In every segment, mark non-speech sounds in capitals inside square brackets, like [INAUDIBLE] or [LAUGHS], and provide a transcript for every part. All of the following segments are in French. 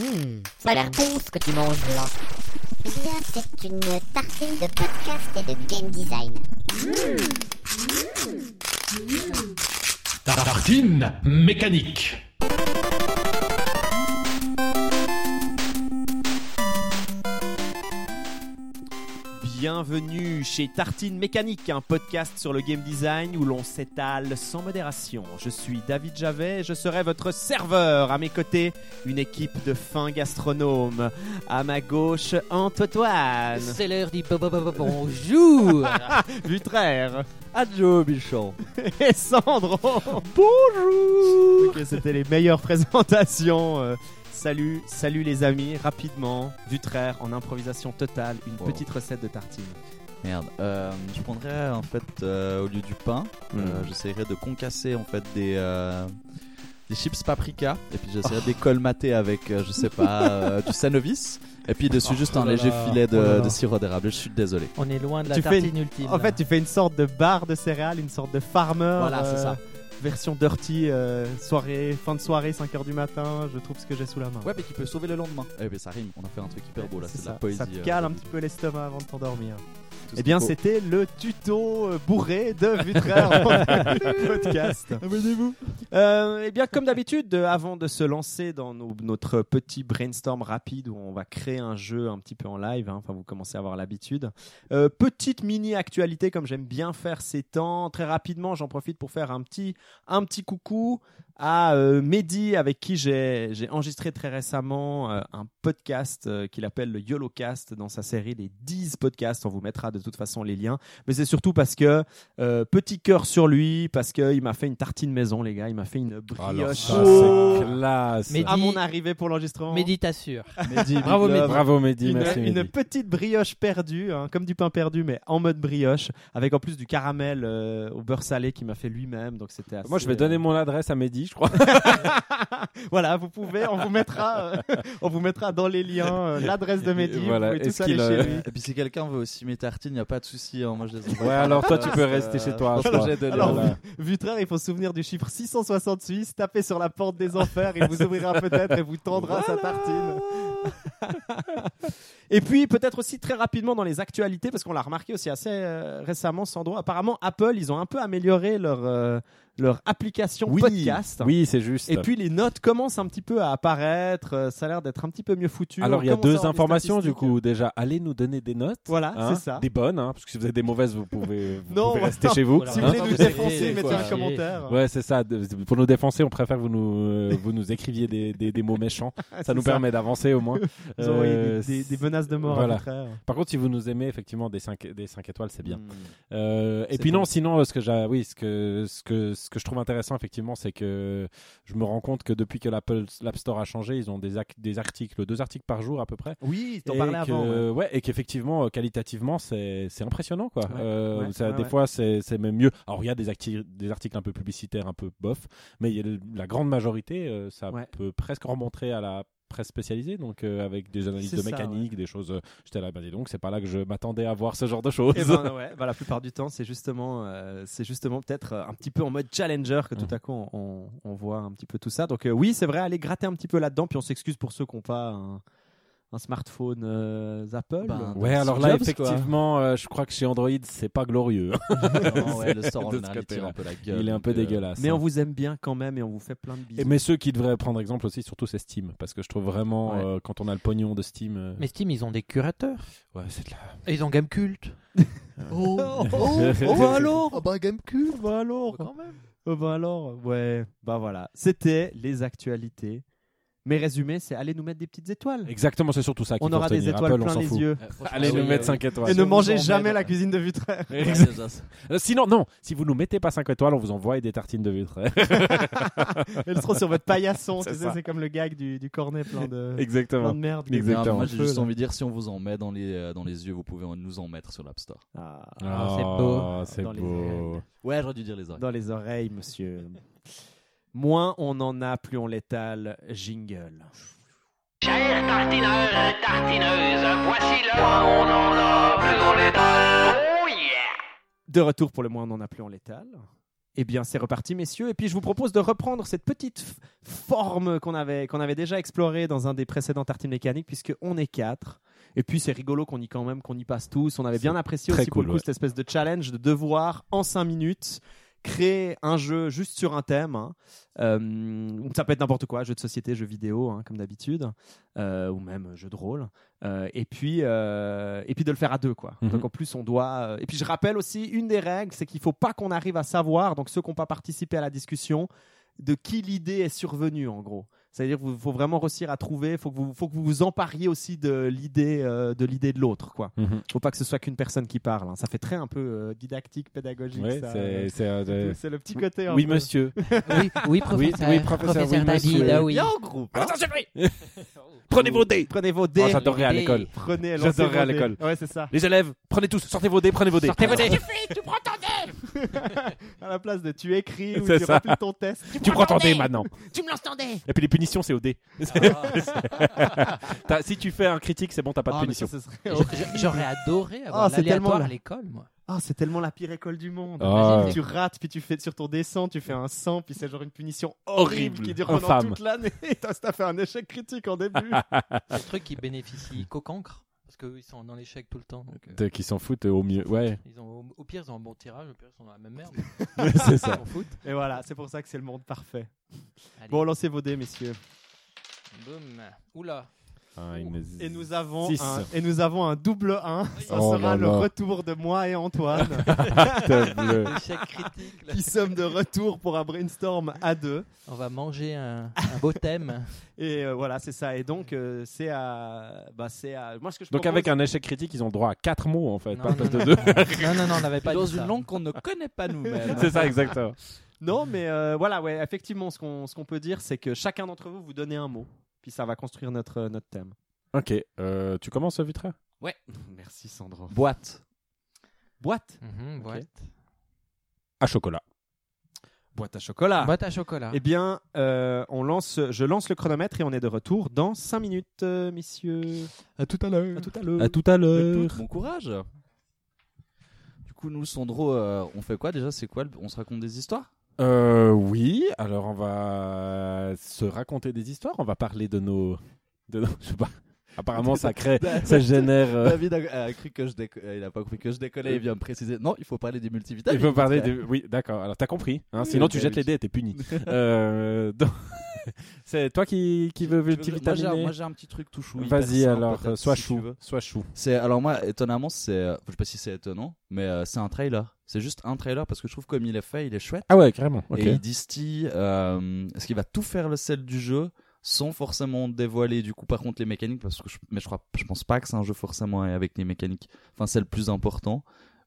Hum, ça a l'air bon ce que tu manges là. Bien, c'est une tartine de podcast et de game design. Tartine mécanique. Bienvenue chez Tartine Mécanique, un podcast sur le game design où l'on s'étale sans modération. Je suis David Javet et je serai votre serveur. À mes côtés, une équipe de fins gastronomes. À ma gauche, Antoine. C'est l'heure du bo- bo- bo- bo- bonjour [LAUGHS] Vutraire. Adjo Bichon Et Sandro. Bonjour. Ok, c'était les meilleures présentations. Salut, salut les amis. Rapidement, Vutraire en improvisation totale, une Wow. petite recette de tartine. Merde, euh, je prendrais en fait euh, au lieu du pain, euh, Mm. j'essaierais de concasser en fait des euh, des chips paprika et puis j'essaierais de les colmater avec euh, je sais pas euh, [LAUGHS] du Sanovis et puis dessus juste un oh léger là, filet de, oh de sirop d'érable. Je suis désolé. On est loin de la Tu fais tartine ultime. En là. fait, tu fais une sorte de barre de céréales, une sorte de farmer. Voilà, c'est ça. Version dirty, euh, soirée, fin de soirée, 5h du matin, je trouve ce que j'ai sous la main. Ouais, mais qui peut sauver le lendemain. Eh ben ça rime. On a fait un truc hyper beau là. C'est de la ça. poésie. Ça te euh, cale un petit peu l'estomac avant de t'endormir. Eh bien, c'était le tuto euh, bourré de Vutraire [LAUGHS] podcast. Abonnez-vous. Euh, eh bien, comme d'habitude, euh, avant de se lancer dans nos- notre petit brainstorm rapide où on va créer un jeu un petit peu en live, hein, enfin vous commencez à avoir l'habitude. Euh, petite mini actualité comme j'aime bien faire ces temps. Très rapidement, j'en profite pour faire un petit, un petit coucou à euh, Mehdi avec qui j'ai j'ai enregistré très récemment euh, un podcast euh, qu'il appelle le YOLOcast dans sa série les 10 podcasts. On vous mettra de toute façon les liens. Mais c'est surtout parce que euh, petit cœur sur lui, parce qu'il m'a fait une tartine maison, les gars. Il m'a fait une Alors brioche ça, Oh. c'est classe. Mais- à mon arrivée pour l'enregistrement. Mehdi t'assure. [LAUGHS] Mehdi, Bravo. Mehdi. Bravo Mehdi, Une, merci une Mehdi. petite brioche perdue, hein, comme du pain perdu, mais en mode brioche, avec en plus du caramel euh, au beurre salé qu'il m'a fait lui-même. Donc c'était assez- Moi je vais donner mon adresse à Mehdi, je crois. [LAUGHS] voilà, vous pouvez, on vous mettra, euh, [LAUGHS] on vous mettra dans les liens euh, l'adresse de Mehdi. Voilà, aller qu'il, chez lui. Et puis si quelqu'un veut aussi mes tartines, y a pas de souci. hein, moi je les envoie. Ouais, alors toi tu peux rester chez toi. donné, Alors, Voilà. Vutraire, il faut se souvenir du chiffre 666, taper sur la porte des enfers, il vous ouvrira peut-être et vous tendra sa tartine. [LAUGHS] et puis, peut-être aussi très rapidement dans les actualités, parce qu'on l'a remarqué aussi assez euh, récemment, Sandro, apparemment Apple, ils ont un peu amélioré leur, euh, leur application Oui, podcast. oui, c'est juste. Et puis les notes commencent un petit peu à apparaître, euh, ça a l'air d'être un petit peu mieux foutu. alors il y a deux informations du coup. Déjà, allez nous donner des notes. Voilà, hein, c'est ça. Des bonnes, hein, parce que si vous avez des mauvaises, vous pouvez, vous [LAUGHS] Non, pouvez non. rester chez vous. Voilà. Si vous hein. voulez Hein nous Vous défoncer, mettez un commentaire. Ouais, c'est ça. Pour nous défoncer, on préfère que vous nous, euh, vous nous écriviez des, des, des mots méchants. [LAUGHS] Ça nous permet d'avancer au moins. [LAUGHS] Vous Euh, des, des- menaces de mort voilà. Par contre, si vous nous aimez, effectivement, des 5 des cinq étoiles, c'est bien. Mm. Euh, et puis non, sinon, ce que j'ai, oui, ce que ce que ce que je trouve intéressant effectivement, c'est que je me rends compte que depuis que l'Apple l'App Store a changé, ils ont des des articles, deux articles par jour à peu près. Oui, t'en parlais avant. ouais. ouais, et qu'effectivement, euh, qualitativement, c'est impressionnant quoi. Ouais, Euh, ouais, ça, ouais, des fois, c'est même mieux. Alors il y a des, des articles un peu publicitaires, un peu bof, mais il y a le- la grande majorité, euh, ça peut presque remontrer à la presse spécialisée, donc euh, avec des analyses de ça, mécanique, des choses. euh, J'étais là, bah dis donc, c'est pas là que je m'attendais à voir ce genre de choses. Eh ben, ouais, [LAUGHS] bah, la plupart du temps, c'est justement, euh, c'est justement peut-être un petit peu en mode challenger que tout Mhm. à coup on, on- on voit un petit peu tout ça. Donc oui, c'est vrai, allez gratter un petit peu là-dedans. Puis on s'excuse pour ceux qui n'ont pas un, un smartphone euh, Apple. Ben, Ouais, alors là, Jobs, effectivement, euh, je crois que chez Android, c'est pas glorieux. [LAUGHS] Non, ouais, le [LAUGHS] store en général, il tire côté-là. un peu la gueule. Il est un peu euh, dégueulasse. Mais hein. on vous aime bien quand même et on vous fait plein de bisous. Et mais ceux qui devraient prendre exemple aussi, surtout, c'est Steam. Parce que je trouve vraiment, Ouais. euh, quand on a le pognon de Steam. euh, Mais Steam, ils ont des curateurs. Ouais, c'est de la. Et ils ont Game Cult. [LAUGHS] Oh, oh, oh, bah alors? Oh bah Gamecube Bah alors Quand même. Oh bah alors Ouais, bah voilà. C'était les actualités. Mais résumé, c'est allez nous mettre des petites étoiles. Exactement, c'est surtout ça On aura des étoiles Apple, on plein les fout. yeux. Allez nous mettre oui. 5 étoiles. Et Si ne mangez jamais la cuisine de Vutraire. Euh, Sinon, non, si vous nous mettez pas 5 étoiles, on vous envoie des tartines de vitre. [LAUGHS] Elles seront sur votre paillasson. tu C'est sais, ça. c'est comme le gag du, du cornet plein de, [LAUGHS] plein Exactement. de merde. Exactement. Non, moi j'ai juste envie de dire si on vous en met dans les, euh, dans les yeux, vous pouvez nous en mettre sur l'App Store. Ah, Ah, c'est beau. C'est beau. Ouais, j'aurais dû dire les oreilles. dans les oreilles, monsieur. Moins on en a, plus on l'étale. Jingle. Chers tartineurs tartineuses, voici le moins on en a, plus on l'étale. Oh yeah! De retour pour le moins on en a, plus on l'étale. Eh bien, c'est reparti, messieurs. Et puis, je vous propose de reprendre cette petite f- forme qu'on avait, qu'on avait déjà explorée dans un des précédents tartines mécaniques, puisque on est quatre. Et puis, c'est rigolo qu'on y quand même qu'on y passe tous. On avait bien apprécié aussi pour cool, le coup ouais. cette espèce de challenge de devoir en 5 minutes créer un jeu juste sur un thème. hein. Euh, ça peut être n'importe quoi, jeu de société, jeu vidéo, hein, comme d'habitude, euh, ou même jeu de rôle. Euh, et puis, et puis de le faire à deux, quoi. Mhm. Donc en plus, on doit. Et puis je rappelle aussi une des règles, c'est qu'il faut pas qu'on arrive à savoir, donc ceux qui n'ont pas participé à la discussion, de qui l'idée est survenue, en gros. C'est-à-dire qu'il faut vraiment réussir à trouver, faut que vous, faut que vous vous empariez aussi de l'idée, euh, de l'idée de l'autre, quoi. Mhm. Faut pas que ce soit qu'une personne qui parle. hein. Ça fait très un peu euh, didactique, pédagogique. Ouais, ça. c'est- c'est, euh, C'est le petit côté. Oui, peu. monsieur. [LAUGHS] Oui, oui, professeur. oui, professeur, oui, David, monsieur. ah oui. Bien en groupe. hein. Attention. [LAUGHS] Prenez vos dés. Prenez vos Oh, dés. J'adorerais à l'école. Prenez, J'adorerais à l'école. Ouais, c'est ça. Les élèves, prenez tous, sortez vos dés, prenez vos dés. Sortez vos dés. [LAUGHS] À la place de tu écris ou tu remplis ton test. Tu prends ton dé maintenant. Tu me lances ton dé Et puis les c'est au [LAUGHS] dé. T'as- si tu fais un critique, c'est bon, t'as pas de Ah, mais punition. ce serait- J'aurais adoré avoir Ah, c'est tellement l'aléatoire à l'école, moi. Ah, c'est tellement la pire école du monde. Ah. Imagine, tu rates, puis tu fais sur ton descend, tu fais un 100, puis c'est genre une punition horrible, Horrible, qui dure pendant infâme. toute l'année. Et [LAUGHS] T'as t'as fait un échec critique en début. [LAUGHS] Le truc qui bénéficie qu'au cancre. Parce qu'eux, ils sont dans l'échec tout le temps. donc, euh, T'es- Qui s'en foutent au mieux. Ouais, ils ont, au, au pire, ils ont un bon tirage. Au pire, ils sont dans la même merde. [LAUGHS] c'est Ils ça. s'en foutent. Et voilà, c'est pour ça que c'est le monde parfait. Allez, Bon, lancez vos dés, messieurs. boum. Oula. Ah, une- Et nous avons, Six. un, et nous avons un double 1. Ça Oh sera là le là. retour de moi et Antoine, [LAUGHS] critique. qui sommes de retour pour un brainstorm à deux. On va manger un, un beau thème. [LAUGHS] Et euh, voilà, c'est ça. Et donc, euh, c'est à, bah, c'est à. Moi, ce que je Donc propose- avec un échec critique, ils ont droit à 4 mots en fait, Non, pas non, place de non. 2. non, non, non, on n'avait pas Dans dit une ça. langue qu'on ne connaît pas nous-mêmes. [LAUGHS] c'est ça exactement. Non, mais euh, voilà, ouais, effectivement, ce qu'on ce qu'on peut dire, c'est que chacun d'entre vous vous donnez un mot, puis ça va construire notre notre thème. Ok, euh, tu commences Vitra [LAUGHS] Merci Sandro. Boîte. Boîte. Mhm, boîte. À chocolat. Boîte à chocolat. Boîte à chocolat. Eh bien, euh, on lance, je lance le chronomètre et on est de retour dans 5 minutes, euh, messieurs. À tout à l'heure. À tout à l'heure. À tout à l'heure. Bon courage. Du coup, nous, Sandro, euh, on fait quoi déjà? C'est quoi le- On se raconte des histoires? Euh, oui, alors on va se raconter des histoires, on va parler de nos... De nos. [LAUGHS] Apparemment, ça crée, [LAUGHS] ça génère... euh, David a, a cru que je déco- euh, il a pas compris que je décollais. Il vient me préciser. Non, il faut parler des multivitamines. Il faut parler de... [LAUGHS] Oui, d'accord. Alors, t'as compris. hein, sinon, tu jettes les dés et t'es puni. [LAUGHS] euh, donc- C'est toi qui, qui veux Moi, multivitaminer Moi, j'ai un petit truc tout chou. Vas-y alors, sois si chou. Sois chou. C'est alors moi étonnamment c'est je sais pas si c'est étonnant mais euh, c'est un trailer. C'est juste un trailer parce que je trouve comme il est fait, il est chouette Ah ouais, carrément. Ok. et il distille euh, ce qui va tout faire le sel du jeu sans forcément dévoiler du coup par contre les mécaniques parce que je, mais je crois je pense pas que c'est un jeu forcément avec les mécaniques. Enfin c'est le plus important.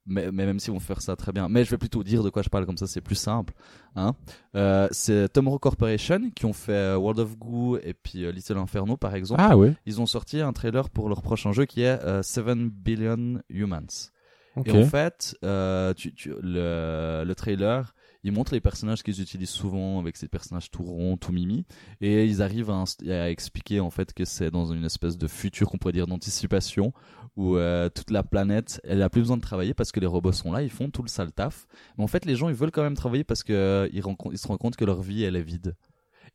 Mais, mais même si on faire ça très bien. Mais je vais plutôt dire de quoi je parle comme ça, c'est plus simple. Hein euh, c'est Tomorrow Corporation qui ont fait euh, World of Goo et puis euh, Little Inferno par exemple Ah ouais. ils ont sorti un trailer pour leur prochain jeu qui est euh, 7 Billion Humans. Ok. Et en fait, euh, tu, tu- le, le trailer, il montre les personnages qu'ils utilisent souvent avec ces personnages tout ronds, tout mimi, et ils arrivent à, expliquer en fait que c'est dans une espèce de futur qu'on pourrait dire d'anticipation où euh, toute la planète, elle a plus besoin de travailler parce que les robots sont là, ils font tout le sale taf. Mais en fait, les gens, ils veulent quand même travailler parce que euh, ils, ils se rendent compte que leur vie, elle est vide.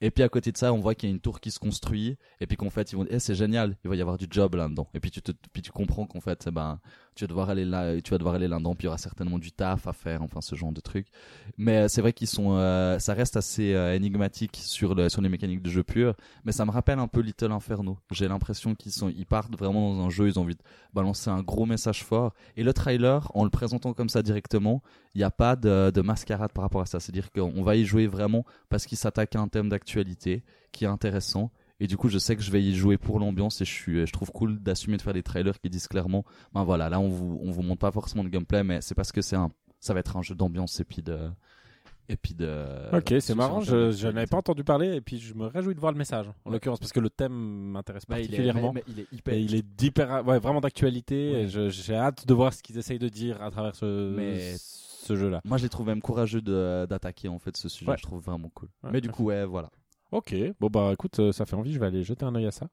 Et puis à côté de ça, on voit qu'il y a une tour qui se construit, et puis qu'en fait, ils vont dire, Eh, c'est génial, il va y avoir du job là-dedans. Et puis tu, puis tu comprends qu'en fait, eh ben, tu vas devoir aller là, tu vas devoir aller là-dedans, puis il y aura certainement du taf à faire, enfin ce genre de trucs. Mais euh, c'est vrai qu'ils sont, euh, ça reste assez euh, énigmatique sur sur les mécaniques de jeu pur, mais ça me rappelle un peu Little Inferno. J'ai l'impression qu'ils sont, ils partent vraiment dans un jeu, ils ont envie de balancer un gros message fort. Et le trailer, en le présentant comme ça directement, il n'y a pas de, de mascarade par rapport à ça. C'est-à-dire qu'on va y jouer vraiment parce qu'il s'attaque à un thème d'actualité qui est intéressant. Et du coup, je sais que je vais y jouer pour l'ambiance et je, suis, je trouve cool d'assumer de faire des trailers qui disent clairement, ben voilà, là on vous, on vous montre pas forcément de gameplay, mais c'est parce que c'est un, ça va être un jeu d'ambiance et puis de, et puis de. Ok, c'est marrant, je, n'avais pas entendu parler et puis je me réjouis de voir le message en l'occurrence parce que le thème m'intéresse Bah, il est, particulièrement. mais- mais il est hyper. Et il est ouais, vraiment d'actualité. Ouais. et je- J'ai hâte de voir ce qu'ils essayent de dire à travers ce, Mais- ce jeu-là. Moi, je les trouve même courageux de- d'attaquer en fait ce sujet. Ouais. Je trouve vraiment cool. Ouais, mais du coup, ouais, voilà. Ok, bon bah écoute, euh, ça fait envie, je vais aller jeter un œil à ça.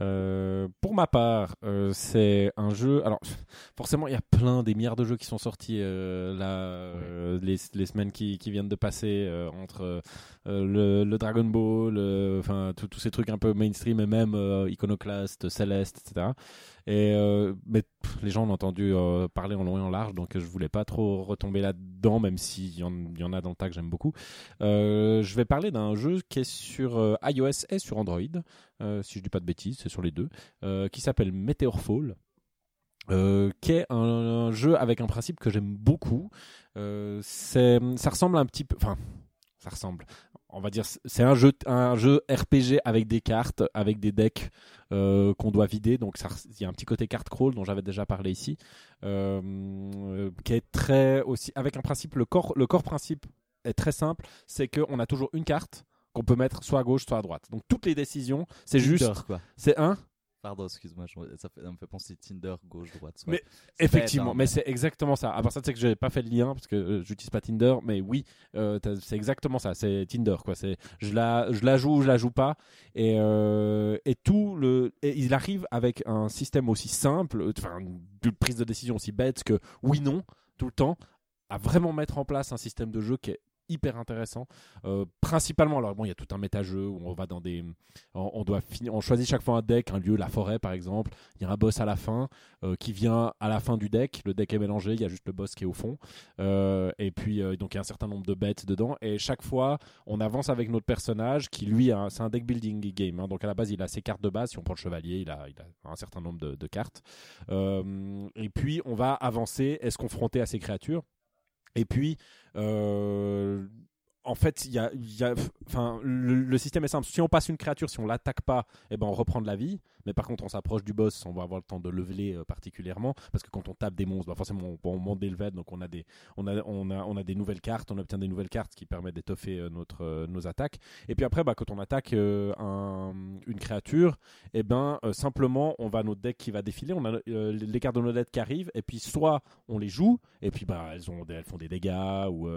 Euh, pour ma part, euh, c'est un jeu. Alors, [LAUGHS] forcément, il y a plein des milliards de jeux qui sont sortis là, les, les semaines qui, qui viennent de passer entre le, Dragon Ball, enfin tous ces trucs un peu mainstream et même Iconoclast, Céleste, etc. Et euh, mais les gens ont entendu euh, parler en long et en large, donc je voulais pas trop retomber là-dedans, même s'il y, y en a dans le tas que j'aime beaucoup. Euh, je vais parler d'un jeu qui est sur iOS et sur Android, si je dis pas de bêtises, c'est sur les deux, qui s'appelle Meteorfall. Euh, qui est un, jeu avec un principe que j'aime beaucoup. Euh, ça ressemble un petit peu, enfin, ça ressemble. On va dire, c'est un jeu, un jeu RPG avec des cartes, avec des decks euh, qu'on doit vider. Donc, il y a un petit côté carte crawl dont j'avais déjà parlé ici, euh, euh, qui est très aussi avec un principe. Le corps, le corps principe est très simple, c'est qu'on a toujours une carte qu'on peut mettre soit à gauche, soit à droite. Donc toutes les décisions, c'est juste, c'est un. Pardon, excuse-moi, ça, me fait penser Tinder, gauche, droite. Mais Effectivement, hein, mais c'est exactement ça. À part ça, c'est que j'ai pas fait le lien parce que euh, j'utilise pas Tinder, mais oui, euh, c'est exactement ça. C'est Tinder, quoi. C'est je la, je la joue ou je la joue pas, et euh, et tout le, et il arrive avec un système aussi simple, enfin une prise de décision aussi bête que oui non tout le temps, à vraiment mettre en place un système de jeu qui est hyper intéressant Euh, principalement alors bon il y a tout un méta-jeu où on va dans des on, doit finir on choisit chaque fois un deck un lieu la forêt par exemple il y a un boss à la fin euh, qui vient à la fin du deck. Le deck est mélangé, il y a juste le boss qui est au fond. Euh, et puis, donc, il y a un certain nombre de bêtes dedans. Et chaque fois, on avance avec notre personnage qui, lui, c'est un deck building game. hein. Donc, à la base, il a ses cartes de base. Si on prend le chevalier, il a, un certain nombre de, de cartes. Et puis, on va avancer et se confronter à ces créatures. Et puis, euh, en fait, le système est simple. Si on passe une créature, si on l'attaque pas, eh ben, on reprend de la vie. Mais par contre, on s'approche du boss, on va avoir le temps de leveler euh, particulièrement. Parce que quand on tape des monstres, bah, forcément, on, on monte des levels. Donc, on a des, on a, on a, on a des nouvelles cartes, on obtient des nouvelles cartes qui permettent d'étoffer euh, notre, euh, nos attaques. Et puis après, bah, quand on attaque un- une créature, eh ben, simplement, on va notre deck qui va défiler. On a les cartes de notre deck qui arrivent. Et puis, soit on les joue, et puis bah, elles, ont elles font des dégâts, ou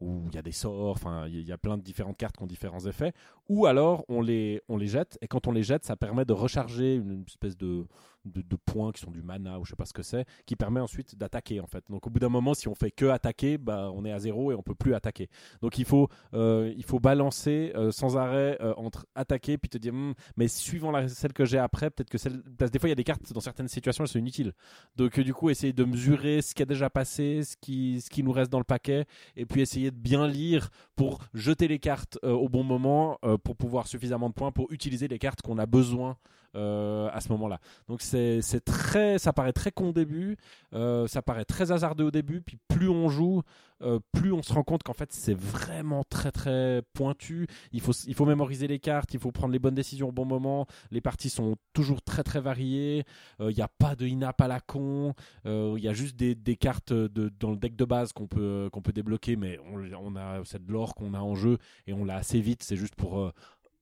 ou il y a des sorts. Enfin, il y a plein de différentes cartes qui ont différents effets. Ou alors, on les, on les jette. Et quand on les jette, ça permet de recharger une, espèce de, de, points qui sont du mana ou je sais pas ce que c'est, qui permet ensuite d'attaquer en fait. Donc au bout d'un moment, si on fait que attaquer, bah on est à zéro et on peut plus attaquer. Donc il faut, euh, il faut balancer euh, sans arrêt euh, entre attaquer puis te dire, Hmm, mais suivant la, celle que j'ai après, peut-être que celle, parce que des fois il y a des cartes dans certaines situations elles sont inutiles. Donc du coup essayer de mesurer ce qui a déjà passé, ce qui, ce qui nous reste dans le paquet, et puis essayer de bien lire pour jeter les cartes au bon moment pour pouvoir suffisamment de points pour utiliser les cartes qu'on a besoin euh, à ce moment-là. Donc c'est très, ça paraît très con au début, euh, ça paraît très hasardeux au début, puis plus on joue, euh, plus on se rend compte qu'en fait c'est vraiment très très pointu. Il faut il faut mémoriser les cartes, il faut prendre les bonnes décisions au bon moment. Les parties sont toujours très très variées. Il n'y a pas de in-app à la con. Il y a juste des, cartes de, dans le deck de base qu'on peut qu'on peut débloquer, mais on, on a cette lore qu'on a en jeu et on l'a assez vite. C'est juste pour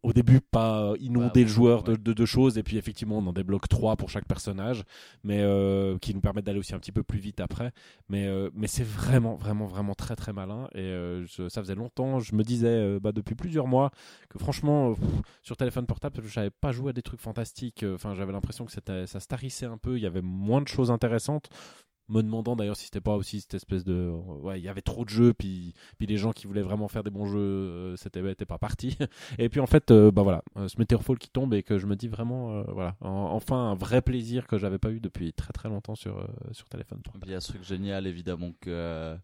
au début pas inonder Ouais, le joueur de, ouais. de, de choses. Et puis effectivement on en débloque trois pour chaque personnage mais euh, qui nous permettent d'aller aussi un petit peu plus vite après. Mais euh, mais c'est vraiment vraiment vraiment très très malin. Et euh, je- ça faisait longtemps je me disais euh, bah, depuis plusieurs mois que franchement euh, pff, sur téléphone portable je n'avais pas joué à des trucs fantastiques Euh, enfin j'avais l'impression que ça se tarissait un peu il y avait moins de choses intéressantes me demandant d'ailleurs si c'était pas aussi cette espèce de ouais il y avait trop de jeux puis puis les gens qui voulaient vraiment faire des bons jeux euh, c'était étaient pas partis [LAUGHS] et puis en fait euh, bah voilà euh, ce Meteorfall qui tombe et que je me dis vraiment voilà en- enfin un vrai plaisir que j'avais pas eu depuis très très longtemps sur sur téléphone Et puis, il y a ce truc génial, évidemment, que.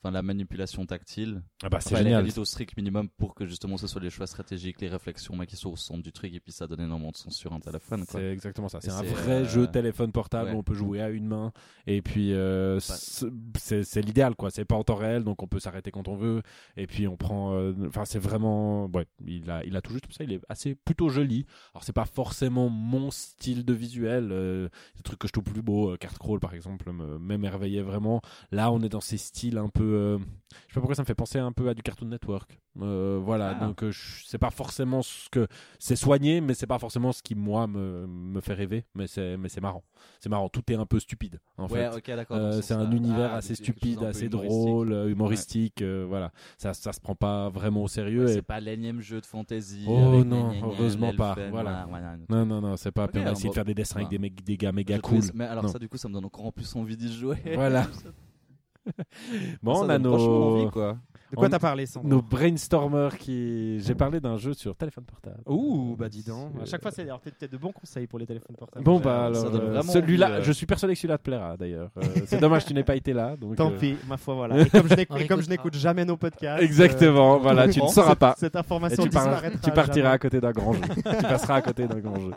Enfin, la manipulation tactile. ah bah c'est Enfin, elle est génial au strict minimum pour que justement ce soit les choix stratégiques, les réflexions, mais qui sont au centre du truc et puis ça donne énormément de sens sur un téléphone. C'est exactement ça. C'est un vrai euh, jeu téléphone portable ouais. où on peut jouer à une main. Et puis, euh, c'est- l'idéal, quoi. C'est pas en temps réel, donc on peut s'arrêter quand on veut. Et puis, on prend. euh, Enfin, c'est vraiment. Ouais, il a, il a tout juste ça. Il est assez plutôt joli. Alors, c'est pas forcément mon style de visuel. Le truc que je trouve plus beau, Card Crawl par exemple, me- m'émerveillait vraiment. Là, on est dans ces styles un peu euh, je sais pas pourquoi ça me fait penser un peu à du Cartoon Network. Euh, voilà, Ah. donc euh, c'est pas forcément ce que c'est soigné, mais c'est pas forcément ce qui moi me, me fait rêver. Mais c'est mais c'est marrant. C'est marrant. Tout est un peu stupide en Ouais, fait. Euh, ce c'est un sens-là. univers Ah, assez stupide, assez humoristique. drôle, humoristique. voilà, ça ça se prend pas vraiment au sérieux. Ouais, et- C'est pas l'énième jeu de fantasy. Oh non, heureusement pas, voilà. Non non non, c'est pas. Ok, puis on va essayer de faire des dessins avec des, mecs- des gars méga cool. Mais alors ça, du coup, ça me donne encore en plus envie d'y jouer. Voilà. [LAUGHS] [LAUGHS] Bon, Ça on a nos envie, quoi. De quoi On- t'as parlé, Sandro nos brainstormers qui. J'ai parlé d'un jeu sur téléphone portable. Ouh, bah dis donc. À chaque fois, c'est alors, peut-être de bons conseils pour les téléphones portables. Bon bah alors euh, celui-là, envie, euh. je suis persuadé que celui-là te plaira d'ailleurs. Euh, c'est dommage que tu n'aies pas été là. Donc, Tant euh, pis, ma foi, voilà. [LAUGHS] Et comme je n'écoute- je jamais nos podcasts. Exactement, voilà, tu ne [LAUGHS] sauras pas. Cette Et information tu, par- disparaîtra tu partiras jamais. à côté d'un grand jeu. tu passeras à côté d'un grand jeu.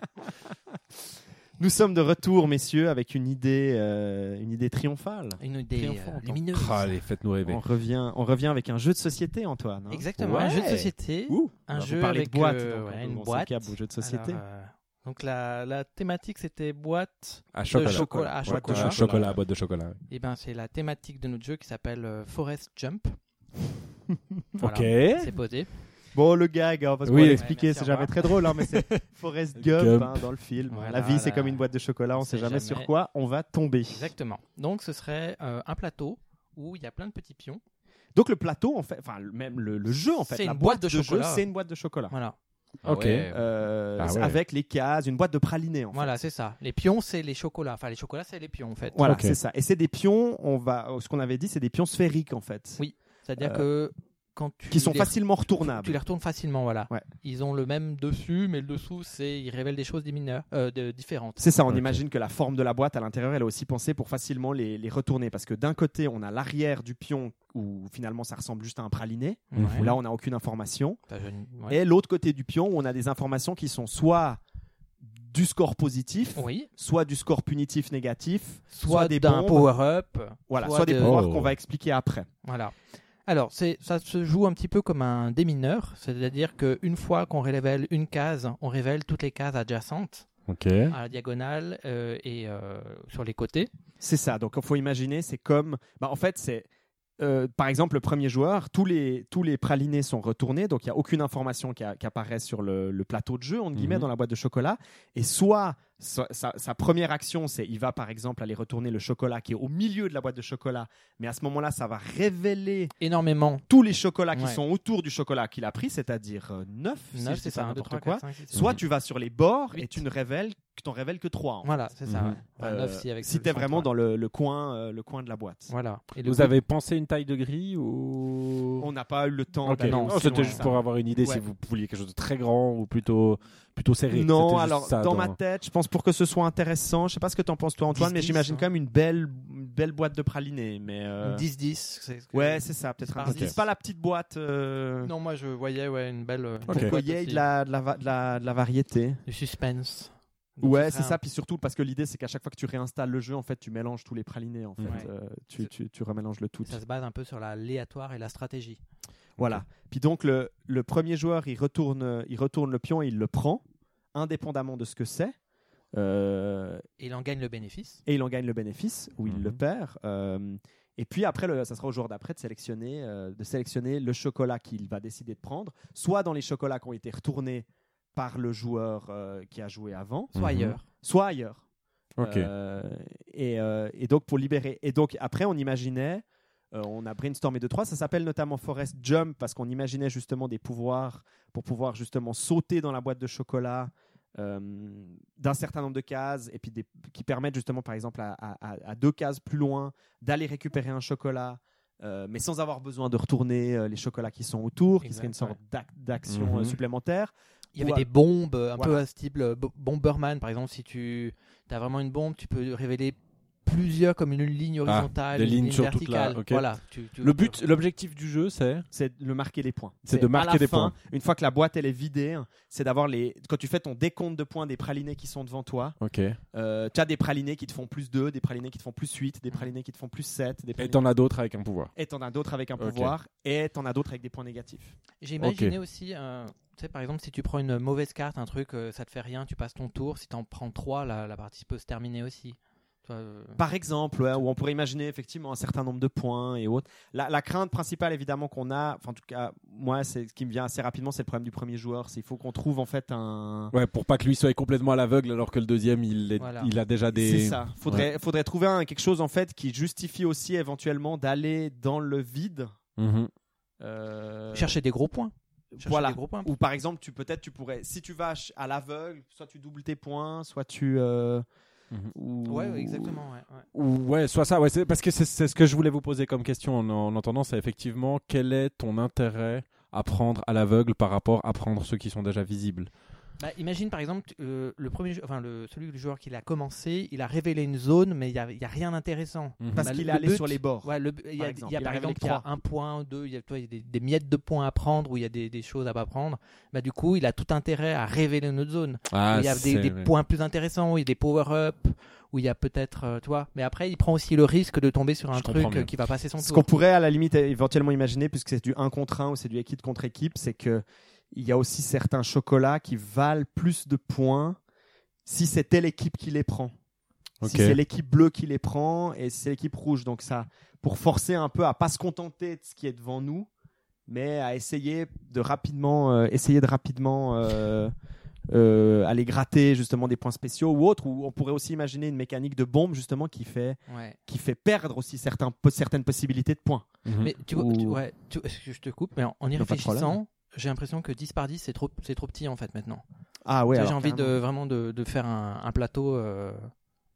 Nous sommes de retour, messieurs, avec une idée, euh, une idée triomphale. Une idée Triomphante, euh, lumineuse. Ah, allez, faites-nous rêver. On revient, on revient avec un jeu de société, Antoine. hein. Exactement, Ouais. un jeu de société. Ouh, un jeu vous avec de boîte, euh, donc, ouais, on une boîte. jeu de société. Alors, euh, donc la, la thématique c'était boîte À de chocolat. chocolat. à Boîte de chocolat. Chocolat, chocolat, boîte de chocolat. Et ben c'est la thématique de notre jeu qui s'appelle euh, Forest Jump. Voilà, Ok. C'est posé. Bon, le gag, hein, parce qu'on Oui. Ouais, merci, c'est jamais revoir. très drôle, hein, mais c'est [LAUGHS] Forrest Gump, Gump. hein, dans le film. Voilà, la vie, c'est comme une boîte de chocolat, on on sait jamais, jamais. sur quoi on va tomber. Exactement. Donc ce serait euh, un plateau où il y a plein de petits pions. Donc le plateau, en fait, enfin même le, le jeu, en fait, C'est la une boîte boîte de jeu, chocolat. c'est une boîte de chocolat. Voilà. Ah Ok. ouais. Euh, Ah ouais. Avec les cases, une boîte de pralinés, en fait. Voilà, c'est ça. Les pions, c'est les chocolats. Enfin, les chocolats, c'est les pions en fait. Voilà, c'est ça. Et c'est des pions, on va, ce qu'on avait dit, c'est des pions sphériques, en fait. Oui. C'est-à-dire Euh, que quand tu Qui sont les- facilement tu retournables. les retournes facilement, voilà. Ouais. Ils ont le même dessus, mais le dessous, c'est ils révèlent des choses des mineurs, euh, de, différentes. C'est ça, on imagine que la forme de la boîte à l'intérieur, elle est aussi pensée pour facilement les, les retourner. Parce que d'un côté, on a l'arrière du pion où finalement ça ressemble juste à un praliné. Ouais. où là on n'a aucune information. Ouais. Et l'autre côté du pion où on a des informations qui sont soit du score positif, Oui. soit du score punitif négatif, Soit, des d'un power-up. voilà, soit, des de- pouvoirs Oh. qu'on va expliquer après. Voilà. Alors, c'est, ça se joue un petit peu comme un démineur, c'est-à-dire qu'une fois qu'on révèle une case, on révèle toutes les cases adjacentes à la diagonale euh, et euh, sur les côtés. C'est ça. Donc, il faut imaginer, c'est comme. Bah, en fait, c'est. euh, par exemple, le premier joueur, tous les, tous les pralinés sont retournés, donc il n'y a aucune information qui, a- qui apparaît sur le, le plateau de jeu, entre guillemets, Mhm. dans la boîte de chocolat. Et soit sa, sa- sa première action, c'est il va par exemple aller retourner le chocolat qui est au milieu de la boîte de chocolat, mais à ce moment-là, ça va révéler Énormément. tous les chocolats qui Ouais. sont autour du chocolat qu'il a pris, c'est-à-dire 9, Neuf, c'est ça, 1, 2, 3, quoi. 4, 5, 6, Soit tu vas sur les bords et tu ne révèles que t'en révèles que 3. En fait. Voilà, c'est ça. Ouais. Enfin, Euh, neuf si avec si t'es vraiment dans le, le coin, euh, le coin de la boîte. Voilà. Et Vous coup- avez pensé une taille de grille ou? On n'a pas eu le temps Ok. d'aller Non, c'était juste pour avoir une idée Ouais. si vous vouliez quelque chose de très grand ou plutôt plutôt serré. Non, alors ça dans ma tête, je pense pour que ce soit intéressant, je sais pas ce que t'en penses toi Antoine, mais 10-10, j'imagine hein. quand même une belle, une belle boîte de pralinés. Mais euh, 10-10. c'est ce que- ouais, c'est ça, peut-être un par 10. 10. Pas la petite boîte. euh, Non, moi je voyais ouais, une belle. euh, pour Ok. qu'il y ait de la, de la, de la, de la variété. Du suspense. Donc, Ouais, ce c'est ça. un- Puis surtout parce que l'idée c'est qu'à chaque fois que tu réinstalles le jeu, en fait, tu mélanges tous les pralinés. En fait, Ouais. Euh, tu, tu, tu remélanges le tout. Ça se base un peu sur l'aléatoire et la stratégie. Voilà. Puis donc le, le premier joueur, il retourne, il retourne le pion et il le prend, indépendamment de ce que c'est. Euh, Et il en gagne le bénéfice. et il en gagne le bénéfice ou il Mhm. le perd. Euh, et puis après, le, ça sera au joueur d'après de sélectionner, euh, de sélectionner le chocolat qu'il va décider de prendre, soit dans les chocolats qui ont été retournés par le joueur euh, qui a joué avant, Soit Mhm. ailleurs. soit ailleurs. Ok. Euh, et, euh, et donc pour libérer. Et donc après, on imaginait, euh, on a brainstormé deux trois. Ça s'appelle notamment Forest Jump parce qu'on imaginait justement des pouvoirs pour pouvoir justement sauter dans la boîte de chocolat. euh, d'un certain nombre de cases et puis des, qui permettent justement par exemple à, à- à- à deux cases plus loin d'aller récupérer un chocolat euh, mais sans avoir besoin de retourner euh, les chocolats qui sont autour qui serait une sorte d'ac- d'action Mhm. supplémentaire Il y avait Ouais. des bombes un peu à ce type bo- Bomberman par exemple. Si tu as vraiment une bombe, tu peux révéler plusieurs comme une ligne horizontale, Ah, des une lignes ligne sur toute la- verticale. ok. Voilà. tu- tu- Le but, l'objectif du jeu, c'est c'est de marquer les points. C'est de à marquer la des fin, points. Une fois que la boîte elle est vidée, c'est d'avoir les. Quand tu fais ton décompte de points des pralinés qui sont devant toi, Ok. euh, tu as des pralinés qui te font plus 2, des pralinés qui te font plus 8, des pralinés qui te font plus 7, des Et pralinés... t'en as d'autres avec un pouvoir. et t'en as d'autres avec un Ok. pouvoir, et t'en as d'autres avec des points négatifs. J'ai imaginé aussi, euh, tu sais, par exemple, si tu prends une mauvaise carte, un truc, euh, ça te fait rien, tu passes ton tour. Si tu en prends trois, la, la partie peut se terminer aussi. Euh, Par exemple, ouais, où on pourrait imaginer effectivement un certain nombre de points et autres. La, la crainte principale, évidemment, qu'on a, enfin, en tout cas, moi, c'est ce qui me vient assez rapidement, c'est le problème du premier joueur. C'est il faut qu'on trouve en fait un. Ouais, pour pas que lui soit complètement à l'aveugle alors que le deuxième il, est- Voilà. il a déjà des. C'est ça. Faudrait, faudrait trouver un, quelque chose en fait qui justifie aussi éventuellement d'aller dans le vide. Mhm. euh, Chercher des gros points. Chercher Voilà. des gros points. Ou par exemple, tu peut-être tu pourrais, si tu vas à l'aveugle, soit tu doubles tes points, soit tu. euh, Mhm. ou- Ouais, exactement. ouais, ouais. Ou ouais, soit ça, ouais, c'est- parce que c'est c'est ce que je voulais vous poser comme question en, en entendant, c'est effectivement quel est ton intérêt à prendre à l'aveugle par rapport à prendre ceux qui sont déjà visibles? Bah, imagine par exemple euh, le premier, enfin le celui du joueur qui l'a commencé, il a révélé une zone, mais il y a, il y a rien d'intéressant. Mhm. Parce Bah, qu'il est allé but- sur les bords. Ouais, le- il y a, Par il exemple. y a Il a par révélé exemple il y a trois. un point, deux, il y a, toi, il y a des, des miettes de points à prendre ou il y a des, des choses à pas prendre. Bah du coup, il a tout intérêt à révéler une autre zone. Ah, il y a des, points plus intéressants, où il y a des power-up, où il y a peut-être, euh, tu vois. Mais après, il prend aussi le risque de tomber sur un Je truc euh, qui va passer son Ce tour. qu'on pourrait à la limite éventuellement imaginer, puisque c'est du 1 contre 1 ou c'est du équipe contre équipe, c'est que il y a aussi certains chocolats qui valent plus de points si c'est telle équipe qui les prend. Si c'est l'équipe bleue qui les prend et si c'est l'équipe rouge. Donc ça, pour forcer un peu à pas se contenter de ce qui est devant nous, mais à essayer de rapidement, euh, essayer de rapidement euh, [LAUGHS] euh, aller gratter justement des points spéciaux ou autres. Ou on pourrait aussi imaginer une mécanique de bombe justement qui fait Ouais. qui fait perdre aussi certains, certaines possibilités de points. Mhm. Mais tu vois, Ou- tu- ouais, tu- je te coupe, mais en, en y réfléchissant, problème. J'ai l'impression que 10 par 10, c'est trop, c'est trop petit en fait maintenant. Ah ouais, j'ai envie de vraiment de, de faire un, un plateau euh,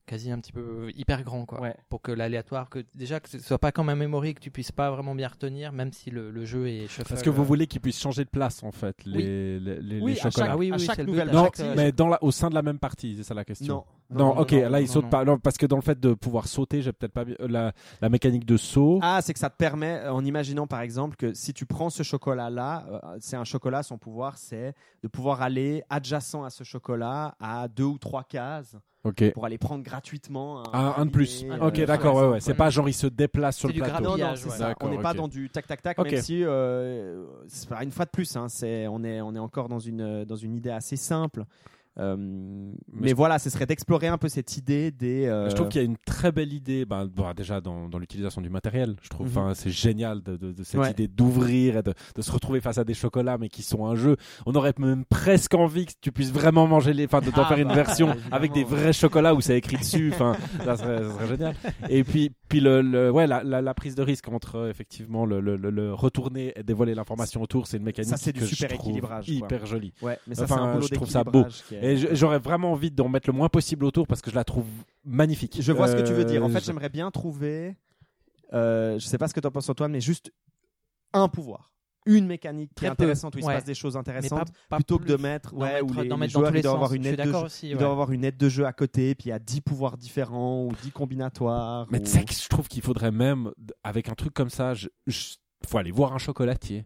quasi un petit peu hyper grand, quoi. Ouais. Pour que l'aléatoire, que déjà que ce soit pas comme un memory, que tu puisses pas vraiment bien retenir, même si le, le jeu est shuffle. Parce que vous euh, voulez qu'ils puissent changer de place en fait, les, les, les- Oui, les à chocolats. chaque, Ah oui, à oui, chaque nouvelle but, Non, chaque, mais dans la, au sein de la même partie, c'est ça la question. Non. Non, Non, ok, non, là il non, saute non. pas. Non, parce que dans le fait de pouvoir sauter, j'ai peut-être pas bien- euh, la, la mécanique de saut. Ah, c'est que ça te permet, euh, en imaginant par exemple que si tu prends ce chocolat-là, euh, c'est un chocolat, son pouvoir, c'est de pouvoir aller adjacent à ce chocolat à deux ou trois cases pour aller prendre gratuitement un, Un, un de plus. ok, d'accord, ouais. C'est pas genre il se déplace sur le du plateau. Non, non, c'est ouais. ça. On n'est pas dans du tac tac tac, Ok. même si euh, c'est pas une fois de plus. Hein, c'est on est on est encore dans une dans une idée assez simple. Euh, mais voilà, ce serait d'explorer un peu cette idée des. euh, Je trouve qu'il y a une très belle idée, ben, bon, déjà dans, dans l'utilisation du matériel. Je trouve, enfin, c'est génial de, de- de cette Ouais. idée d'ouvrir et de, de se retrouver face à des chocolats, mais qui sont un jeu. On aurait même presque envie que tu puisses vraiment manger les, enfin, de Ah, faire une bah, version avec des vrais chocolats où c'est écrit dessus. Enfin, ça serait, ça serait génial. Et puis, puis le, le- ouais, la, la, la prise de risque entre euh, effectivement le, le, le- le retourner et dévoiler l'information autour, c'est une mécanique Ça, c'est du que je super trouve équilibrage, quoi. hyper jolie. Ouais, mais ça Enfin, un je trouve ça beau. Et j'aurais vraiment envie d'en mettre le moins possible autour parce que je la trouve magnifique. Je vois ce que tu veux dire. En Euh, fait, je- j'aimerais bien trouver. Euh, je sais pas ce que tu en penses, Antoine, mais juste un pouvoir. Une mécanique qui est Très peu, intéressante où il ouais. se passe des choses pas- intéressantes pas plutôt que de mettre ouais, mettre- où les, les joueurs ils doivent avoir une Je suis aide de d'accord jeu, aussi. ouais. avoir une aide de jeu à côté puis il y a 10 pouvoirs différents ou 10 combinatoires Mais ou- tu sais que je trouve qu'il faudrait même, avec un truc comme ça, je, je- faut aller voir un chocolatier.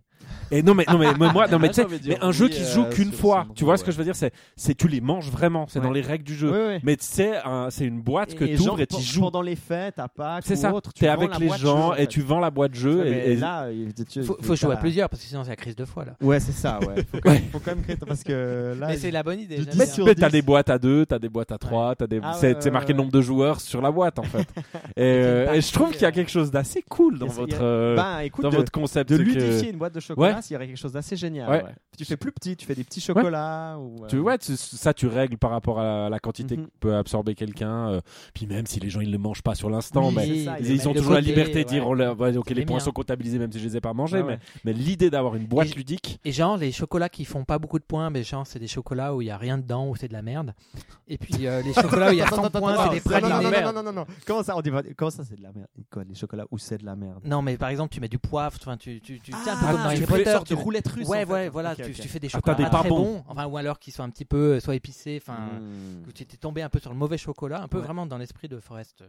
Et non mais non mais, moi [LAUGHS] non mais tu sais mais un jeu qui se euh, joue qu'une fois tu vois ce que je veux dire c'est c'est tu les manges vraiment c'est Ouais. dans les règles du jeu Ouais, ouais. mais tu sais un- c'est une boîte que tu ouvres et tu joues pendant les fêtes à Pâques c'est ou ça autre, tu t'es vends avec les jeu, gens en et fait. tu vends la boîte jeu Ouais, et, là il tu- Faut, tu- faut jouer à plusieurs parce que sinon c'est la crise de foi là. ouais c'est ça ouais faut quand même, créer parce que là Mais c'est la bonne idée. mais t'as 10. des boîtes à deux t'as des boîtes à trois t'as des Ah c'est marqué le nombre de joueurs sur la boîte en fait [LAUGHS] et, euh, et je trouve qu'il y a quelque chose d'assez cool dans votre euh, ben dans de- votre concept de ludifier une boîte de chocolat, Ouais. s'il y aurait quelque chose d'assez génial. Ouais. ouais. Tu fais plus petit, tu fais des petits chocolats. Ou, euh, Tu tu- ça tu règles par rapport à la quantité Mhm. que peut absorber quelqu'un. euh, puis même si les gens ils le mangent pas sur l'instant, Oui, c'est ça, ils, ont toujours la liberté de dire ouais. ouais, ok C'est les les points miens. sont comptabilisés même si je les ai pas mangés, Ouais, ouais. mais, mais l'idée d'avoir une boîte Et- ludique, Et genre, les chocolats qui font pas beaucoup de points, mais genre, c'est des chocolats où il y a rien dedans, où c'est de la merde. Et puis euh, les [LAUGHS] chocolats où il y a 100 points, c'est des pralinés. non, non, non, non. Comment ça, on dit, comment ça, c'est de la merde les chocolats où c'est de la merde? Non, mais par exemple, tu mets du poivre, tu, tu, tu, Ah, tu Harry fais Potter. une sorte tu- de roulette russe. Ouais, en fait. ouais, voilà, tu, tu fais des Ah, chocolats des pas pas très bons. enfin, ou alors qui sont un petit peu euh, soit épicés, enfin, Hmm. que tu étais tombé un peu sur le mauvais chocolat, un peu Ouais. vraiment dans l'esprit de Forest. euh,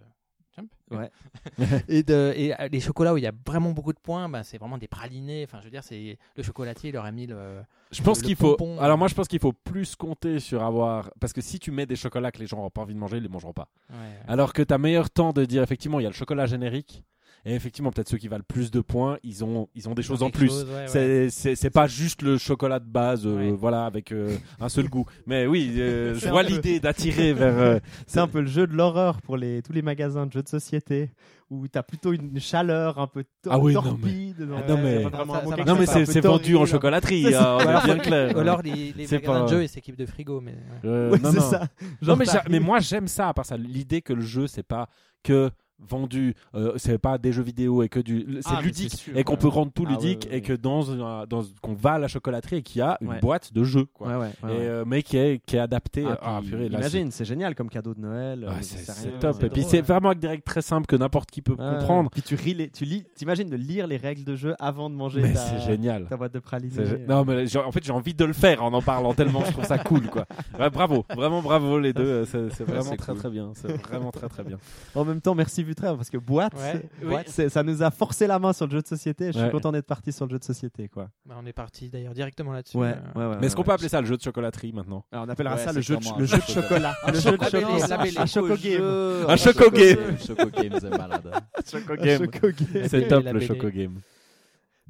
Jump. Ouais. [LAUGHS] et, de, et euh, les chocolats où il y a vraiment beaucoup de points, ben, c'est vraiment des pralinés. Enfin, je veux dire, c'est le chocolatier, il leur a mis le. je pense qu'il faut. Alors euh. moi je pense qu'il faut plus compter sur avoir parce que si tu mets des chocolats que les gens n'ont pas envie de manger, ils les mangeront pas. Ouais, ouais. Alors que t'as meilleur temps de dire effectivement il y a le chocolat générique Et effectivement, peut-être ceux qui valent plus de points, ils ont, ils ont des choses en plus. ouais, ouais. C'est- pas juste le chocolat de base, euh, Ouais. voilà, avec euh, un seul goût. Mais oui, euh, [LAUGHS] je vois l'idée d'attirer vers. euh, [LAUGHS] C'est un peu le jeu de l'horreur pour les, tous les magasins de jeux de société où t'as plutôt une chaleur un peu Ah oui, non, torpide. Ah non, mais- Ça- bon ça quelque non, mais c'est vendu en chocolaterie, C'est hein, on est bien clair. Ou alors les, les C'est magasins pas- de jeux et s'équipent de frigo. Mais. Euh, Ouais, non, non. ça. Non, mais, mais moi j'aime ça, à part ça, l'idée que le jeu c'est pas que vendu, euh, c'est pas des jeux vidéo et que du, c'est Ah, ludique sûr, et qu'on peut rendre tout Ah, ludique ouais, ouais, et que dans, un- dans qu'on va à la chocolaterie et qu'il y a une Ouais. boîte de jeux quoi. Et, euh, mais qui est qui est adapté. Ah, Ah, purée, imagine, c'est génial comme cadeau de Noël. c'est- euh, top. Et puis c'est vraiment avec des règles très simples que n'importe qui peut comprendre. Puis tu, ris les, tu lis, t'imagines de lire les règles de jeu avant de manger Mais c'est génial. ta boîte de gé- Non mais en fait j'ai envie de le faire en en parlant tellement je trouve ça cool quoi. Bravo, vraiment bravo les deux, c'est [LAUGHS] vraiment très très bien, c'est vraiment très très bien. En même temps, merci Vutraire parce que boîte, Ouais. boîte, c'est- ça nous a forcé la main sur le jeu de société. Je suis Ouais. content d'être parti sur le jeu de société, quoi. Bah, on est parti d'ailleurs directement là-dessus. Ouais, Euh, ouais, ouais. Mais est-ce qu'on ouais. peut appeler ça le jeu de chocolaterie maintenant Alors, on appellera Ouais, ça le jeu, de, clairement le un jeu de chocolat. le jeu de chocolat. Un choco game. Un choco game. Choco game, c'est malade. Choco game. C'est top le choco game.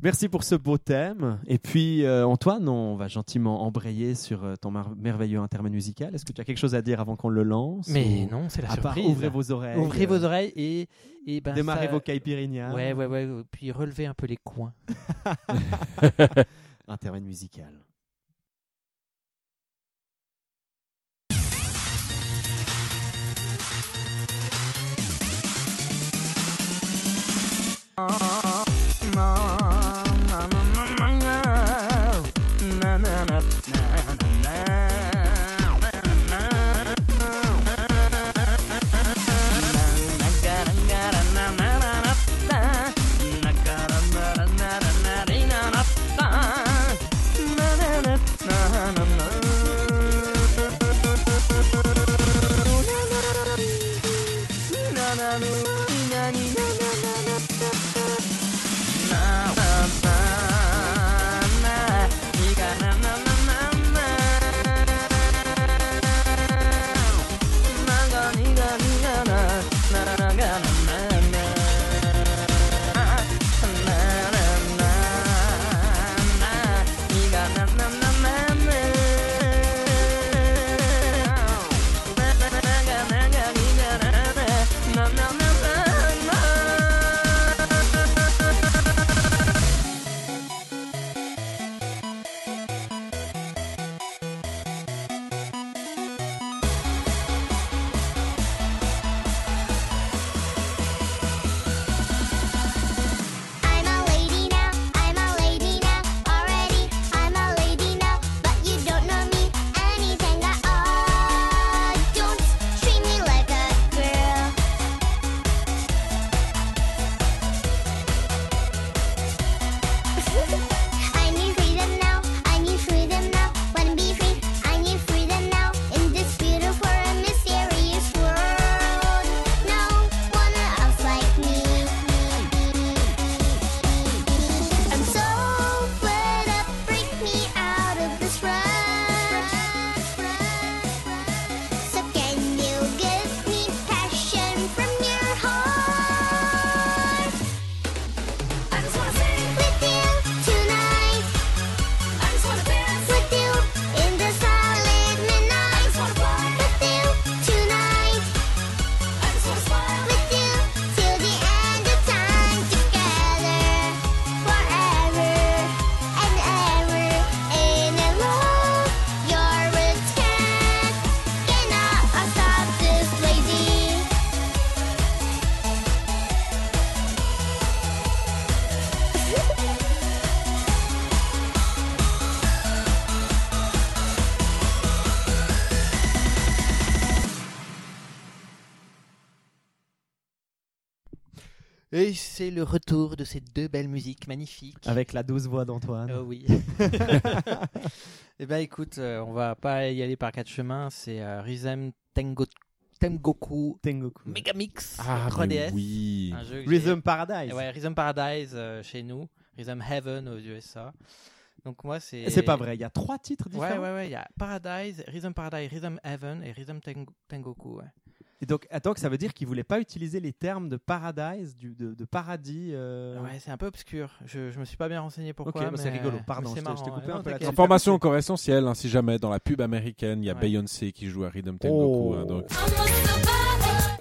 Merci pour ce beau thème. Et puis, euh, Antoine, on va gentiment embrayer sur euh, ton merveilleux intermède musical. Est-ce que tu as quelque chose à dire avant qu'on le lance Mais ou- non, c'est la À part surprise. ouvrez vos oreilles. Ouvrez vos euh, oreilles et, et ben, Démarrez ça- vos caipirinhas. Ouais, ouais, ouais. Puis relevez un peu les coins. [LAUGHS] [LAUGHS] Intermède musical. I'm c'est le retour de ces deux belles musiques magnifiques. Avec la douce voix d'Antoine. Oh oui. [LAUGHS] Eh ben écoute, euh, on va pas y aller par quatre chemins. C'est euh, Rhythm Tengo Tengoku Tengoku. Megamix Ah 3DS. mais oui. Un jeu que j'ai- Rhythm Paradise. Ouais, Rhythm Paradise euh, chez nous, Rhythm Heaven aux USA. Donc moi c'est. C'est pas vrai, il y a trois titres Ouais différents. ouais ouais, il y a Paradise, Rhythm Paradise, Rhythm Heaven et Rhythm Teng- Tengoku. Ouais. Et donc, attends, ça veut dire qu'il voulait pas utiliser les termes de paradise, du, de, de paradis. euh, Ouais, c'est un peu obscur. Je, je me suis pas bien renseigné pourquoi. Ok, mais c'est rigolo. Pardon, je c'est t'ai- coupé ouais. un peu Non. Information encore essentielle, hein, si jamais dans la pub américaine, il y a Ouais. Beyoncé qui joue à Rhythm Tengoku. Oh. hein, donc,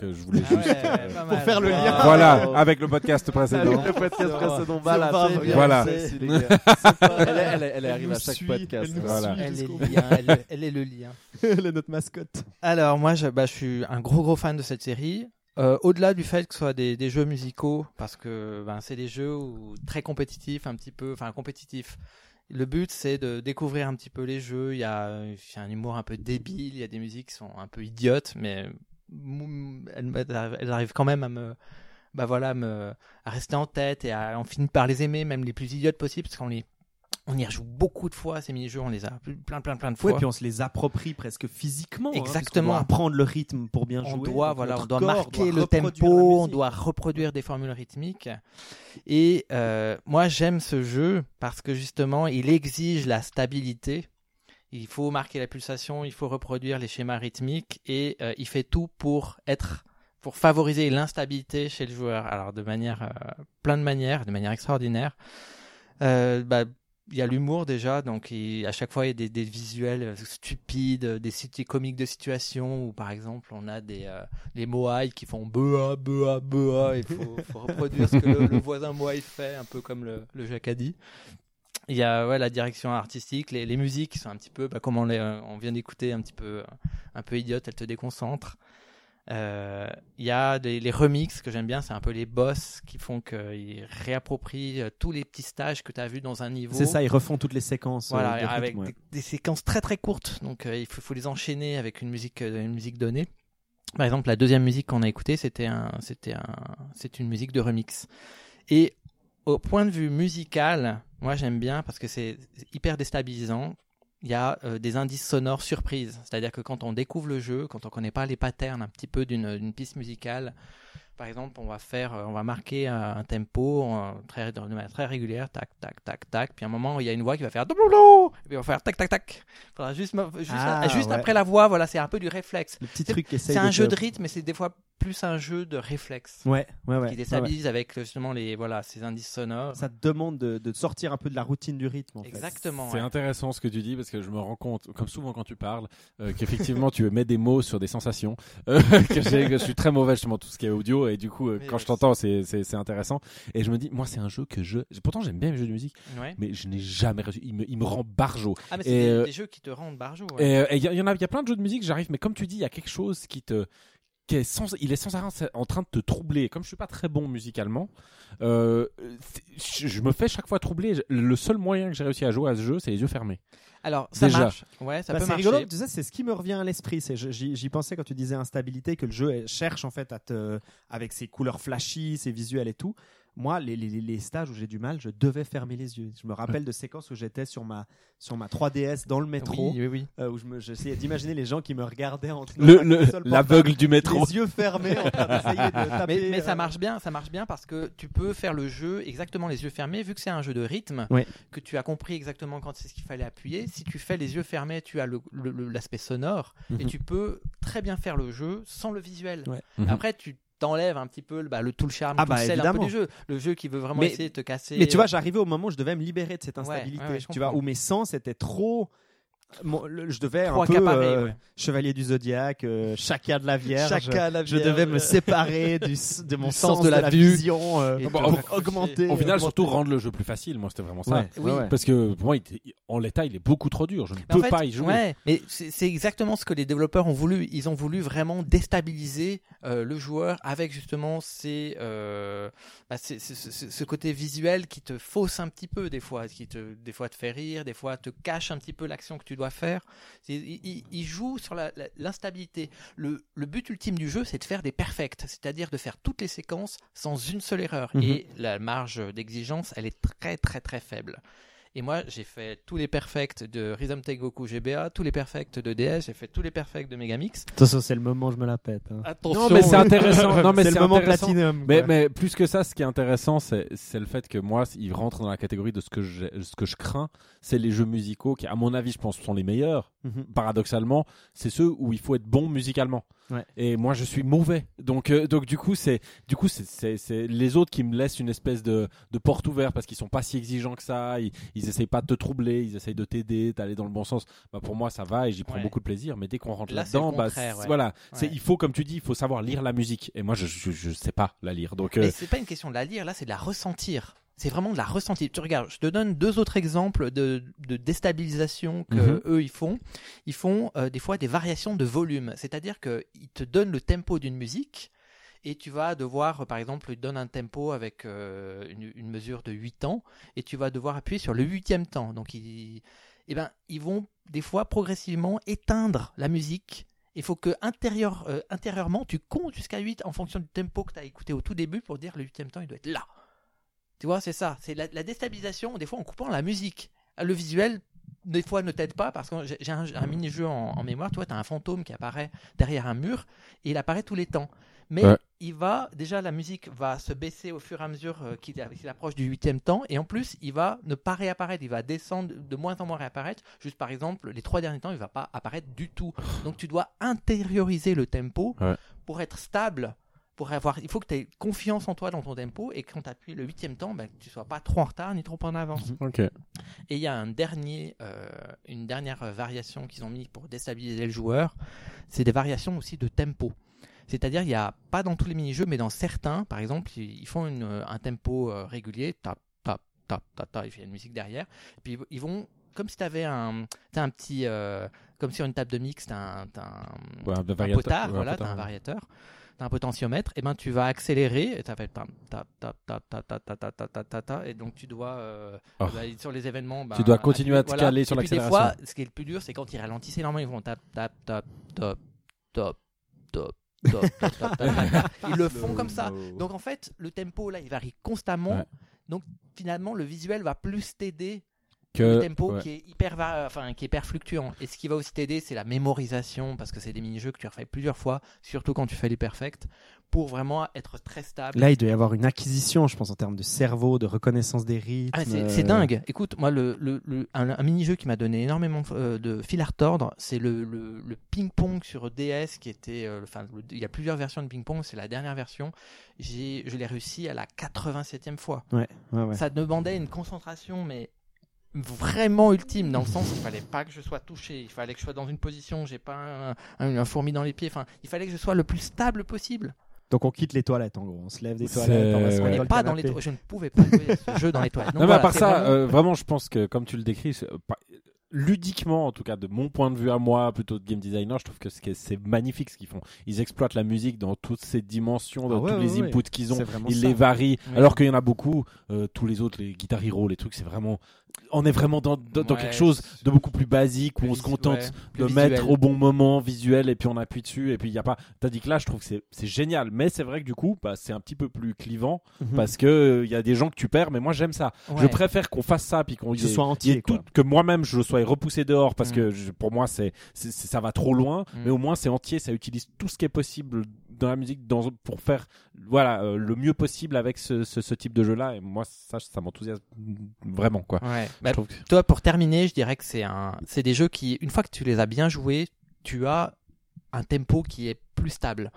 je voulais Ah juste. euh, pour faire le lien. Voilà, avec le podcast précédent. le podcast précédent. Voilà, c'est bien, Voilà. c'est- les gars. [LAUGHS] Elle, est- elle, elle Elle arrive nous à chaque suit, podcast. elle nous Voilà. suit Elle est jusqu'au le lien, elle, elle est le lien. [LAUGHS] Elle est notre mascotte. Alors moi, je, bah, je suis un gros gros fan de cette série. Euh, Au-delà du fait que ce soit des, des jeux musicaux, parce que ben, c'est des jeux où- très compétitifs, un petit peu, enfin compétitifs. Le but c'est de découvrir un petit peu les jeux. Il y a, il y a un humour un peu débile, il y a des musiques qui sont un peu idiotes, mais elles, elles arrivent- quand même à me, bah voilà, à me, à rester en tête et à, on finit par les aimer, même les plus idiotes possibles, parce qu'on les, on y rejoue beaucoup de fois ces mini-jeux, on les a plein plein plein de fois. Ouais, puis on se les approprie presque physiquement. hein, Exactement. doit apprendre le rythme pour bien on jouer. doit voilà, on doit marquer doit le tempo, on doit reproduire des formules rythmiques. Et euh, moi, j'aime ce jeu parce que justement, il exige la stabilité. Il faut marquer la pulsation, il faut reproduire les schémas rythmiques et euh, il fait tout pour être pour favoriser l'instabilité chez le joueur. Alors de manière euh, plein de manières, de manière extraordinaire. Euh, bah, il y a l'humour déjà, donc à chaque fois il y a des, des visuels euh, stupides, des sites comiques de situation où par exemple on a des euh, les moaïs qui font bea bea bea, il faut, reproduire ce que le, voisin moaï fait, un peu comme le, le jacadi. Il y a ouais, la direction artistique, les, les musiques qui sont un petit peu, bah, comme on, les, euh, on vient d'écouter, un petit peu, un peu idiote, elles te déconcentrent. Euh, Il y a des, les remixes que j'aime bien, c'est un peu les boss qui font qu'ils réapproprient euh, tous les petits stages que tu as vus dans un niveau. C'est ça, ils refont toutes les séquences. euh, Voilà, rythme, avec ouais. des, des séquences très très courtes, donc euh, il faut, faut les enchaîner avec une musique, euh, une musique donnée. Par exemple, la deuxième musique qu'on a écoutée, c'était un, c'était un, c'est une musique de remix. Et au point de vue musical, moi j'aime bien parce que c'est hyper déstabilisant. Il y a euh, des indices sonores surprises, c'est-à-dire que quand on découvre le jeu, quand on connaît pas les patterns un petit peu d'une piste musicale, par exemple, on va faire, euh, on va marquer un, tempo euh, très, de manière très régulière, tac, tac, tac, tac. Puis à un moment, il y a une voix qui va faire doublou, et puis on va faire tac, tac, tac. Faudra juste, juste, Ah, juste ouais. après la voix, voilà, c'est un peu du réflexe. Le petit C'est- truc C'est un jeu de rythme, mais c'est des fois plus un jeu de réflexe Ouais, ouais, ouais. qui déstabilise avec justement les, voilà, ces indices sonores. Ça te demande de, de sortir un peu de la routine du rythme. En. Exactement. C'est ouais. intéressant ce que tu dis parce que je me rends compte, comme souvent quand tu parles, euh, qu'effectivement tu mets des mots sur des sensations. euh, [LAUGHS] que je suis très mauvais justement tout ce qui est audio et du coup euh, Mais quand je t'entends c'est c'est c'est intéressant et je me dis moi c'est un jeu que je pourtant j'aime bien les jeux de musique Ouais. mais je n'ai jamais reçu il me il me rend barjo. Ah, mais c'est Et, des, euh, des jeux qui te rendent ouais. Et euh, il y, y en a il y a plein de jeux de musique j'arrive mais comme tu dis il y a quelque chose qui te qui est sans, il est sans arrêt en train de te troubler. Comme je suis pas très bon musicalement, euh, je me fais chaque fois troubler. Le seul moyen que j'ai réussi à jouer à ce jeu, c'est les yeux fermés. Alors, ça déjà. marche. Ouais, ça Bah, peut c'est marcher. rigolo, tu sais, c'est ce qui me revient à l'esprit. C'est, j'y, j'y pensais quand tu disais instabilité, que le jeu cherche en fait à te, avec ses couleurs flashy, ses visuels et tout. Moi, les, les, les stages où j'ai du mal, je devais fermer les yeux. Je me rappelle de séquences où j'étais sur ma, sur ma 3DS dans le métro, Oui, oui, oui. euh, où je me, j'essayais d'imaginer les gens qui me regardaient en L'aveugle du métro. les yeux fermés en train d'essayer de [LAUGHS] taper. Mais, mais ça euh, marche bien, ça marche bien parce que tu peux faire le jeu exactement les yeux fermés, vu que c'est un jeu de rythme, que tu as compris exactement quand c'est ce qu'il fallait appuyer. Si tu fais les yeux fermés, tu as l'aspect sonore et Mhm. tu peux très bien faire le jeu sans le visuel. Ouais. Mhm. Après, tu t'enlèves un petit peu le, bah, le tout le charme, Ah tout bah, le sel un peu du jeu. Le jeu qui veut vraiment Mais- essayer de te casser. Mais tu vois, j'arrivais au moment où je devais me libérer de cette instabilité. ouais, ouais, je tu vois, où mes sens étaient trop. Le- je devais un peu euh, ouais. Chevalier du Zodiaque, euh, Chacun de la Vierge. Chacun la je devais Vierge. me séparer [LAUGHS] du, de mon Du sens, sens de la vue. vision euh, pour de augmenter. Au final, augmenter- surtout rendre le jeu plus facile. Moi, c'était vraiment ça. Ouais, Oui. Parce que pour moi, il en l'état, il est beaucoup trop dur. Je ne Mais peux en fait, pas y jouer. Ouais, mais c'est exactement ce que les développeurs ont voulu. Ils ont voulu vraiment déstabiliser euh, le joueur avec justement ces, euh, bah, ces- ces- ce, ce côté visuel qui te fausse un petit peu des fois, qui te, des fois te fait rire, des fois te cache un petit peu l'action que tu dois faire. Il, il- il joue sur l'instabilité. Le, le but ultime du jeu, c'est de faire des perfects, c'est-à-dire de faire toutes les séquences sans une seule erreur. Mhm. Et la marge d'exigence, elle est très très très faible. Et moi, j'ai fait tous les perfects de Rhythm Tengoku GBA, tous les perfects de DS, j'ai fait tous les perfects de Megamix. Attention, c'est le moment, je me la pète. hein. Attention. Non, mais c'est [LAUGHS] intéressant. Non, mais c'est le moment platinum. Mais, mais plus que ça, ce qui est intéressant, c'est c'est le fait que moi, il rentre dans la catégorie de ce que je, ce que je crains, c'est les jeux musicaux qui, à mon avis, je pense, sont les meilleurs. Mhm. Paradoxalement, c'est ceux où il faut être bon musicalement. Ouais. Et moi, je suis mauvais. Donc, euh, donc du coup, c'est du coup, c'est- c'est c'est les autres qui me laissent une espèce de, de porte ouverte parce qu'ils sont pas si exigeants que ça. Ils, ils essayent pas de te troubler, ils essayent de t'aider, d'aller dans le bon sens. Bah, pour moi, ça va et j'y prends Ouais. beaucoup de plaisir. Mais dès qu'on rentre Là, le bah, ouais. voilà, c'est il faut, comme tu dis, il faut savoir lire la musique. Et moi, je je, je sais pas la lire. Donc, euh, c'est pas une question de la lire, là, c'est de la ressentir. C'est vraiment de la ressentir. Tu regardes, je te donne deux autres exemples de, de déstabilisation que Mhm. eux ils font. Ils font euh, des fois des variations de volume, c'est-à-dire qu'ils te donnent le tempo d'une musique et tu vas devoir, euh, par exemple, donnent un tempo avec euh, une, mesure de 8 temps et tu vas devoir appuyer sur le huitième temps. Donc ils, eh ben, ils vont des fois progressivement éteindre la musique. Il faut que intérieur, euh, intérieurement, tu comptes jusqu'à 8 en fonction du tempo que tu as écouté au tout début pour dire le huitième temps, il doit être là. Tu vois, c'est ça. C'est la, déstabilisation, des fois en coupant la musique. Le visuel, des fois, ne t'aide pas parce que j'ai un mini-jeu en, en mémoire. Tu vois, tu as un fantôme qui apparaît derrière un mur et il apparaît tous les temps. Mais Ouais. il va, déjà, la musique va se baisser au fur et à mesure euh, qu'il approche du huitième temps. Et en plus, il va ne pas réapparaître. Il va descendre de moins en moins réapparaître. Juste par exemple, les trois derniers temps, il va pas apparaître du tout. Donc tu dois intérioriser le tempo Ouais. pour être stable. Pour avoir, il faut que tu aies confiance en toi dans ton tempo et quand tu appuies le huitième temps, ben, que tu sois pas trop en retard ni trop en avance. ok. Et il y a un dernier, euh, une dernière variation qu'ils ont mis pour déstabiliser le joueur, c'est des variations aussi de tempo. C'est-à-dire, il n'y a pas dans tous les mini-jeux, mais dans certains, par exemple, ils font une, un tempo régulier, tap, tap, tap, tap, tap, il y a une musique derrière, et puis ils vont comme si tu avais un, as un petit, euh, comme sur une table de mix, tu un, un, ouais, un, un potard, ouais, voilà, as un variateur, tu un potentiomètre, et ben tu vas accélérer, et tu et donc tu dois, sur les événements, tu dois continuer à te caler sur l'accélération. Des fois, ce qui est le plus dur, c'est quand ils ralentissent énormément, ils vont tap, tap, tap, top, top, top, [LAUGHS] Ils le font comme ça. Donc en fait, le tempo là, il varie constamment. Ouais. Donc finalement, le visuel va plus t'aider Que- le tempo ouais. qui est hyper va- enfin qui est hyper fluctuant et ce qui va aussi t'aider c'est la mémorisation parce que c'est des mini-jeux que tu refais plusieurs fois surtout quand tu fais les perfects pour vraiment être très stable Là, il doit y avoir une acquisition, je pense, en termes de cerveau, de reconnaissance des rythmes. Ah, c'est c'est euh, dingue. Écoute, moi, le, le, le- un, un mini-jeu qui m'a donné énormément euh, de fil à retordre, c'est le, le, le ping-pong sur DS qui était. euh, Enfin, il y a plusieurs versions de ping-pong, c'est la dernière version. Je l'ai réussi à la 87e fois. Ouais, ouais, ouais. Ça demandait une concentration, mais vraiment ultime dans le sens il fallait pas que je sois touché il fallait que je sois dans une position j'ai pas un, un, un fourmi dans les pieds enfin il fallait que je sois le plus stable possible Donc on quitte les toilettes, en gros. On se lève des toilettes, on va se on le pas dans les toilettes je ne pouvais pas jouer ce jeu dans les toilettes [LAUGHS] Donc non, mais à voilà, part ça, vraiment- euh, vraiment, je pense que comme tu le décris, euh, pas- ludiquement, en tout cas de mon point de vue à moi, plutôt de game designer, je trouve que c'est magnifique ce qu'ils font. Ils exploitent la musique dans toutes ses dimensions, dans Ah ouais, tous ouais, les ouais. inputs qu'ils ont. Ils ça. les varient, alors qu'il y en a beaucoup. euh, tous les autres, les Guitar Hero, les trucs, c'est vraiment. On est vraiment dans, dans, dans Ouais, quelque chose de beaucoup plus basique où plus on se contente ouais, de visuel. mettre au bon moment visuel et puis on appuie dessus et puis il y a pas tandis que là je trouve que c'est c'est génial mais c'est vrai que du coup bah, c'est un petit peu plus clivant Mhm. parce que euh, il y a des gens que tu perds mais moi j'aime ça je préfère qu'on fasse ça puis qu'on y soit entier, tout- que moi-même je sois repoussé dehors parce Mm. que je- pour moi c'est- ça va trop loin Mm. mais au moins c'est entier ça utilise tout ce qui est possible dans la musique dans, pour faire voilà euh, le mieux possible avec ce, ce, ce type de jeu là et moi ça ça m'enthousiasme vraiment quoi Ouais. Je Bah, trouve que- toi, pour terminer, je dirais que c'est un, c'est des jeux qui, une fois que tu les as bien joués, tu as un tempo qui est plus stable.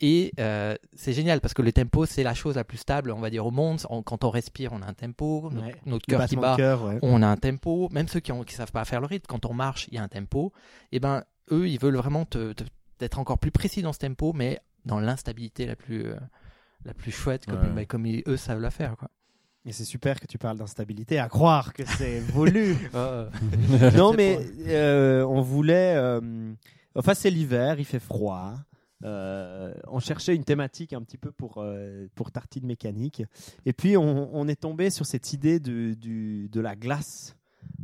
Et euh, c'est génial parce que le tempo, c'est la chose la plus stable, on va dire, au monde. On- quand on respire, on a un tempo. Notre, Ouais. notre Le cœur qui bat, ouais. on a un tempo. Même ceux qui ne savent pas faire le rythme, quand on marche, il y a un tempo. Et ben, eux, ils veulent vraiment te, te- d'être encore plus précis dans ce tempo, mais dans l'instabilité la plus, euh, la plus chouette, comme, Ouais. bah, comme ils- eux savent la faire. Quoi. Et c'est super que tu parles d'instabilité, à croire que c'est [LAUGHS] voulu. [LAUGHS] Non, mais euh, on voulait. euh, Enfin, c'est l'hiver, il fait froid. Euh, on cherchait une thématique un petit peu pour, euh, pour tartine mécanique. Et puis, on, on est tombé sur cette idée de, du, de la glace.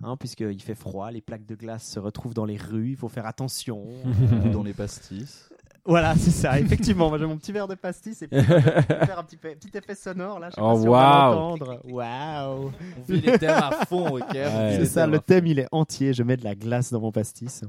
Hein, Puisqu'il fait froid, les plaques de glace se retrouvent dans les rues, il faut faire attention. Ou [LAUGHS] Euh, dans les pastis. Voilà, c'est ça. Effectivement, moi j'ai mon petit verre de pastis et puis je vais faire un petit, pe- petit effet sonore là. Je sais Oh, pas si on va l'entendre. Waouh. On vit les thèmes à fond, ok C'est ça, le thème il est entier. Je mets de la glace dans mon pastis.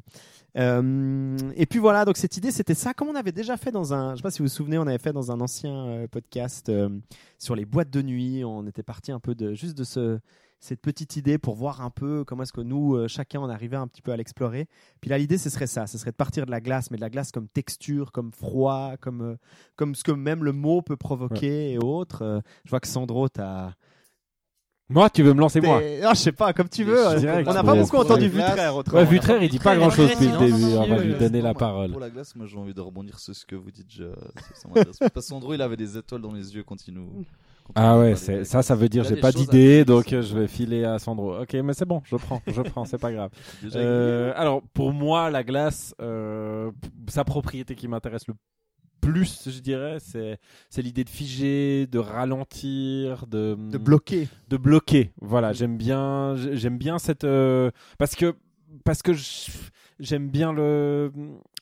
Euh, et puis voilà, donc cette idée c'était ça, comme on avait déjà fait dans un, je sais pas si vous vous souvenez, on avait fait dans un ancien euh, podcast euh, sur les boîtes de nuit. On était parti un peu de juste de ce cette petite idée pour voir un peu comment est-ce que nous, euh, chacun, on arrivait un petit peu à l'explorer. Puis là, l'idée, ce serait ça, ce serait de partir de la glace, mais de la glace comme texture, comme froid, comme, euh, comme ce que même le mot peut provoquer et autres. Euh, je vois que Sandro, t'as... Moi, tu veux me lancer moi? Ah, je sais pas, comme tu veux. euh, on n'a pas beaucoup entendu. Vutraire autrement. Ouais, Vutraire, il dit pas grand chose depuis le début. On va lui donner la parole. Pour la glace, moi j'ai envie de rebondir sur ce que vous dites. Je... Ça. [LAUGHS] Parce que Sandro, il avait des étoiles dans les yeux quand il nous. Ah ouais, c'est ça, ça veut dire j'ai pas d'idée, donc euh, je vais filer à Sandro. Ok, mais c'est bon, je prends, je prends, c'est pas grave. [LAUGHS] Euh, alors pour moi, la glace, euh, sa propriété qui m'intéresse le plus, je dirais, c'est c'est l'idée de figer, de ralentir, de De bloquer. de bloquer. Voilà, j'aime bien, j'aime bien cette euh, parce que parce que je- j'aime bien le.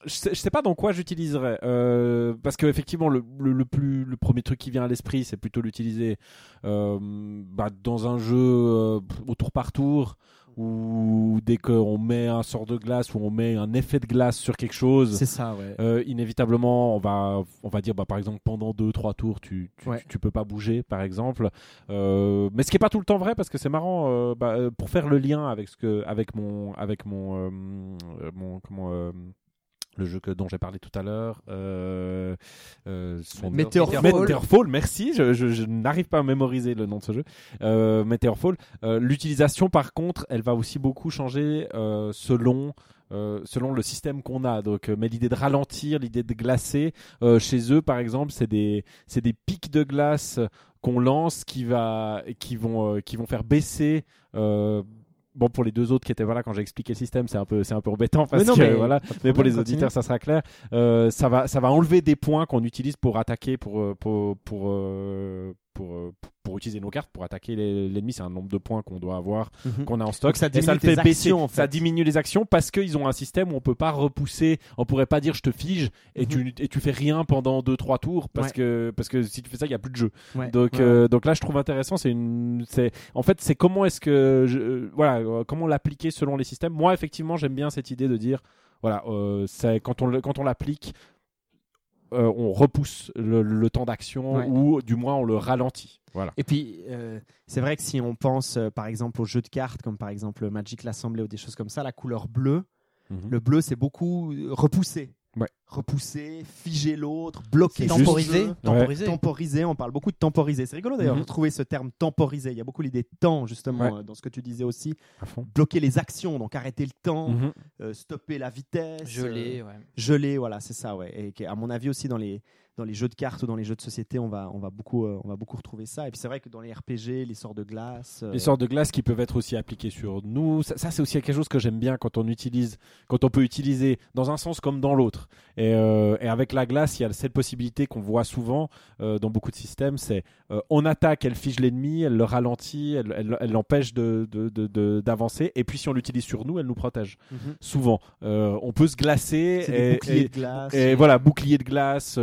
Je sais, sais pas dans quoi j'utiliserais euh, parce que effectivement le, le, le plus le premier truc qui vient à l'esprit c'est plutôt l'utiliser euh, bah, dans un jeu euh, au tour par tour ou dès qu'on met un sort de glace ou on met un effet de glace sur quelque chose C'est ça, ouais. euh, inévitablement, on va, on va dire, bah, par exemple, pendant 2-3 tours, tu, tu, Ouais. tu, tu peux pas bouger, par exemple. Euh, mais ce qui est pas tout le temps vrai, parce que c'est marrant, euh, bah, pour faire le lien avec ce que, avec mon, avec mon, mon, comment, le jeu que, dont j'ai parlé tout à l'heure, euh, euh, son Meteorfall. Meteorfall, merci, je, je, je n'arrive pas à mémoriser le nom de ce jeu. Euh, Meteorfall, euh, l'utilisation par contre, elle va aussi beaucoup changer euh, selon euh, selon le système qu'on a. Donc, euh, mais l'idée de ralentir, l'idée de glacer, euh, chez eux, par exemple, c'est des, c'est des pics de glace qu'on lance qui, va, qui, vont, qui vont faire baisser. Bon, pour les deux autres qui étaient voilà quand j'ai expliqué le système, c'est un peu c'est un peu embêtant parce Mais non, que mais voilà. Mais pour les auditeurs, ça sera clair. Euh, ça va ça va enlever des points qu'on utilise pour attaquer pour euh, pour pour euh, pour, euh, pour utiliser nos cartes pour attaquer l'ennemi. C'est un nombre de points qu'on doit avoir Mhm. qu'on a en stock. Donc ça et ça le diminue fait tes baisser. actions, en Ça diminue les actions parce qu'ils ont un système où on peut pas repousser. On pourrait pas dire je te fige et Mhm. tu et tu fais rien pendant 2-3 tours parce Ouais. que parce que si tu fais ça, il y a plus de jeu. Ouais. Donc Ouais, euh, donc là, je trouve intéressant. C'est une c'est en fait c'est comment est-ce que je, euh, voilà comment l'appliquer selon les systèmes. Moi, effectivement, j'aime bien cette idée de dire voilà euh, quand on quand on l'applique. Euh, on repousse le, le temps d'action Ouais. ou du moins on le ralentit. Voilà. Et puis, euh, c'est vrai que si on pense, euh, par exemple, aux jeux de cartes, comme par exemple Magic l'Assemblée ou des choses comme ça, la couleur bleue, Mhm. le bleu, c'est beaucoup repousser. Ouais. Repousser, figer l'autre, bloquer. Temporiser, temporiser. Temporiser, on parle beaucoup de temporiser. C'est rigolo d'ailleurs Mhm. de trouver ce terme temporiser. Il y a beaucoup l'idée de temps, justement, Ouais. euh, dans ce que tu disais aussi. Bloquer les actions, donc arrêter le temps, Mhm. euh, stopper la vitesse. Gelé, euh, ouais. Gelé, voilà, c'est ça, ouais. Et qui- à mon avis aussi dans les dans les jeux de cartes ou dans les jeux de société, on va on va beaucoup euh, on va beaucoup retrouver ça. Et puis c'est vrai que dans les RPG, les sorts de glace. euh, Les sortes de glace qui peuvent être aussi appliquées sur nous. Ça, ça, c'est aussi quelque chose que j'aime bien quand on utilise, quand on peut utiliser dans un sens comme dans l'autre. Et, euh, et avec la glace, il y a cette possibilité qu'on voit souvent euh, dans beaucoup de systèmes, c'est euh, on attaque, elle fige l'ennemi, elle le ralentit, elle, l'empêche de, d'avancer. Et puis si on l'utilise sur nous, elle nous protège. mhm. Souvent, on peut se glacer et, et- de glace. et voilà, bouclier de glace,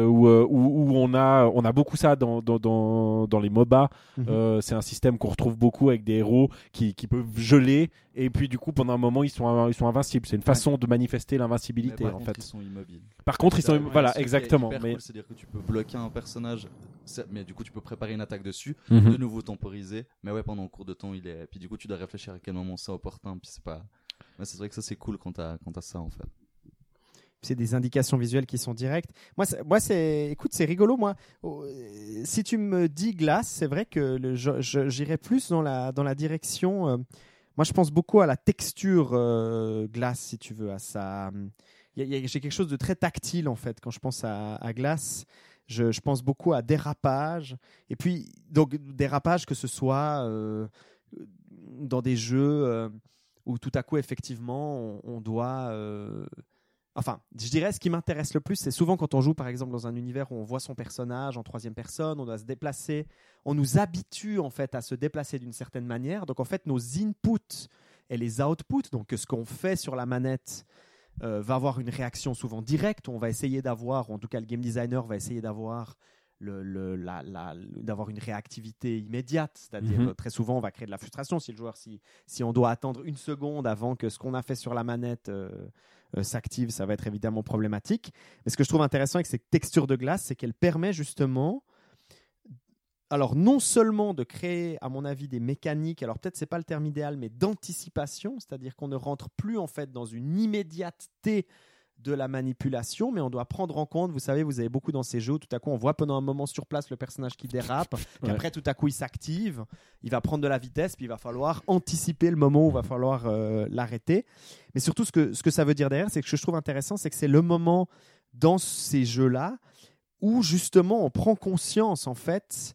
où, euh, où, où on, a, on a beaucoup ça dans, dans, dans, dans les MOBA. Mhm. Euh, c'est un système qu'on retrouve beaucoup avec des héros qui, qui peuvent geler, et puis du coup, pendant un moment, ils sont, ils sont invincibles. C'est une façon de manifester l'invincibilité, par en contre, fait. ils sont immobiles. Par contre, ils sont. Ouais, voilà, exactement. Mais... cool, C'est-à-dire que tu peux bloquer un personnage, mais du coup, tu peux préparer une attaque dessus, Mhm. de nouveau temporiser. Mais ouais, pendant un cours de temps, il est. Puis du coup, tu dois réfléchir à quel moment c'est opportun. Puis c'est pas. Mais c'est vrai que ça, c'est cool quand t'as quand t'as ça en fait. C'est des indications visuelles qui sont directes. Moi, moi, c'est, écoute, c'est rigolo. Moi, Oh, si tu me dis glace, c'est vrai que j'irais plus dans la dans la direction. euh, moi, je pense beaucoup à la texture euh, glace, si tu veux, à ça. J'ai quelque chose de très tactile en fait quand je pense à, glace. Je, pense beaucoup à dérapage. Et puis, donc, dérapage, que ce soit euh, dans des jeux où tout à coup, effectivement, on, doit. Enfin, je dirais ce qui m'intéresse le plus, c'est souvent quand on joue par exemple dans un univers où on voit son personnage en troisième personne, on doit se déplacer, on nous habitue en fait à se déplacer d'une certaine manière. Donc en fait, nos inputs et les outputs, donc ce qu'on fait sur la manette, euh, va avoir une réaction souvent directe. On va essayer d'avoir, en tout cas le game designer va essayer d'avoir le, le- la- la- d'avoir une réactivité immédiate. C'est-à-dire, Mhm. euh, très souvent, on va créer de la frustration si le joueur, si, si on doit attendre une seconde avant que ce qu'on a fait sur la manette euh, s'active, ça va être évidemment problématique. Mais ce que je trouve intéressant avec cette texture de glace, c'est qu'elle permet justement alors non seulement de créer, à mon avis, des mécaniques, alors peut-être c'est pas le terme idéal, mais d'anticipation, c'est-à-dire qu'on ne rentre plus en fait dans une immédiateté de la manipulation, mais on doit prendre en compte, vous savez, vous avez beaucoup dans ces jeux, où tout à coup on voit pendant un moment sur place le personnage qui dérape, [LAUGHS] qu'après tout à coup il s'active, il va prendre de la vitesse, puis il va falloir anticiper le moment où il va falloir euh, l'arrêter. Mais surtout ce que, ce que ça veut dire derrière, c'est que ce que je trouve intéressant, c'est que c'est le moment dans ces jeux-là où justement on prend conscience en fait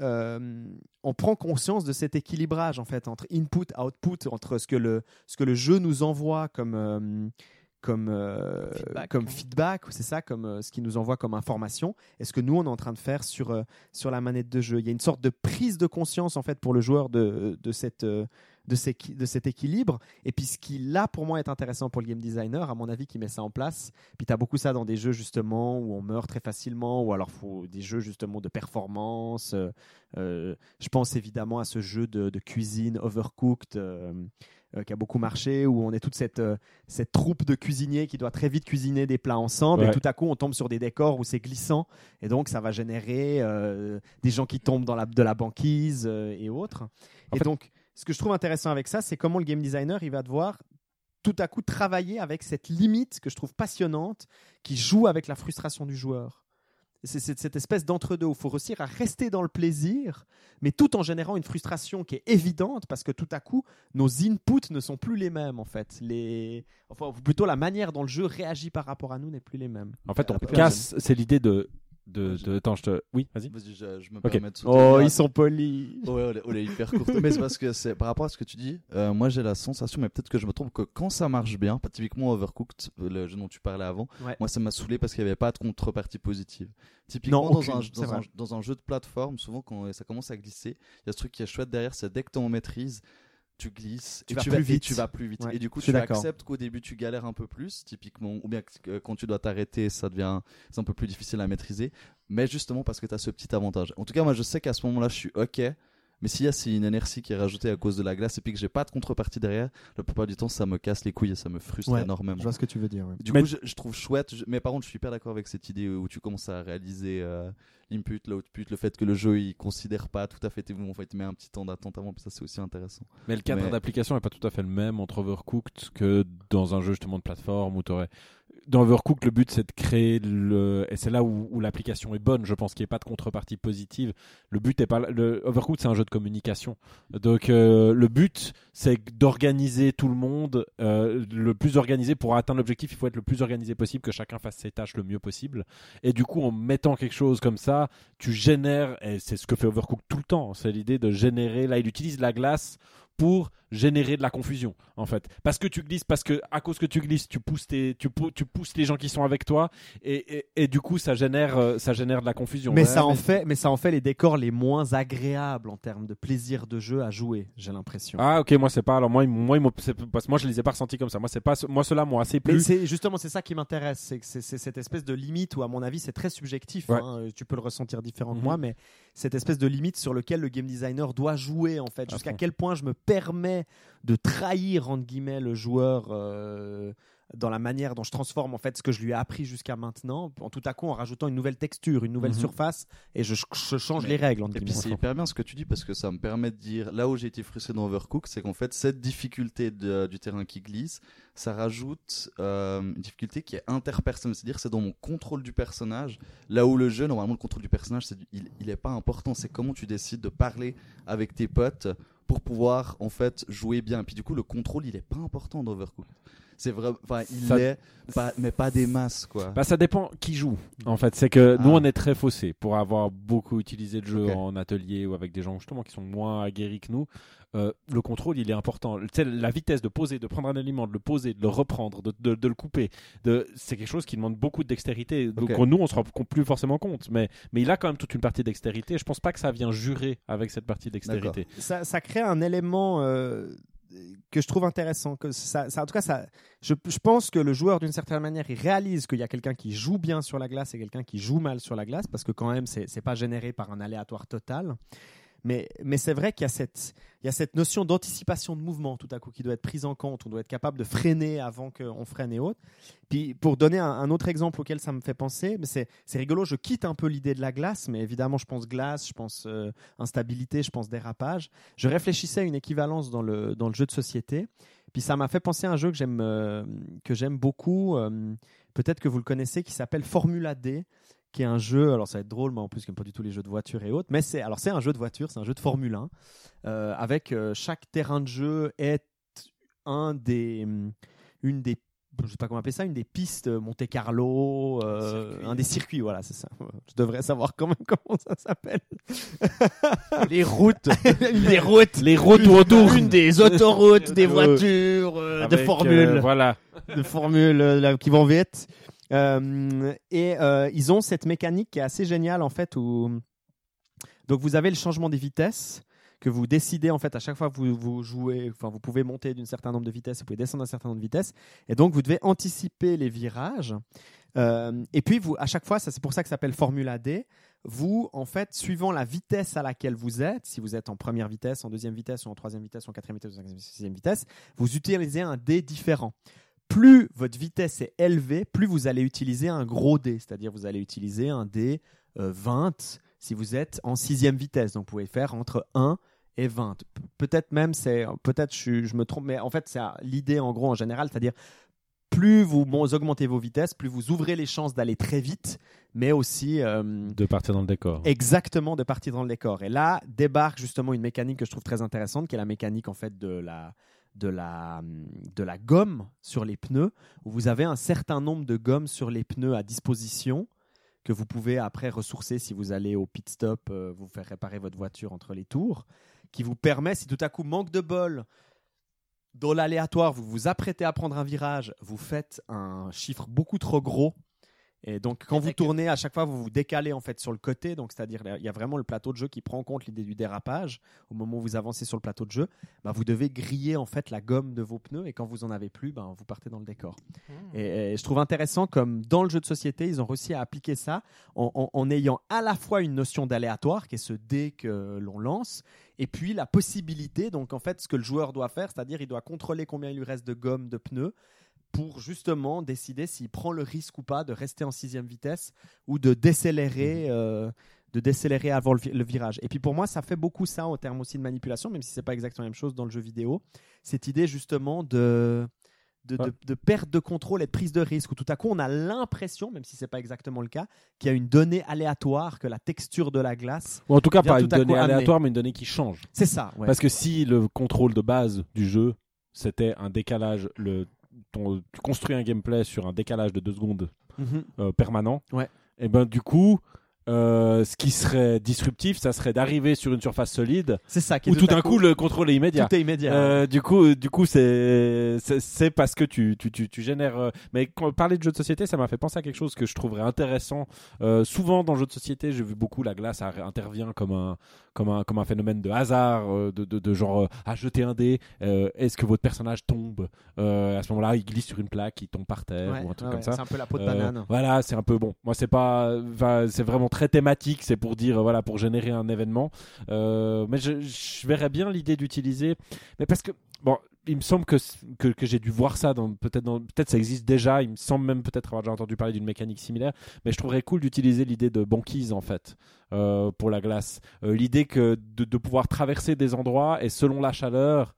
euh, on prend conscience de cet équilibrage en fait entre input output entre ce que le ce que le jeu nous envoie comme euh, comme euh, Feedback. comme feedback c'est ça comme euh, ce qui nous envoie comme information et ce que nous on est en train de faire sur euh, sur la manette de jeu? Il y a une sorte de prise de conscience en fait pour le joueur de de cette de, ces- de cet équilibre. Et puis ce qui là pour moi est intéressant pour le game designer, à mon avis, qui met ça en place. Puis tu as beaucoup ça dans des jeux justement où on meurt très facilement, ou alors faut des jeux justement de performance. Euh, euh, je pense évidemment à ce jeu de, de cuisine Overcooked. euh, euh, qui a beaucoup marché, où on est toute cette, euh, cette troupe de cuisiniers qui doit très vite cuisiner des plats ensemble, et tout à coup on tombe sur des décors où c'est glissant, et donc ça va générer euh, des gens qui tombent dans la, de la banquise et autres. En et fait- donc, ce que je trouve intéressant avec ça, c'est comment le game designer il va devoir tout à coup travailler avec cette limite que je trouve passionnante, qui joue avec la frustration du joueur. C'est cette espèce d'entre-deux où il faut réussir à rester dans le plaisir, mais tout en générant une frustration qui est évidente parce que tout à coup, nos inputs ne sont plus les mêmes en fait. Les... Enfin, ou plutôt la manière dont le jeu réagit par rapport à nous n'est plus les mêmes. En fait, on casse. C'est l'idée de. De, de- Attends, je te. Oui, vas-y. Vas-y, je, je me Ok. permets de sauter. Oh, ils sont polis. Ouais, on est, on est hyper court. mais c'est parce que c'est par rapport à ce que tu dis. euh, moi, j'ai la sensation, mais peut-être que je me trompe, que quand ça marche bien, pas typiquement Overcooked, le jeu dont tu parlais avant, Ouais. moi, ça m'a saoulé parce qu'il n'y avait pas de contrepartie positive. Typiquement, Non, dans, aucune, un, dans, un, dans un jeu de plateforme, souvent quand ça commence à glisser, il y a ce truc qui est chouette derrière, c'est dès que tu en maîtrise. Tu glisses Tu et vas tu plus vite. tu vas plus vite. Ouais, et du coup, tu acceptes qu'au début tu galères un peu plus, typiquement, ou bien que, euh, quand tu dois t'arrêter, ça devient c'est un peu plus difficile à maîtriser. Mais justement parce que tu as ce petit avantage. En tout cas, moi je sais qu'à ce moment-là, je suis OK. Mais s'il y a c'est une inertie qui est rajoutée à cause de la glace et puis que j'ai pas de contrepartie derrière, la plupart du temps ça me casse les couilles et ça me frustre Ouais, énormément. Je vois ce que tu veux dire. ouais. Du Mais- coup, je, je trouve chouette, je- mais par contre, je suis pas d'accord avec cette idée où tu commences à réaliser euh, l'input, l'output, le fait que le jeu il considère pas tout à fait tes mouvements, en fait, il met un petit temps d'attente avant, puis ça c'est aussi intéressant. Mais le cadre Mais- d'application est pas tout à fait le même entre Overcooked que dans un jeu justement de plateforme où t'aurais. Dans Overcooked, le but c'est de créer le. Et c'est là où, l'application est bonne, je pense qu'il n'y ait pas de contrepartie positive. Le but est pas. Le Overcooked c'est un jeu de communication. Donc euh, le but c'est d'organiser tout le monde euh, le plus organisé pour atteindre l'objectif. Il faut être le plus organisé possible, que chacun fasse ses tâches le mieux possible. Et du coup, en mettant quelque chose comme ça, tu génères, et c'est ce que fait Overcooked tout le temps, c'est l'idée de générer, là il utilise la glace pour générer de la confusion en fait parce que tu glisses parce que à cause que tu glisses tu pousses tes, tu, pou- tu pousses les gens qui sont avec toi et, et, et du coup ça génère euh, ça génère de la confusion Mais Ouais, ça en fait, mais ça en fait les décors les moins agréables en termes de plaisir de jeu à jouer. J'ai l'impression. ah ok moi c'est pas alors moi moi parce que moi je les ai pas ressentis comme ça moi c'est pas moi ceux-là m'ont assez Mais plu c'est justement c'est ça qui m'intéresse, c'est que c'est cette espèce de limite où à mon avis c'est très subjectif. Ouais. hein, tu peux le ressentir différemment Mhm. de moi, mais cette espèce de limite sur lequel le game designer doit jouer en fait. Jusqu'à quel point je me permets de trahir entre guillemets le joueur. euh, dans la manière dont je transforme en fait ce que je lui ai appris jusqu'à maintenant, en tout à coup en rajoutant une nouvelle texture, une nouvelle Mhm. surface, et je, je change Mais- les règles. entre Et puis c'est hyper bien ce que tu dis parce que ça me permet de dire là où j'ai été frustré dans Overcooked, c'est qu'en fait cette difficulté de- du terrain qui glisse, ça rajoute euh, une difficulté qui est interpersonnelle, c'est-à-dire c'est dans mon contrôle du personnage. Là où le jeu, normalement le contrôle du personnage, du- il, il est pas important, c'est comment tu décides de parler avec tes potes pour pouvoir en fait jouer bien. Et puis du coup le contrôle il est pas important dans Overcooked. C'est vrai, enfin il Ça- l'est, pas, mais pas des masses quoi. Bah, ça dépend qui joue. En fait, c'est que nous, Ah. on est très faussés pour avoir beaucoup utilisé le jeu en atelier ou avec des gens justement qui sont moins aguerris que nous. Euh, le contrôle, il est important. La vitesse de poser, de prendre un aliment, de le poser, de le reprendre, de, de- de le couper, de... c'est quelque chose qui demande beaucoup de dextérité. Donc nous, on se rend plus forcément compte. Mais, mais il a quand même toute une partie dextérité. Je pense pas que ça vient jurer avec cette partie dextérité. ça, ça crée un élément. euh, que je trouve intéressant. Que ça, en tout cas, ça, je, je pense que le joueur, d'une certaine manière, il réalise qu'il y a quelqu'un qui joue bien sur la glace et quelqu'un qui joue mal sur la glace, parce que quand même, c'est pas généré par un aléatoire total. Mais, c'est vrai qu'il y a cette, notion d'anticipation de mouvement tout à coup qui doit être prise en compte. On doit être capable de freiner avant qu'on freine et autres. Puis pour donner un, autre exemple auquel ça me fait penser, c'est rigolo, je quitte un peu l'idée de la glace, mais évidemment je pense glace, je pense euh, instabilité, je pense dérapage. Je réfléchissais à une équivalence dans le, jeu de société. Puis ça m'a fait penser à un jeu que j'aime euh, beaucoup, euh, peut-être que vous le connaissez, qui s'appelle Formula D qui est un jeu, alors ça va être drôle, mais en plus, comme pas du tout les jeux de voiture et autres, mais c'est alors c'est un jeu de voiture, c'est un jeu de Formule 1, euh, avec euh, chaque terrain de jeu est un des, hum, une des, je sais pas comment appeler ça, une des pistes Monte Carlo, euh, un des circuits, voilà, c'est ça. [LAUGHS] Je devrais savoir quand même comment ça s'appelle. [LAUGHS] [LAUGHS] Les routes. les routes, Les routes où on tourne. une des autoroutes, des Euh, voitures, euh, de Avec, Formule. euh, voilà. de formules euh, qui vont vite. Euh, et euh, ils ont cette mécanique qui est assez géniale en fait où donc vous avez le changement des vitesses que vous décidez en fait à chaque fois que vous, jouez, enfin vous pouvez monter d'un certain nombre de vitesses, vous pouvez descendre d'un certain nombre de vitesses, et donc vous devez anticiper les virages. Euh, et puis à chaque fois, ça c'est pour ça que ça s'appelle Formula D. Vous, en fait, suivant la vitesse à laquelle vous êtes, si vous êtes en première vitesse, en deuxième vitesse, ou en troisième vitesse, en quatrième vitesse, en cinquième, sixième vitesse, vous utilisez un dé différent plus votre vitesse est élevée, plus vous allez utiliser un gros dé, c'est-à-dire vous allez utiliser un dé euh, 20 si vous êtes en sixième vitesse. Donc vous pouvez faire entre 1 et 20. Pe- Peut-être même, c'est peut-être je, je me trompe, mais en fait c'est l'idée en gros en général, c'est-à-dire plus vous bon, augmentez vos vitesses, plus vous ouvrez les chances d'aller très vite, mais aussi euh, De partir dans le décor. exactement de partir dans le décor. Et là débarque justement une mécanique que je trouve très intéressante, qui est la mécanique en fait de la de la de la gomme sur les pneus, où vous avez un certain nombre de gommes sur les pneus à disposition que vous pouvez après ressourcer si vous allez au pit stop, euh, vous faire réparer votre voiture entre les tours, qui vous permet si tout à coup manque de bol dans l'aléatoire, vous vous apprêtez à prendre un virage, vous faites un chiffre beaucoup trop gros. Et donc, quand vous tournez, à chaque fois, vous vous décalez en fait sur le côté. Donc, c'est-à-dire, il y a vraiment le plateau de jeu qui prend en compte l'idée du dérapage. Au moment où vous avancez sur le plateau de jeu, bah, vous devez griller en fait la gomme de vos pneus. Et quand vous en avez plus, bah, vous partez dans le décor. Et, et je trouve intéressant comme dans le jeu de société, ils ont réussi à appliquer ça en, en- en ayant à la fois une notion d'aléatoire, qui est ce dé que l'on lance, et puis la possibilité, donc en fait, ce que le joueur doit faire, c'est-à-dire il doit contrôler combien il lui reste de gomme, de pneus, pour justement décider s'il prend le risque ou pas de rester en sixième vitesse ou de décélérer. euh, de décélérer avant le, vi- le virage. Et puis pour moi, ça fait beaucoup ça en termes aussi de manipulation, même si c'est pas exactement la même chose dans le jeu vidéo. Cette idée justement de, de, de- Ouais. de perte de contrôle et de prise de risque, où tout à coup on a l'impression, même si c'est pas exactement le cas, qu'il y a une donnée aléatoire, que la texture de la glace. Ou en tout cas, pas tout une donnée amener. aléatoire, mais une donnée qui change. C'est ça. ouais. Parce que si le contrôle de base du jeu, c'était un décalage, le, ton- tu construis un gameplay sur un décalage de 2 secondes Mhm. euh, permanent, Ouais. et ben du coup, euh, ce qui serait disruptif, ça serait d'arriver sur une surface solide C'est ça. Qui où tout d'un coup le contrôle est immédiat. tout est immédiat. Euh, du coup, du coup, c'est c'est- parce que tu tu tu, tu génères. Mais quand parler de jeux de société, ça m'a fait penser à quelque chose que je trouverais intéressant. Euh, souvent dans le jeu de société, j'ai vu beaucoup la glace intervient comme un comme un comme un phénomène de hasard, euh, de, de de genre euh, à jeter un dé. euh, Est-ce que votre personnage tombe À ce moment-là, il glisse sur une plaque, il tombe par terre Ouais, ou un truc ouais, comme ça. C'est un peu la peau de banane. voilà, c'est un peu bon. Moi, c'est pas, c'est vraiment très thématique. C'est pour dire, voilà, pour générer un événement. Mais je, je verrais bien l'idée d'utiliser, mais parce que bon, il me semble que que, j'ai dû voir ça peut-être peut-être ça existe déjà. Il me semble même peut-être avoir déjà entendu parler d'une mécanique similaire. Mais je trouverais cool d'utiliser l'idée de banquise en fait euh, pour la glace. Euh, l'idée que de pouvoir traverser des endroits et selon la chaleur.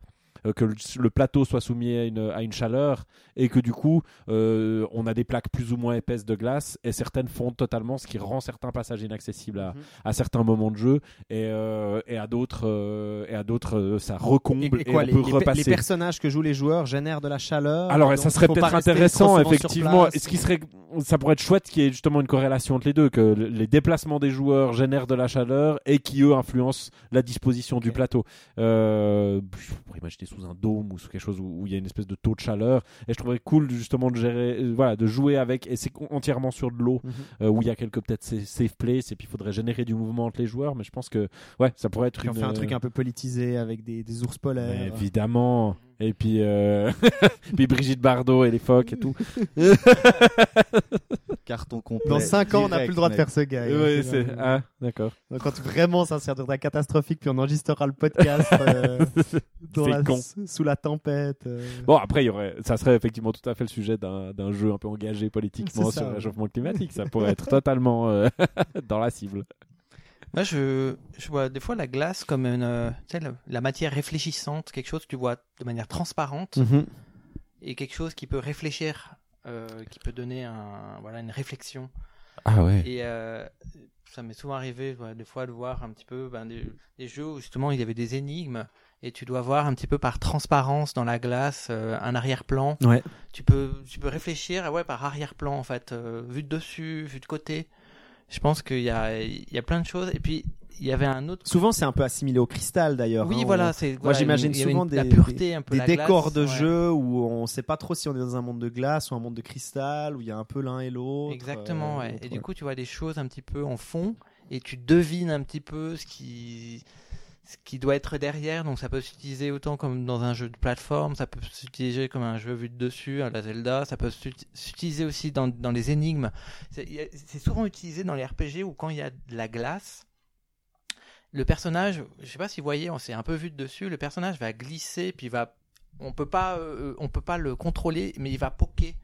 Euh, que le, le plateau soit soumis à une, à une chaleur et que du coup euh, on a des plaques plus ou moins épaisses de glace et certaines fondent totalement ce qui rend certains passages inaccessibles à, Mhm. à certains moments de jeu et, euh, et à d'autres et à d'autres ça recomble Et, et, et quoi, on les, peut les repasser les personnages que jouent les joueurs génèrent de la chaleur. alors ça serait peut-être intéressant effectivement ce qui serait ça pourrait être chouette qu'il y ait justement une corrélation entre les deux que le- les déplacements des joueurs génèrent de la chaleur et qui eux influencent la disposition du plateau euh, je pourrais imaginer sous un dôme ou sous quelque chose où, il y a une espèce de taux de chaleur. Et je trouverais cool justement de gérer, euh, voilà, de jouer avec. Et c'est entièrement sur de l'eau Mhm. euh, où il y a quelques peut-être sa- safe places et puis il faudrait générer du mouvement entre les joueurs. Mais je pense que ouais, ça pourrait être Puis on une. fait un truc un peu politisé avec des, des ours Mais polaires. évidemment. Et puis, euh, [LAUGHS] puis Brigitte Bardot et les phoques et tout. [LAUGHS] Carton complet. Dans 5 ans, on n'a plus le droit de faire ce gars. Ouais, c'est ah d'accord. Donc, Quand vraiment ça sera catastrophique, puis on enregistrera le podcast euh, [LAUGHS] dans C'est la- con. sous la tempête. euh. Bon après, il y aurait, ça serait effectivement tout à fait le sujet d'un d'un jeu un peu engagé politiquement sur le ouais. réchauffement climatique. Ça pourrait être totalement euh, dans la cible. Moi, je, je vois des fois la glace comme une, euh, tu sais, le- la matière réfléchissante, quelque chose que tu vois de manière transparente Mhm. et quelque chose qui peut réfléchir, euh, qui peut donner un, voilà, une réflexion. Ah ouais. Et euh, ça m'est souvent arrivé ouais, des fois de voir un petit peu ben, des, des jeux où justement il y avait des énigmes et tu dois voir un petit peu par transparence dans la glace euh, un arrière-plan. Ouais. Tu peux, tu peux réfléchir ah ouais, par arrière-plan en fait, euh, vu de dessus, vu de côté. Je pense qu'il y a, il y a plein de choses. Et puis il y avait un autre. Souvent, c'est un peu assimilé au cristal d'ailleurs. Oui, hein. voilà, On-. Moi, voilà, j'imagine souvent une- des, la pureté un peu des la décors glace, de ouais. jeu où on sait pas trop si on est dans un monde de glace ou un monde de cristal, où il y a un peu l'un et l'autre. Exactement, euh, ouais. Et du coup, tu vois des choses un petit peu en fond et tu devines un petit peu ce qui, ce qui doit être derrière. Donc, ça peut s'utiliser autant comme dans un jeu de plateforme, ça peut s'utiliser comme un jeu vu de dessus, à la Zelda, ça peut s'ut- s'utiliser aussi dans, dans les énigmes. C'est souvent utilisé dans les RPG où quand il y a de la glace, le personnage, je sais pas si vous voyez, on s'est un peu vu de dessus, le personnage va glisser, puis va, on peut pas, euh, on peut pas le contrôler, mais il va poker.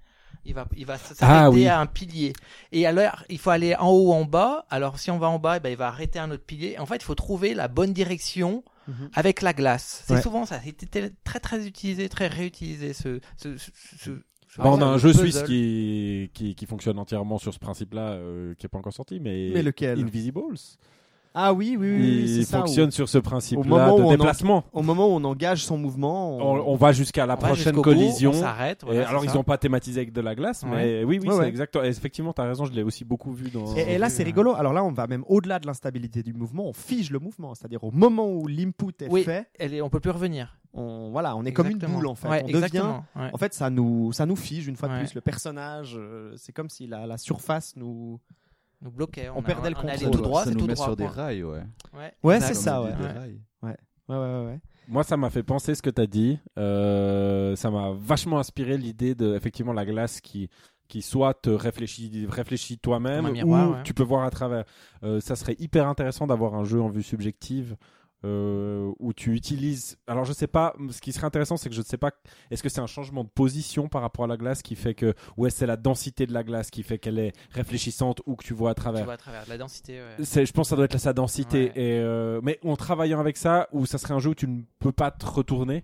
Il va, il va s'arrêter Ah oui. à un pilier. Et alors, il faut aller en haut ou en bas. Alors, si on va en bas, eh ben, il va arrêter un autre pilier. En fait, il faut trouver la bonne direction Mhm. avec la glace. C'est Ouais. souvent ça. C'était très, très utilisé, très réutilisé. Ce, ce, ce, ce- ce- Bah, on a un jeu puzzle. suisse qui, qui, qui fonctionne entièrement sur ce principe-là, euh, qui est pas encore sorti, mais, Mais lequel? Invisibles. Ah oui, oui, oui, il ça. fonctionne sur ce principe-là moment de en- déplacement. Au moment où on engage son mouvement, on- On, on va jusqu'à la On va prochaine bout, collision. on s'arrête. Voilà, alors ils n'ont pas thématisé avec de la glace, Ouais. mais oui, oui, Ouais, c'est ouais. exact. Effectivement, t'as raison, je l'ai aussi beaucoup vu dans. Et, et là, c'est rigolo. Alors là, on va même au-delà de l'instabilité du mouvement. On fige le mouvement, c'est-à-dire au moment où l'input est Oui. fait, Elle est- on peut plus revenir. on voilà, on est comme une Exactement. boule en fait. Ouais, on devient. exactement. ouais. En fait, ça nous, ça nous fige une fois de plus. Le personnage, euh, c'est comme si la, la surface nous. Nous bloquait. on a- perdait le on allait contrôle, tout droit, ça c'est nous tout met droit. sur des rails, ouais. Ouais, c'est ça, on ouais. Ouais. rails. Ouais, ouais, ouais. ouais. Moi, ça m'a fait penser ce que tu as dit. Euh, ça m'a vachement inspiré l'idée de effectivement la glace qui qui soit te réfléchit, réfléchit toi-même ou ouais. tu peux voir à travers. Euh, ça serait hyper intéressant d'avoir un jeu en vue subjective euh, où tu utilises. Alors je sais pas. Ce qui serait intéressant, c'est que je ne sais pas. Est-ce que c'est un changement de position par rapport à la glace qui fait que, ou est-ce que c'est la densité de la glace qui fait qu'elle est réfléchissante ou que tu vois à Tu travers. vois à travers la densité. ouais. C'est, je pense que ça doit être sa densité. Ouais. Et euh, mais en travaillant avec ça, où ça serait un jeu où tu ne peux pas te retourner?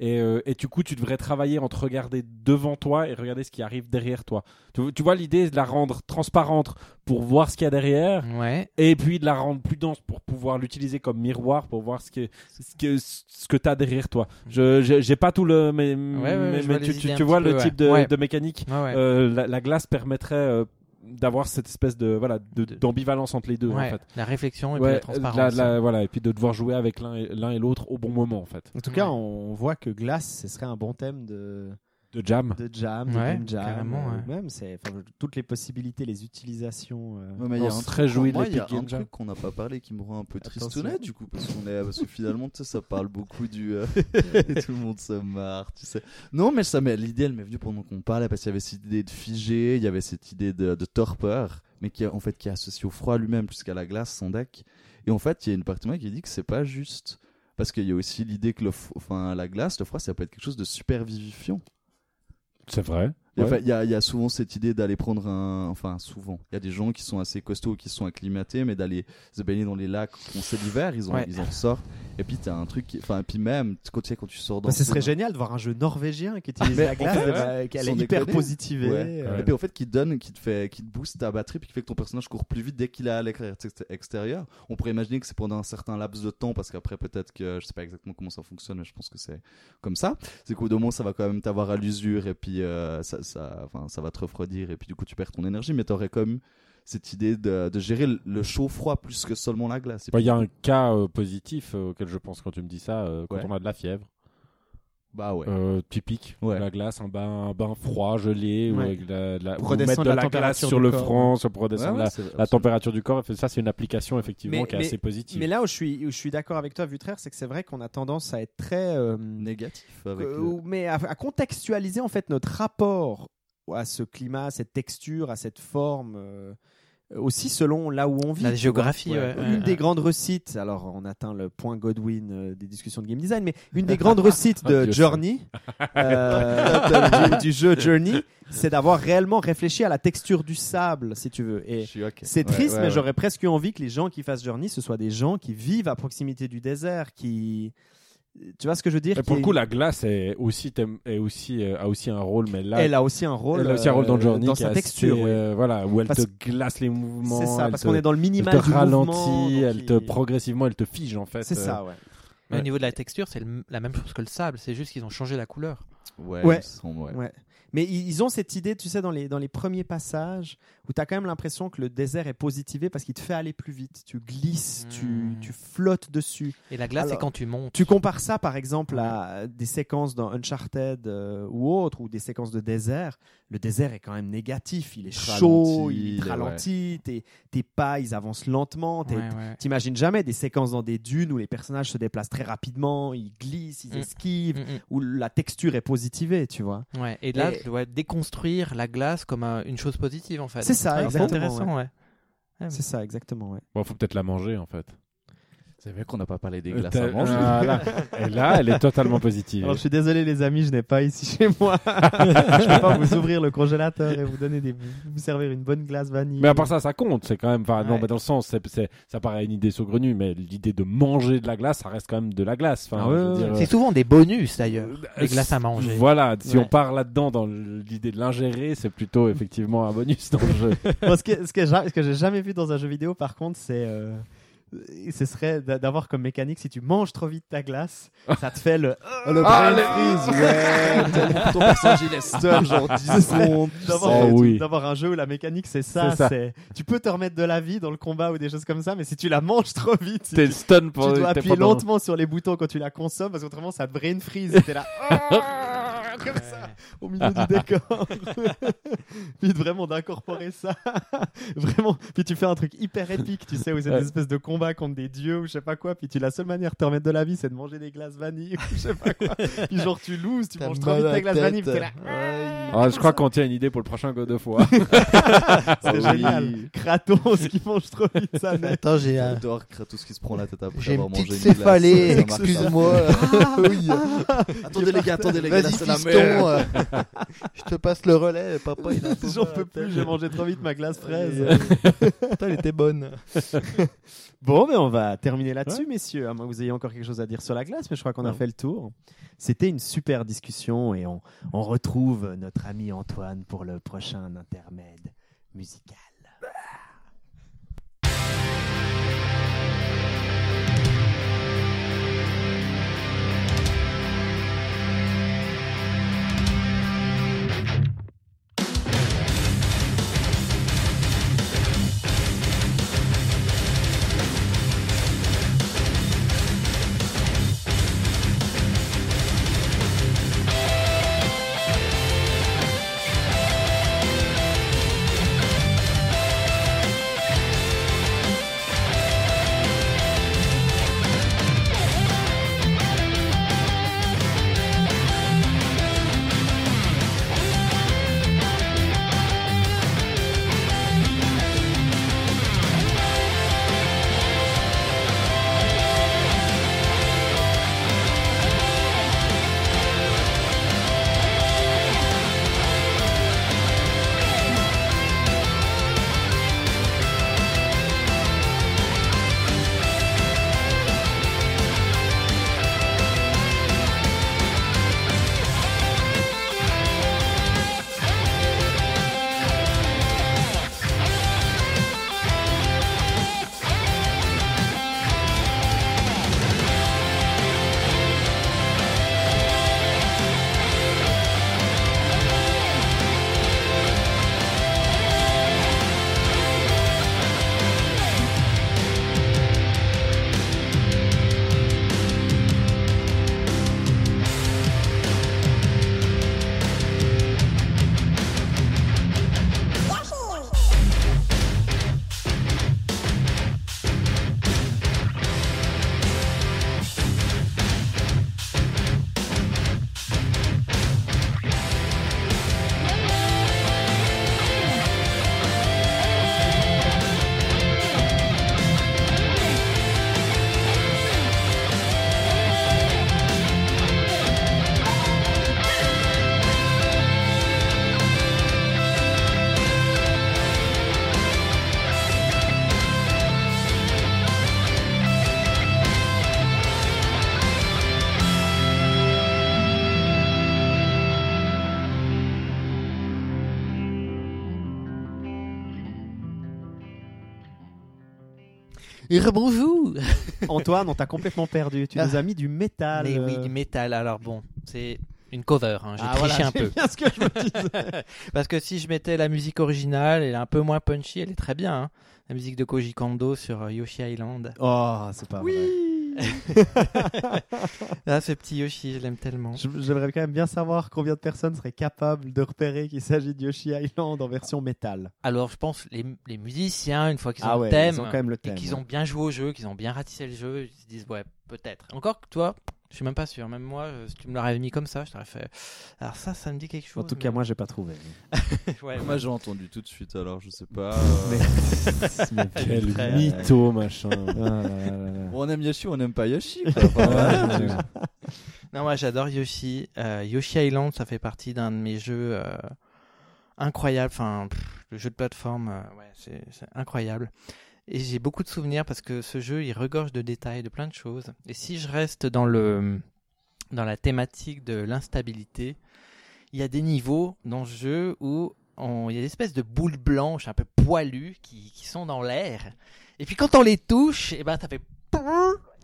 Et, euh, et du coup, tu devrais travailler entre regarder devant toi et regarder ce qui arrive derrière toi. Tu, tu vois, l'idée, de la rendre transparente pour voir ce qu'il y a derrière, Ouais. et puis de la rendre plus dense pour pouvoir l'utiliser comme miroir pour voir ce que ce que ce que t'as derrière toi. Je j'ai pas tout le mais, mais, ouais, tu, tu, tu vois le type de, de mécanique. Ouais, ouais. Euh, la, la glace permettrait euh, d'avoir cette espèce de voilà De- d'ambivalence entre les deux Ouais, en fait. La réflexion et puis la transparence. la- la- voilà, et puis de devoir jouer avec l'un et, l'un et l'autre au bon moment en fait. En tout cas, on voit que glace, ce serait un bon thème de, De jam. de jam, de Ouais, game jam. carrément, euh, ouais. Même, c'est toutes les possibilités, les utilisations. euh, Ouais, mais il y a un réjouit de moi, il y a l'Epic un Game Jam. truc qu'on n'a pas parlé qui me rend un peu tristounet du coup parce qu'on est parce que finalement tu sais ça parle beaucoup du euh, [LAUGHS] [LAUGHS] tout le monde se marre tu sais non mais ça m'est l'idée elle m'est venue pendant qu'on parlait parce qu'il y avait cette idée de figé il y avait cette idée de, de torpeur mais qui en fait qui est associée au froid lui-même plus qu'à la glace son deck et en fait il y a une partie de moi qui dit que c'est pas juste parce qu'il y a aussi l'idée que le f- enfin la glace le froid ça peut être quelque chose de super vivifiant C'est vrai. Et Ouais. Il y, a, il y a souvent cette idée d'aller prendre un. Enfin, souvent. Il y a des gens qui sont assez costauds, qui sont acclimatés, mais d'aller se baigner dans les lacs quand c'est l'hiver, ils, en- Ouais. ils en sortent. Et puis, t'as un truc. qui- Enfin, et puis même, quand tu sais, quand tu sors dans. Bah, ce serait dans- génial de voir un jeu norvégien qui utilise [LAUGHS] Mais la glace, fait, bah, qu'elle est hyper positivée. Ouais. euh, Et puis en fait, qui te donne, qui te fait, qui te booste ta batterie, puis qui fait que ton personnage court plus vite dès qu'il est à l'extérieur- extérieur. On pourrait imaginer que c'est pendant un certain laps de temps, parce qu'après peut-être que je sais pas exactement comment ça fonctionne, mais je pense que c'est comme ça. C'est qu'au moment, ça va quand même t'avoir à l'usure, et puis euh, ça, ça, enfin, ça va te refroidir, et puis du coup, tu perds ton énergie, mais t'aurais quand même cette idée de, de gérer le- chaud-froid plus que seulement la glace. Bah, Il y a un cas euh, positif euh, auquel je pense quand tu me dis ça, euh, quand Ouais. on a de la fièvre. Bah ouais. euh, typique. Ouais. La glace, un bain, un bain froid, gelé, ou Ouais. avec la, ou mettre redescendre de la la, glace température sur du le corps. front, sur- pour Ouais, redescendre ouais, la, température du corps. Ça, c'est une application effectivement Mais- qui est mais- assez positive. Mais là où je suis, où je suis d'accord avec toi, Vutraire, c'est que c'est vrai qu'on a tendance à être très. euh, Négatif avec euh, le- ou- mais à, à contextualiser en fait notre rapport à ce climat, à cette texture, à cette forme. Aussi selon là où on vit. La géographie, ouais, Une ouais, des grandes recettes, alors on atteint le point Godwin euh, des discussions de game design, mais une des [LAUGHS] grandes recettes de Journey, [LAUGHS] euh, du, du jeu Journey, c'est d'avoir réellement réfléchi à la texture du sable, si tu veux. Et c'est Ouais, triste, ouais, mais j'aurais presque eu envie que les gens qui fassent Journey, ce soient des gens qui vivent à proximité du désert, qui. Tu vois ce que je veux dire Mais pour le coup, la glace est aussi, thème- est aussi, euh, a aussi un rôle, mais là, elle a aussi un rôle. elle a aussi un rôle dans euh, Journey dans sa texture. assez, oui. euh, voilà, où elle Parce- te glace les mouvements. C'est ça, elle parce te- qu'on est dans le elle minimal te du mouvement, ralentit, elle il- te progressivement, elle te fige en fait. C'est euh, ça, ouais. Mais Ouais. au niveau de la texture, c'est la même chose que le sable. C'est juste qu'ils ont changé la couleur. Ouais, Ouais. semble. Mais ils ils ont cette idée, tu sais, dans les, dans les premiers passages, où tu as quand même l'impression que le désert est positivé parce qu'il te fait aller plus vite. Tu glisses, tu, Hmm. tu flottes dessus. Et la glace, c'est quand tu montes. Tu compares ça, par exemple, à des séquences dans Uncharted euh, ou autre, ou des séquences de désert. Le désert est quand même négatif. Il est chaud, il est- ralentit, tes, tes pas, ils avancent lentement. t'es- Ouais, ouais. T'imagines jamais des séquences dans des dunes où les personnages se déplacent très rapidement, ils glissent, ils Mm. esquivent, Mm, où la texture est positivée, tu vois. Ouais. Et là, Et- tu dois déconstruire la glace comme un- une chose positive en fait. C'est ça, Ouais, exactement, C'est intéressant, ouais. Ouais, C'est ça, exactement, ouais. Bon, faut peut-être la manger en fait. C'est vrai qu'on n'a pas parlé des Euh, glaces à manger. Et là, elle est totalement positive. Alors je suis désolé les amis, je n'ai pas ici chez moi. [LAUGHS] je peux pas vous ouvrir le congélateur et vous donner des, vous servir une bonne glace vanille. Mais à part ça, ça compte. C'est quand même. Enfin, non, mais dans le sens, c'est, c'est- ça paraît une idée saugrenue, mais l'idée de manger de la glace, ça reste quand même de la glace. Enfin, Ah ouais, ouais, ouais. C'est souvent des bonus d'ailleurs. euh, Les glaces à manger. Voilà, si Ouais. on part là-dedans dans l'idée de l'ingérer, c'est plutôt effectivement un bonus dans le jeu. [LAUGHS] Ce que ce que j'ai, ce que j'ai jamais vu dans un jeu vidéo, par contre, c'est euh, ce serait d'a- d'avoir comme mécanique si tu manges trop vite ta glace, ça te fait le le Ah, brain freeze, ouais. ton [LAUGHS] personnage il est stun, genre 10 secondes. d'avoir, Oh oui. d'avoir un jeu où la mécanique c'est ça, C'est ça. tu peux te remettre de la vie dans le combat ou des choses comme ça, mais si tu la manges [LAUGHS] trop vite, si T'es tu, stun tu pour. dois appuyer pendant- lentement sur les boutons quand tu la consommes parce qu'autrement ça te brain freeze. T'es là [LAUGHS] comme ça au milieu du [LAUGHS] décor. [LAUGHS] puis vraiment d'incorporer ça, [LAUGHS] vraiment. Puis tu fais un truc hyper épique, tu sais, où c'est des espèces de combats contre des dieux ou je sais pas quoi. Puis tu la seule manière de te remettre de la vie, c'est de manger des glaces vanille ou je sais pas quoi. Puis genre tu loses, tu manges trop vite à ta la glace tête. vanille. puis là. Ah, je crois qu'on tient une idée pour le prochain God of War. C'est Ah oui. génial. Kratos qui mange trop vite sa mère. Attends, j'ai un- J'adore Kratos qui se prend la tête après j'ai avoir une mangé petite une glace. céphalée, excuse-moi. oui. Attendez les gars, attendez les gars, c'est la fiston, merde. euh, [LAUGHS] je te passe le relais, papa. J'en peux plus, j'ai mangé trop vite ma glace fraise. Putain, elle était bonne. [LAUGHS] Bon, mais on va terminer là-dessus, messieurs. À moins que vous ayez encore quelque chose à dire sur la glace, mais je crois qu'on a fait le tour. C'était une super discussion et on, on retrouve notre ami Antoine pour le prochain intermède musical. Et rebonjour Antoine, on t'a complètement perdu. Tu Ah. nous as mis du métal. Mais oui, euh. du métal. Alors bon, c'est une cover. Hein. J'ai Ah, triché voilà, un peu. bien ce que je me disais. [LAUGHS] Parce que si je mettais la musique originale, elle est un peu moins punchy, elle est très bien. hein. La musique de Koji Kondo sur euh, Yoshi Island. Oh, c'est pas vrai. [LAUGHS] Ah, ce petit Yoshi, je l'aime tellement. J'aimerais quand même bien savoir combien de personnes seraient capables de repérer qu'il s'agit de Yoshi Island en version métal. Alors, je pense les, les musiciens, une fois qu'ils ont Ah le ouais, thème, ils ont quand même le et thème. qu'ils ont bien joué au jeu, qu'ils ont bien ratissé le jeu, ils se disent ouais, peut-être. Encore que toi, je suis même pas sûr. Même moi, euh, si tu me l'aurais mis comme ça, je t'aurais fait. Alors ça, ça me dit quelque chose. En tout cas, moi, j'ai pas trouvé. [LAUGHS] ouais, Moi j'ai entendu tout de suite alors je sais pas. [LAUGHS] Mais [LAUGHS] Quel très- mytho, machin. Ah là là là là. on aime Yoshi, on n'aime pas Yoshi. Quoi. Non, moi j'adore Yoshi. Euh, Yoshi Island, ça fait partie d'un de mes jeux euh, incroyables. Enfin, pff, le jeu de plateforme, euh, ouais, c'est incroyable. Et j'ai beaucoup de souvenirs parce que ce jeu, il regorge de détails, de plein de choses. Et si je reste dans le dans la thématique de l'instabilité, il y a des niveaux dans ce jeu où on- il y a des espèces de boules blanches un peu poilues qui, qui sont dans l'air. Et puis quand on les touche, et ben ça fait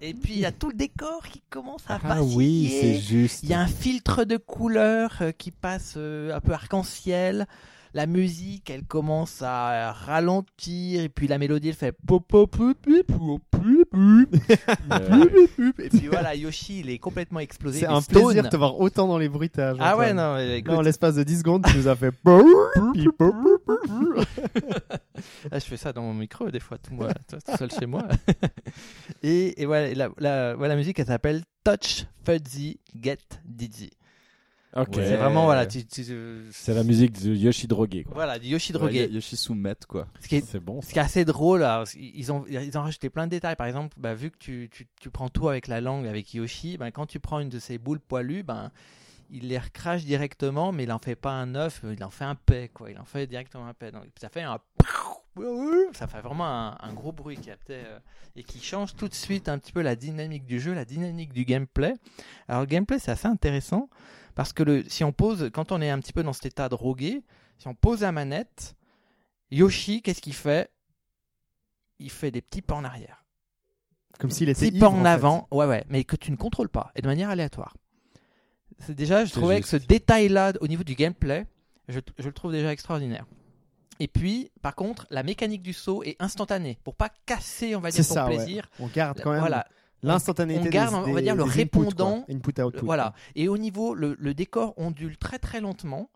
et puis il y a tout le décor qui commence à Ah oui, c'est juste. Il y a un filtre de couleurs euh, qui passe euh, un peu arc-en-ciel. La musique, elle commence à ralentir et puis la mélodie, elle fait pop pop pop pop pop pop. Et puis voilà, Yoshi, il est complètement explosé. C'est un stone. plaisir de te voir autant dans les bruitages. Ah ouais, non, écoute, en l'espace de 10 secondes, tu nous as fait. Ah, je fais ça dans mon micro des fois, tout, moi, tout seul chez moi. et, et voilà, la, la, voilà, la musique, elle s'appelle Touch Fuzzy Get Dizzy. C'est vraiment, voilà, tu, tu- tu- C'est la musique de Yoshi drogué. Quoi. Voilà, du Yoshi Ouais, drogué. Yoshi soumet quoi. Ce qui est C'est bon. Ce qui est assez drôle, alors, ils ont, ils ont rajouté plein de détails. Par exemple, bah, vu que tu, tu, tu prends tout avec la langue, avec Yoshi, ben, quand tu prends une de ces boules poilues, ben, il les recrache directement, mais il en fait pas un œuf, il en fait un paix, quoi. Il en fait directement un paix. Donc, ça fait un. [LAUGHS] Ça fait vraiment un, un gros bruit qui euh, et qui change tout de suite un petit peu la dynamique du jeu, la dynamique du gameplay. Alors, le gameplay, c'est assez intéressant parce que le, si on pose, quand on est un petit peu dans cet état drogué, si on pose la manette, Yoshi, qu'est-ce qu'il fait? Il fait des petits pas en arrière. Comme s'il était. Petits pas en fait. avant, ouais, ouais, mais que tu ne contrôles pas, et de manière aléatoire. C'est déjà, je trouvais juste. que ce détail-là, au niveau du gameplay, je, je le trouve déjà extraordinaire. Et puis, par contre, la mécanique du saut est instantanée, pour pas casser, on va dire, C'est ton ça, ouais. plaisir. On garde quand même Voilà, l'instantanéité. on garde, des- on va dire, le répondant. quoi. Input, output. Voilà. Et au niveau, le, le décor ondule très très lentement.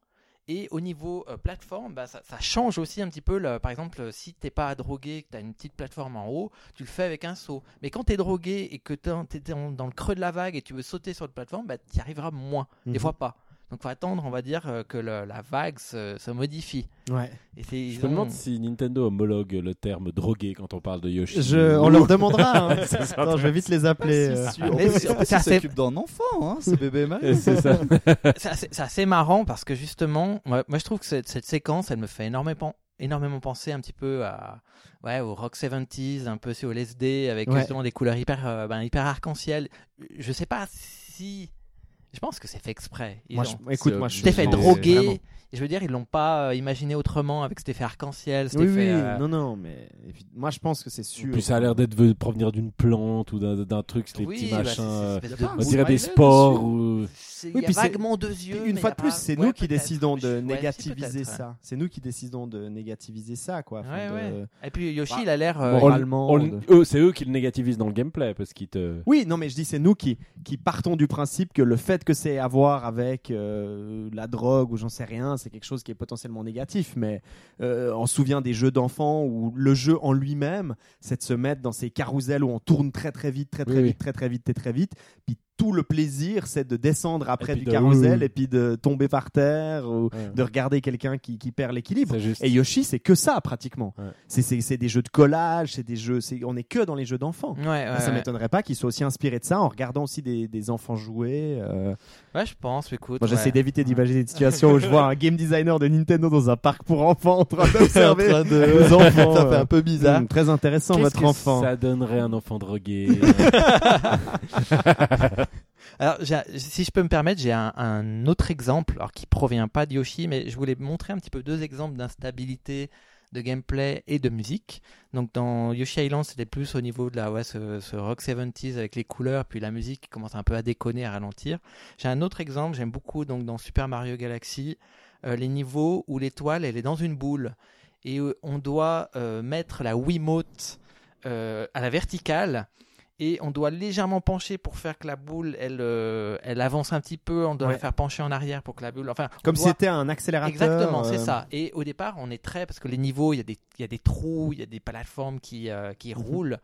Et au niveau euh, plateforme, bah, ça, ça change aussi un petit peu. le- par exemple, si t'es pas drogué, que tu as une petite plateforme en haut, tu le fais avec un saut. Mais quand tu es drogué et que tu es dans le creux de la vague et tu veux sauter sur la plateforme, bah, tu y arriveras moins. Des Mhm. fois pas. Donc faut attendre, on va dire, euh, que le- la vague se, se modifie. Ouais. Et Je me ont- demande si Nintendo homologue le terme drogué quand on parle de Yoshi. Je, on leur demandera. hein. [LAUGHS] Je vais vite les appeler. euh. Mais c'est- assez- s'occupe d'un enfant, hein, ce bébé Mario. [LAUGHS] Et [LAUGHS] C'est ça. c'est assez, assez marrant parce que justement, moi, moi, je trouve que cette, cette séquence, elle me fait énormément, énormément penser un petit peu à, ouais, au rock 70s, un peu aussi au LSD, avec Ouais. justement des couleurs hyper, euh, ben, hyper arc-en-ciel. Je sais pas si, je pense que c'est fait exprès. Ils Moi, ont- je- écoute, c'est moi, je C'était fait droguer. vraiment. Et je veux dire, ils l'ont pas euh, imaginé autrement avec cet effet arc-en-ciel. Cet Oui, effet, oui, euh, non, non, mais et puis, moi je pense que c'est sûr. Puis ça a l'air d'être de provenir d'une plante ou d'un truc, les oui, petits bah, machins. euh, On dirait de des sports ou. Oui, il y a vaguement deux yeux. Une fois de a plus, c'est nous qui décidons de négativiser ça. C'est nous qui décidons de négativiser ça, quoi. Et puis Yoshi, Bah, il a l'air. eux, c'est eux qui le négativisent dans le gameplay parce qu'ils te. Oui, non, mais je dis c'est nous qui partons du principe que le fait que c'est à voir avec euh, la drogue ou j'en sais rien, c'est quelque chose qui est potentiellement négatif. Mais euh, on se souvient des jeux d'enfants où le jeu en lui-même, c'est de se mettre dans ces carousels où on tourne très très vite, très très Oui, vite, oui. très très vite, très très vite. Puis tout le plaisir, c'est de descendre après du de- carrousel oui. et puis de tomber par terre ou Ouais. de regarder quelqu'un qui, qui perd l'équilibre. Et Yoshi, c'est que ça pratiquement. Ouais. C'est- des jeux de collage, c'est des jeux. On est que dans les jeux d'enfants. Ouais, ouais, ça ouais. m'étonnerait pas qu'ils soient aussi inspirés de ça en regardant aussi des, des enfants jouer. euh. Ouais, je pense, écoute. Moi, j'essaie ouais. d'éviter d'imaginer des situations où je vois un game designer de Nintendo dans un parc pour enfants en train [LAUGHS] d'observer de- les enfants. Ça fait un peu bizarre. Hum, très intéressant, votre que enfant. Ça donnerait un enfant drogué. [LAUGHS] [LAUGHS] Alors, si je peux me permettre, j'ai un, autre exemple, alors qui provient pas de Yoshi, mais je voulais montrer un petit peu deux exemples d'instabilité de gameplay et de musique. Donc dans Yoshi Island, c'était plus au niveau de la ouais, ce, ce rock 70s avec les couleurs, puis la musique qui commence un peu à déconner, à ralentir. J'ai un autre exemple, j'aime beaucoup donc dans Super Mario Galaxy, euh, les niveaux où l'étoile elle est dans une boule et euh, on doit euh, mettre la Wiimote euh, à la verticale et on doit légèrement pencher pour faire que la boule elle, euh, elle avance un petit peu, on doit Ouais. la faire pencher en arrière pour que la boule enfin Comme si c'était un accélérateur. Exactement, c'est euh, ça. Et au départ, on est très parce que les niveaux, il y a des, il y a des trous, il y a des plateformes qui, euh, qui Mhm. roulent.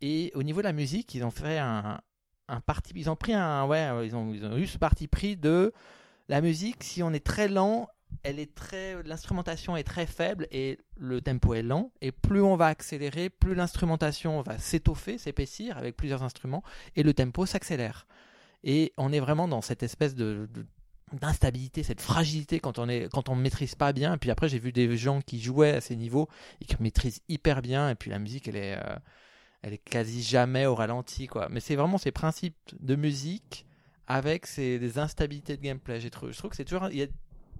Et au niveau de la musique, ils ont fait un, un parti, ils ont pris un, ouais, ils ont, ils ont eu ce parti pris de la musique. Si on est très lent, elle est très, l'instrumentation est très faible et le tempo est lent. Et plus on va accélérer, plus l'instrumentation va s'étoffer, s'épaissir avec plusieurs instruments et le tempo s'accélère. Et on est vraiment dans cette espèce de, d'instabilité, cette fragilité quand on est quand on maîtrise pas bien. Et puis après, j'ai vu des gens qui jouaient à ces niveaux et qui maîtrisent hyper bien. Et puis la musique, elle est euh, elle est quasi jamais au ralenti, quoi. Mais c'est vraiment ces principes de musique avec ces des instabilités de gameplay. J'ai trouvé, je trouve que c'est toujours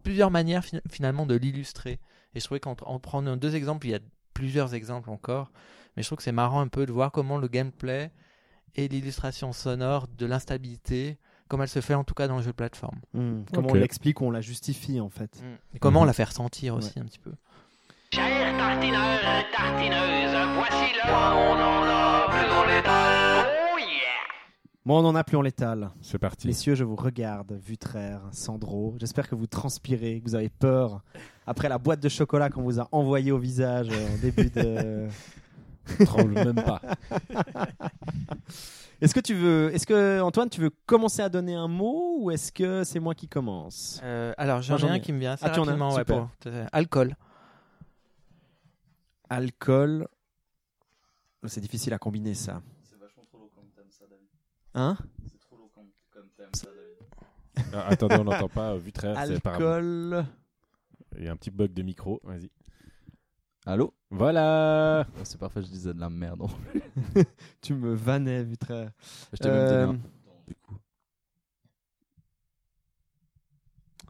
plusieurs manières fin- finalement de l'illustrer. Et je trouvais qu'en en prenant deux exemples, il y a plusieurs exemples encore. Mais je trouve que c'est marrant un peu de voir comment le gameplay et l'illustration sonore de l'instabilité, comme elle se fait en tout cas dans le jeu de plateforme. hmm, Comment on l'explique ou on la justifie en fait. Et comment on la fait ressentir aussi un petit peu. Chers tartineurs et tartineuses, voici le on en a plus Moi, on en a plus en létal. C'est parti. Messieurs, je vous regarde, Vutraire, Sandro. J'espère que vous transpirez, que vous avez peur après la boîte de chocolat qu'on vous a envoyée au visage euh, en début de. [LAUGHS] tremble même pas. [LAUGHS] Est-ce que tu veux, est-ce que Antoine, tu veux commencer à donner un mot ou est-ce que c'est moi qui commence Euh, alors j'en ai un qui me vient assez Ah, tu en as un rapidement. ouais, pour-. Alcool. Alcool. C'est difficile à combiner ça. C'est vachement trop lourd comme thème, ça, David. Hein? C'est trop lourd comme, comme thème, ça, David. Ah, attendez, on n'entend pas. euh, Vutraire, c'est par Alcool. Il y a un petit bug de micro. Vas-y. Allô? Voilà. Ouais, C'est parfait, je disais de la merde. [LAUGHS] Tu me vannais, Vutraire. Je t'ai même donné Euh, un du coup.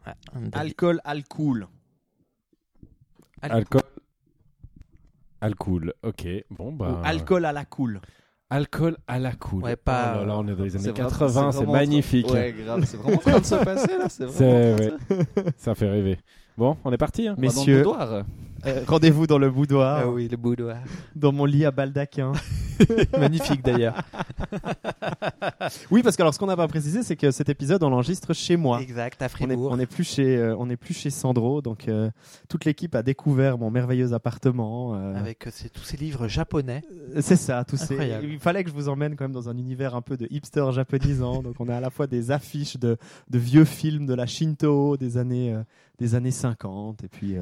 Ouais, un David. Alcool, alcool. Alcool. Alcool. Ok. Bon, bah. Ou alcool à la cool. Alcool à la cool. Ouais, pas- Oh là là, on est dans les années C'est vraiment- 80, c'est magnifique. Ouais, grave, c'est vraiment en train de se passer là. C'est [LAUGHS] vraiment. ouais. Ça fait rêver. Bon, on est parti. hein. On va dans le Messieurs. Euh, rendez-vous dans le boudoir, Ah oui, le boudoir. dans mon lit à baldaquin. [LAUGHS] Magnifique d'ailleurs. [LAUGHS] Oui, parce que alors ce qu'on n'a pas précisé, c'est que cet épisode on l'enregistre chez moi. Exact, à Fribourg. on est plus chez, euh, on est plus chez Sandro, donc euh, toute l'équipe a découvert mon merveilleux appartement. Avec tous ces livres japonais. C'est ça, tout ces-. Il fallait que je vous emmène quand même dans un univers un peu de hipster japonisant. donc on a à la fois des affiches de, de vieux films de la Shinto des années, des années 50 et puis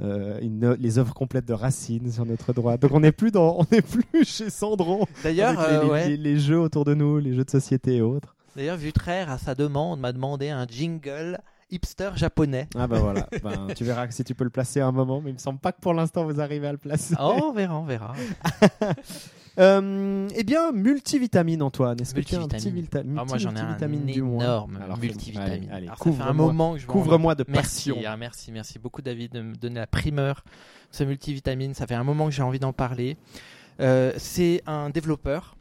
euh, une- les œuvres complètes de Racine sur notre droite. Donc on n'est plus dans, [LAUGHS] on n'est plus chez Sandro. D'ailleurs, les, euh, les- ouais. les- les jeux autour de nous, les jeux de société et autres. D'ailleurs, Vutraire, à sa demande, m'a demandé un jingle hipster japonais. Ah bah voilà, [LAUGHS] Ben, tu verras si tu peux le placer à un moment, mais il me semble pas que pour l'instant vous arrivez à le placer. Oh, on verra, on verra. [LAUGHS] Euh, eh bien, multivitamine, Antoine. Est-ce que tu as un petit Ah, moi, j'en ai un multivitamine du mois énorme Alors, multivitamine. allez, allez, Alors, ça fait un couvre-moi- moment que je m'en- Couvre-moi de Merci, passion. ah, merci, merci beaucoup David de me donner la primeur. Ce multivitamine, ça fait un moment que j'ai envie d'en parler. Euh, c'est un développeur.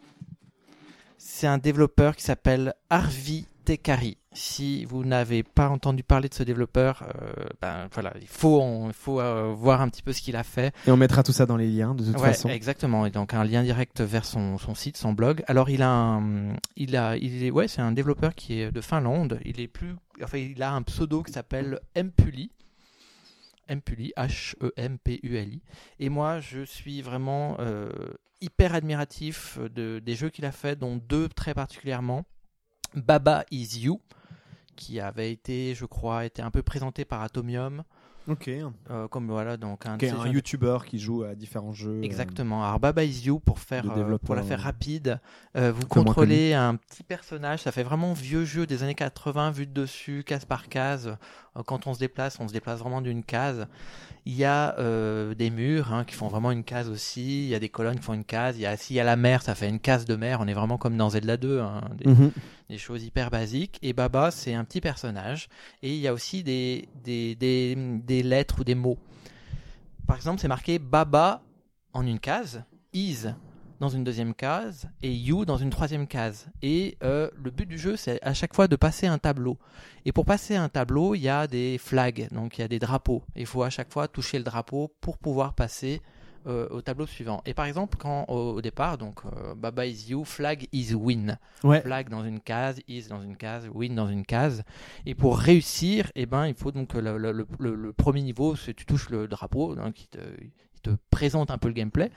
C'est un développeur qui s'appelle Arvi Tekari. Si vous n'avez pas entendu parler de ce développeur, euh, ben voilà, il faut, il faut euh, voir un petit peu ce qu'il a fait. Et on mettra tout ça dans les liens, de toute Ouais, façon. exactement. Et donc un lien direct vers son, son site, son blog. Alors il a, un, il a, il est, ouais, c'est un développeur qui est de Finlande. Il est plus, enfin, il a un pseudo qui s'appelle Mpuli. Mpuli, H-E-M-P-U-L-I. Et moi, je suis vraiment euh, hyper admiratif de, des jeux qu'il a fait, dont deux très particulièrement. Baba Is You, qui avait été, je crois, été un peu présenté par Atomium. Ok. euh, comme voilà, donc un, ces un qui joue à différents jeux. euh, Exactement. Alors Baba Is You pour faire euh, pour la faire rapide, euh, vous contrôlez un petit personnage. Ça fait vraiment vieux jeu des années 80 vu de dessus, case par case. Euh, Quand on se déplace, on se déplace vraiment d'une case. Il y a euh, des murs hein, qui font vraiment une case aussi. Il y a des colonnes qui font une case. Il y a s'il y a la mer, ça fait une case de mer. On est vraiment comme dans Zelda 2, hein, des, Mhm. des choses hyper basiques. Et Baba, c'est un petit personnage. Et il y a aussi des, des, des, des lettres ou des mots. par exemple, c'est marqué Baba en une case, Is dans une deuxième case et You dans une troisième case. Et euh, le but du jeu, c'est à chaque fois de passer un tableau. Et pour passer un tableau, il y a des flags, donc il y a des drapeaux. Il faut à chaque fois toucher le drapeau pour pouvoir passer euh, au tableau suivant. Et par exemple, quand au, au départ, donc euh, Baba is you, flag is win. Ouais. Flag dans une case, is dans une case, win dans une case. Et pour réussir, eh ben, il faut donc que le, le- le- le- le premier niveau, c'est tu touches le drapeau, donc te, il te présente un peu le gameplay.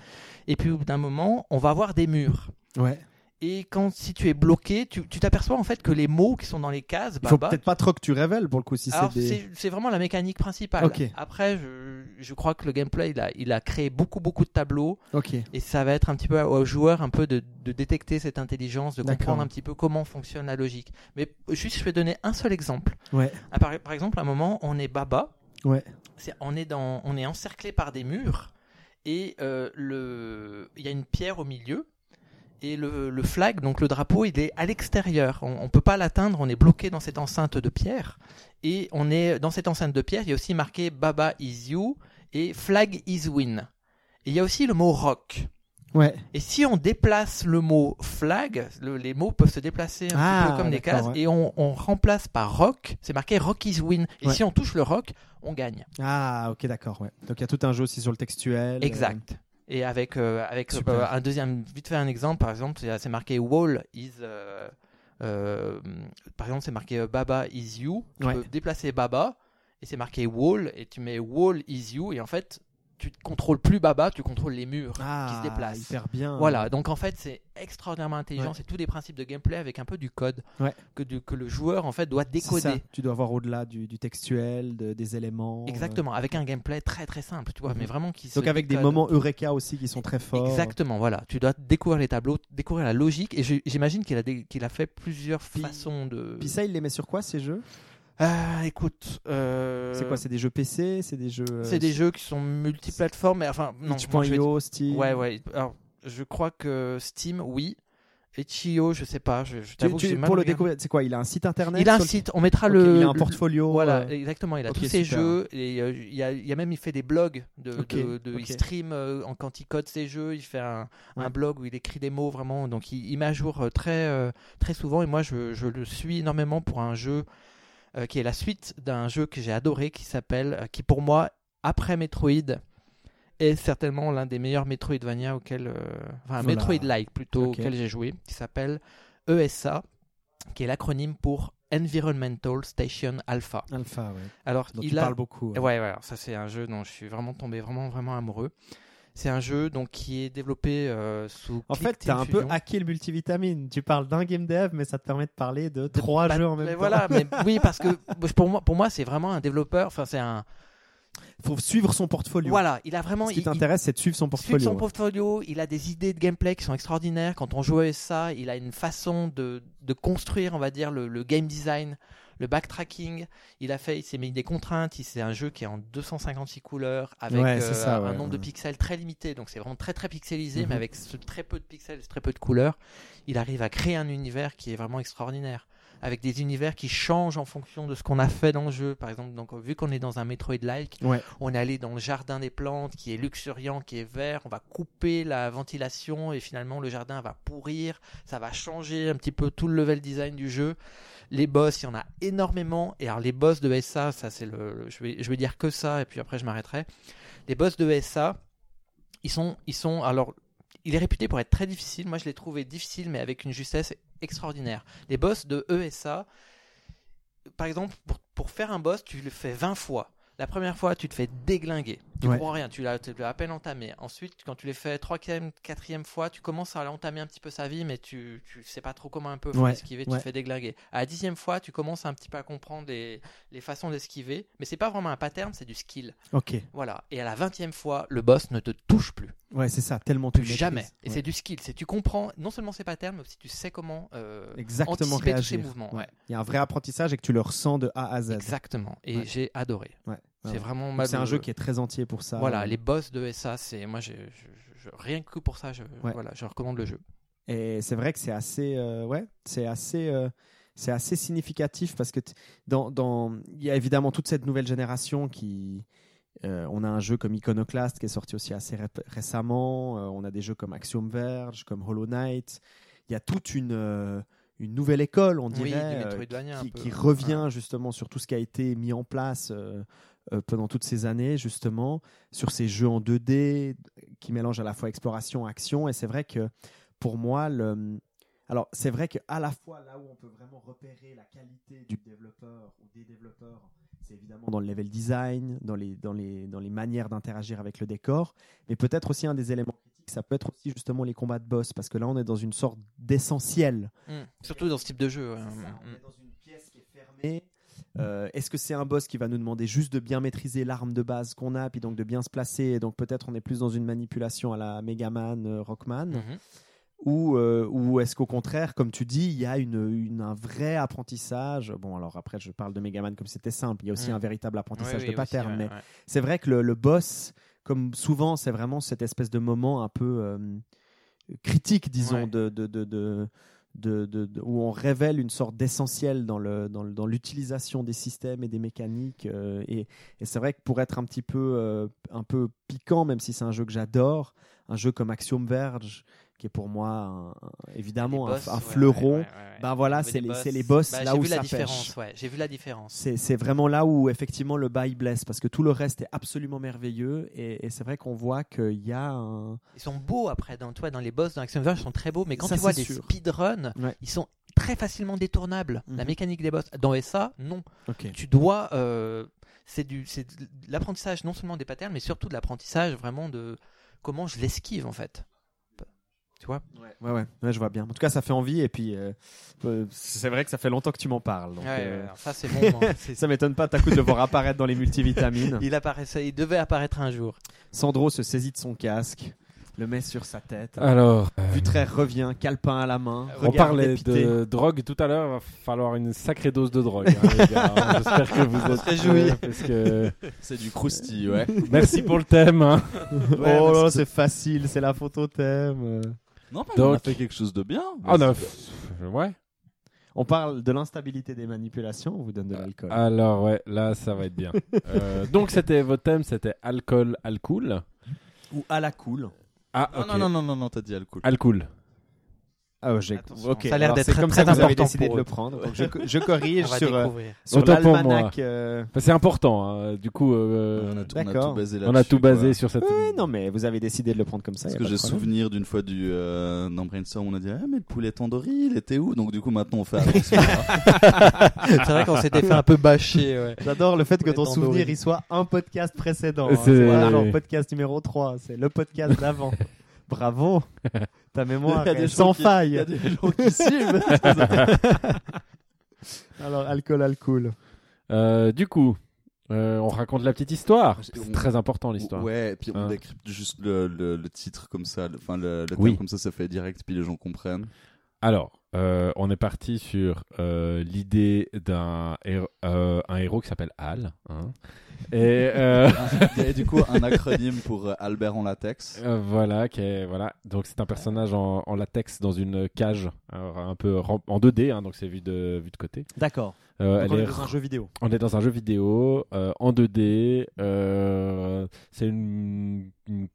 Et puis au bout d'un moment, on va avoir des murs. Ouais. Et quand si tu es bloqué, tu t'aperçois en fait que les mots qui sont dans les cases, Il faut Baba, peut-être pas trop que tu révèles pour le coup si c'est des. c'est vraiment la mécanique principale. Après, je, je crois que le gameplay, il a, il a créé beaucoup, beaucoup de tableaux. Et ça va être un petit peu aux joueurs un peu de, de détecter cette intelligence, de comprendre un petit peu comment fonctionne la logique. Mais juste, je vais donner un seul exemple. Ouais. Ah, Par, par exemple, à un moment, on est Baba. Ouais. On, est encerclé par des murs. Et euh, il y a une pierre au milieu. Et le, le flag, donc le drapeau, il est à l'extérieur. On ne peut pas l'atteindre, on est bloqué dans cette enceinte de pierre. Et on est dans cette enceinte de pierre, il y a aussi marqué Baba is you et flag is win. Et il y a aussi le mot rock. Ouais. Et si on déplace le mot flag, le- les mots peuvent se déplacer un Ah, petit peu comme des cases, ouais. et on, on remplace par rock, c'est marqué rock is win. Et Ouais. si on touche le rock, on gagne. Ah, ok, d'accord. Ouais. Donc il y a tout un jeu aussi sur le textuel. euh, Exact. Et avec, euh, avec euh, un deuxième, vite fait un exemple, par exemple, c'est marqué wall is. euh, euh, par exemple, c'est marqué euh, Baba is you. Tu peux déplacer Baba et c'est marqué wall et tu mets wall is you et en fait, tu ne contrôles plus Baba, tu contrôles les murs Ah, qui se déplacent. hyper bien. Voilà, donc en fait c'est extraordinairement intelligent, Ouais. c'est tous des principes de gameplay avec un peu du code Ouais. que, du- que le joueur en fait doit C'est ça. décoder. Tu dois voir au-delà du, du textuel, de- des éléments. euh. Exactement, avec un gameplay très très simple, tu vois, mais vraiment qui se Donc avec des moments Eureka aussi qui sont très forts. Exactement, voilà. Tu dois découvrir les tableaux, découvrir la logique. Et j'imagine qu'il a, dé- qu'il a fait plusieurs Puis- façons de. Puis ça, il les met sur quoi ces jeux? Ah, écoute. euh, C'est quoi C'est des jeux PC C'est des jeux. euh, C'est des jeux qui sont multiplateformes, mais enfin. Non, moi, je vais Steam. Ouais, ouais. Alors, je crois que Steam, oui. Itch.io, je sais pas. Je, je Tu- tu- pour le découvrir, c'est quoi Il a un site internet Il a un site, on mettra le. il a un le- portfolio. Voilà, euh, exactement. Il a tous ses jeux et il, y a, il y a même il fait des blogs de, de- il stream en quand il code ses jeux. Il fait un, un blog où il écrit des mots vraiment. Donc il, il met à jour très très souvent et moi je, je le suis énormément pour un jeu euh, qui est la suite d'un jeu que j'ai adoré qui s'appelle euh, qui pour moi après Metroid est certainement l'un des meilleurs Metroidvania auquel euh, enfin Voilà. Metroid-like plutôt Ok. auquel j'ai joué qui s'appelle ESA qui est l'acronyme pour Environmental Station Alpha. Alpha, ouais. Alors, Dont il tu a... parles beaucoup. Ouais, ouais, alors ça c'est un jeu dont je suis vraiment tombé vraiment vraiment amoureux. C'est un jeu donc qui est développé euh, sous. En fait, t'as un peu hacké le multivitamine. Tu parles d'un game dev, mais ça te permet de parler de trois jeux en même mais temps. Voilà, mais [LAUGHS] oui parce que pour moi, pour moi c'est vraiment un développeur. Enfin, c'est un. faut suivre son portfolio. Voilà, il a vraiment. Ce qui il- il- t'intéresse, c'est de suivre son portfolio. son portfolio, il a des idées de gameplay qui sont extraordinaires. Quand on joue à ça, il a une façon de, de construire, on va dire, le, le game design, le backtracking. Il a fait, il s'est mis des contraintes. C'est un jeu qui est en 256 couleurs avec Ouais, euh, ça, un nombre de pixels très limité. Donc c'est vraiment très très pixelisé, Mhm. mais avec ce très peu de pixels, très peu de couleurs, il arrive à créer un univers qui est vraiment extraordinaire. Avec des univers qui changent en fonction de ce qu'on a fait dans le jeu. Par exemple, donc, vu qu'on est dans un Metroid-like, Ouais. on est allé dans le jardin des plantes qui est luxuriant, qui est vert. On va couper la ventilation et finalement le jardin va pourrir. Ça va changer un petit peu tout le level design du jeu. Les boss, il y en a énormément. Et alors les boss de SA, ça c'est le, je vais je vais dire que ça et puis après je m'arrêterai. Les boss de SA, ils sont ils sont alors il est réputé pour être très difficile. Moi je l'ai trouvé difficile mais avec une justesse extraordinaire. Les boss de ESA par exemple, pour, pour faire un boss, tu le fais 20 fois. La première fois, tu te fais déglinguer. Tu Ouais. comprends rien, tu l'as à peine entamé. Ensuite, quand tu les fais troisième, quatrième fois, tu commences à entamer un petit peu sa vie, mais tu, tu sais pas trop comment un peu Ouais, esquiver, tu ouais. te fais déglinguer. À la dixième fois, tu commences un petit peu à comprendre les, les façons d'esquiver, mais c'est pas vraiment un pattern, c'est du skill. Ok. Voilà. Et à la vingtième fois, le boss ne te touche plus. Ouais, c'est ça. Tellement tu jamais. Et c'est du skill. C'est tu comprends non seulement ses patterns, mais aussi tu sais comment euh, exactement anticiper tous ces réagir. mouvements. Il y a un vrai apprentissage et que tu le ressens de A à Z. Exactement. Et j'ai adoré. Ouais. C'est Ouais. vraiment Donc ma- C'est un jeu qui est très entier pour ça. Voilà, les boss de SA, c'est moi, j'ai- je, je- rien que pour ça, je, Ouais. voilà, je recommande le jeu. Et c'est vrai que c'est assez, euh, ouais, c'est assez, euh, c'est assez significatif parce que dans, dans, il y a évidemment toute cette nouvelle génération qui, Euh, on a un jeu comme Iconoclast qui est sorti aussi assez récemment. Euh, on a des jeux comme Axiom Verge, comme Hollow Knight. Il y a toute une, euh, une nouvelle école, on dirait, qui, revient justement sur tout ce qui a été mis en place euh, euh, pendant toutes ces années, justement, sur ces jeux en 2D qui mélangent à la fois exploration, action. Et c'est vrai que pour moi, le... alors c'est vrai qu'à la fois là où on peut vraiment repérer la qualité du développeur ou des développeurs, c'est évidemment dans le level design, dans les, dans les, dans les manières d'interagir avec le décor, mais peut-être aussi un des éléments ça peut être aussi justement les combats de boss, parce que là on est dans une sorte d'essentiel Mm. Surtout dans ce type de jeu. ouais. ça, on est dans une pièce qui est fermée. Euh, Est-ce que c'est un boss qui va nous demander juste de bien maîtriser l'arme de base qu'on a, puis donc de bien se placer, et donc peut-être on est plus dans une manipulation à la Megaman, euh, Rockman, Mhm. ou, euh, ou est-ce qu'au contraire, comme tu dis, il y a une, une- un vrai apprentissage? Bon, alors après, je parle de Megaman comme c'était simple, il y a aussi Mm. un véritable apprentissage oui, de aussi, pattern, ouais, mais ouais. c'est vrai que le, le boss, comme souvent, c'est vraiment cette espèce de moment un peu euh, critique, disons, Ouais. de, de, de, de- où on révèle une sorte d'essentiel dans l'utilisation des systèmes et des mécaniques. euh, et et c'est vrai que pour être un petit peu euh, un peu piquant, même si c'est un jeu que j'adore, un jeu comme Axiom Verge, qui est pour moi un- évidemment un, boss, un ouais, fleuron. ouais, ouais, ouais. Ben voilà, c'est les, c'est les boss Bah, là où vu la ça différence, pêche. J'ai vu la différence. C'est c'est vraiment là où effectivement le bas il blesse parce que tout le reste est absolument merveilleux et, et c'est vrai qu'on voit qu'il y a un. Ils sont beaux après, dans, toi, dans les boss dans Action Verge, ils sont très beaux, mais quand Ça, tu vois des speedruns, ils sont très facilement détournables. La Mhm. mécanique des boss. Dans SA, non. Tu dois. euh, c'est du, c'est l'apprentissage non seulement des patterns, mais surtout de l'apprentissage vraiment de comment je l'esquive en fait. Tu vois Ouais, ouais, ouais, je vois bien. En tout cas, ça fait envie et puis euh, euh, c'est vrai que ça fait longtemps que tu m'en parles. donc, Ouais, euh, ça c'est bon. hein. [LAUGHS] Ça m'étonne pas, t'as coup de le voir apparaître dans les multivitamines. il apparaissait, il devait apparaître un jour. Sandro se saisit de son casque, le met sur sa tête. Alors, euh, Vutraire revient, calepin à la main. on parlait dépité. de drogue tout à l'heure. Il va falloir une sacrée dose de drogue. hein, les gars. [LAUGHS] J'espère que vous êtes parce que [LAUGHS] C'est du croustille, ouais. merci pour le thème. hein. oh là, c'est facile, c'est la photo thème. Euh. Non, mais on a Donc- fait quelque chose de bien. Ah non, pff, ouais. On parle de l'instabilité des manipulations, on vous donne de l'alcool. Alors ouais, là ça va être bien. [LAUGHS] Euh, donc c'était votre thème, c'était alcool, alcool. Ou à la cool. Ah ok. non, non, non, non, non, t'as dit alcool. Alcool. Ah, j'ai... Ça a l'air d'être très, comme très ça que vous avez important décidé de le prendre. Donc je, corrige [LAUGHS] sur, euh, sur l'almanach. euh, Enfin, c'est important. hein. Du coup, euh, on, a, tout- on a d'accord. tout basé on a tout basé quoi. sur cette. Ouais, non, mais vous avez décidé de le prendre comme ça. Parce que j'ai souvenir d'une fois du euh, dans Brainstorm, on a dit ah mais le poulet tandoori, il était où? Donc du coup maintenant on fait [LAUGHS] c'est vrai qu'on s'était fait un peu bâcher. Ouais. J'adore le fait que ton souvenir il soit un podcast précédent. hein. C'est- podcast numéro 3, c'est le podcast d'avant. Bravo. [LAUGHS] Ta mémoire est sans qui- faille. Il y a des gens qui suivent. [LAUGHS] Alors alcool, alcool. Euh, du coup, euh, on raconte la petite histoire. On- C'est très important l'histoire. Ouais, et puis on Hein. décrypte juste le, le, le titre comme ça, enfin le, le Oui. comme ça, ça fait direct, puis les gens comprennent. Alors, euh, on est parti sur euh, l'idée d'un héros, euh, un héros qui s'appelle Al. hein. Et euh, [LAUGHS] Et du coup un acronyme pour Albert en latex. Euh, voilà, qui est- voilà. Donc c'est un personnage en, en latex dans une cage, alors, un peu en 2D, hein, donc c'est vu de vu de côté. D'accord. Euh, on est est dans un jeu vidéo. On est dans un jeu vidéo euh, en 2D. euh, c'est une, une,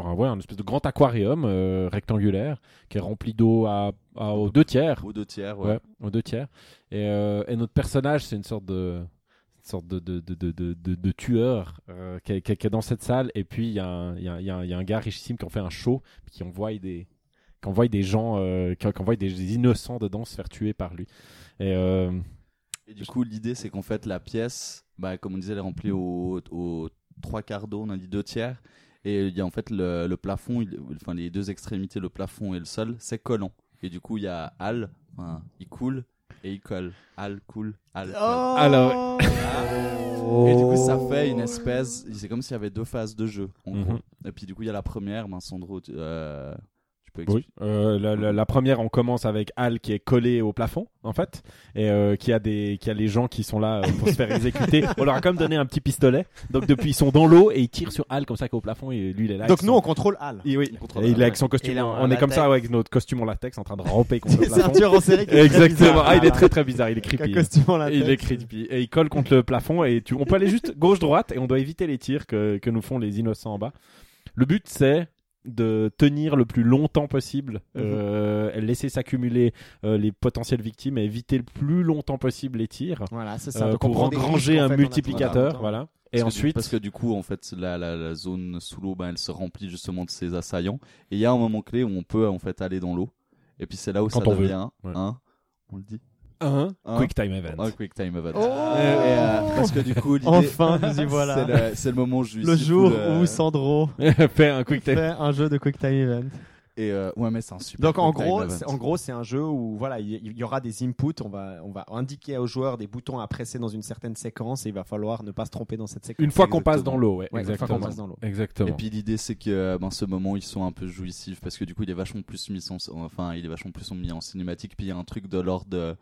un- ouais, un espèce de grand aquarium euh, rectangulaire qui est rempli d'eau à, à- aux deux tiers. Aux deux tiers, Ouais, ouais. aux deux tiers. Et, euh, et notre personnage, c'est une sorte de une sorte de, de, de, de, tueur euh, qui, est, qui dans cette salle. Et puis, il y, a un- il y, y y a un gars richissime qui en fait un show, qui envoie des, qui envoie des gens, qui, envoie des innocents dedans se faire tuer par lui. Et Et du coup l'idée c'est qu'en fait la pièce, bah, comme on disait, elle est remplie au, au trois quarts d'eau, on a dit deux tiers. Et il y a en fait le, le plafond, il- enfin les deux extrémités, le plafond et le sol, c'est collant. Et du coup il y a Al, enfin, il coule et il colle. Al coule, Al colle. Oh Alors- Et du coup, ça fait une espèce. C'est comme s'il y avait deux phases de jeu. En Mhm. gros. Et puis, du coup, il y a la première. Ben, Sandro, tu- euh, peux Oui. Euh, la, la- la première, on commence avec Al qui est collé au plafond, en fait, et euh, qui a des, qui a les gens qui sont là euh, pour se faire [LAUGHS] exécuter. On leur a quand même donné un petit pistolet. Donc depuis, ils sont dans l'eau et ils tirent sur Al comme ça qu'au plafond et lui il est là. Donc nous, son- on contrôle Al. Et oui, contrôle et il est avec son costume. Là, on est comme latex. ça ouais, avec notre costume en latex en train de ramper contre [LAUGHS] le C'est un plafond. tueur en série qui est très Exactement. bizarre. Ah, il est très très bizarre. Il est creepy. costume en latex. Il est creepy. Et il colle contre le plafond et tu, on peut aller juste gauche-droite et on doit éviter les tirs que, que nous font les innocents en bas. Le but c'est de tenir le plus longtemps possible, Mhm. euh, laisser s'accumuler euh, les potentielles victimes et éviter le plus longtemps possible les tirs Voilà, c'est ça. euh, pour engranger en un fait, multiplicateur. Voilà. Et Parce que- ensuite, parce que du coup, en fait, la, la, la zone sous l'eau, ben, elle se remplit justement de ces assaillants. Et il y a un moment clé où on peut en fait aller dans l'eau. Et puis c'est là où Quand ça on veut. devient Ouais. un. On le dit. Un Un. quick time event. Un quick time event. Oh Et, euh, parce que du coup, l'idée- Enfin, nous y [LAUGHS] voilà. c'est le, moment jouissif. Le jour le- où Sandro [LAUGHS] Fais un quick time. fait un jeu de Quick Time Event. Et euh, ouais, mais c'est un super. Donc en gros, en gros, c'est un jeu où voilà, il y, aura des inputs. On va, on va indiquer aux joueurs des boutons à presser dans une certaine séquence et il va falloir ne pas se tromper dans cette séquence. Une fois qu'on passe dans l'eau, ouais, Ouais, une fois qu'on passe dans l'eau. Exactement. Et puis l'idée c'est que euh, ben, ce moment ils sont un peu jouissifs parce que du coup il est vachement plus mis en enfin il est vachement plus mis en cinématique puis il y a un truc de l'ordre de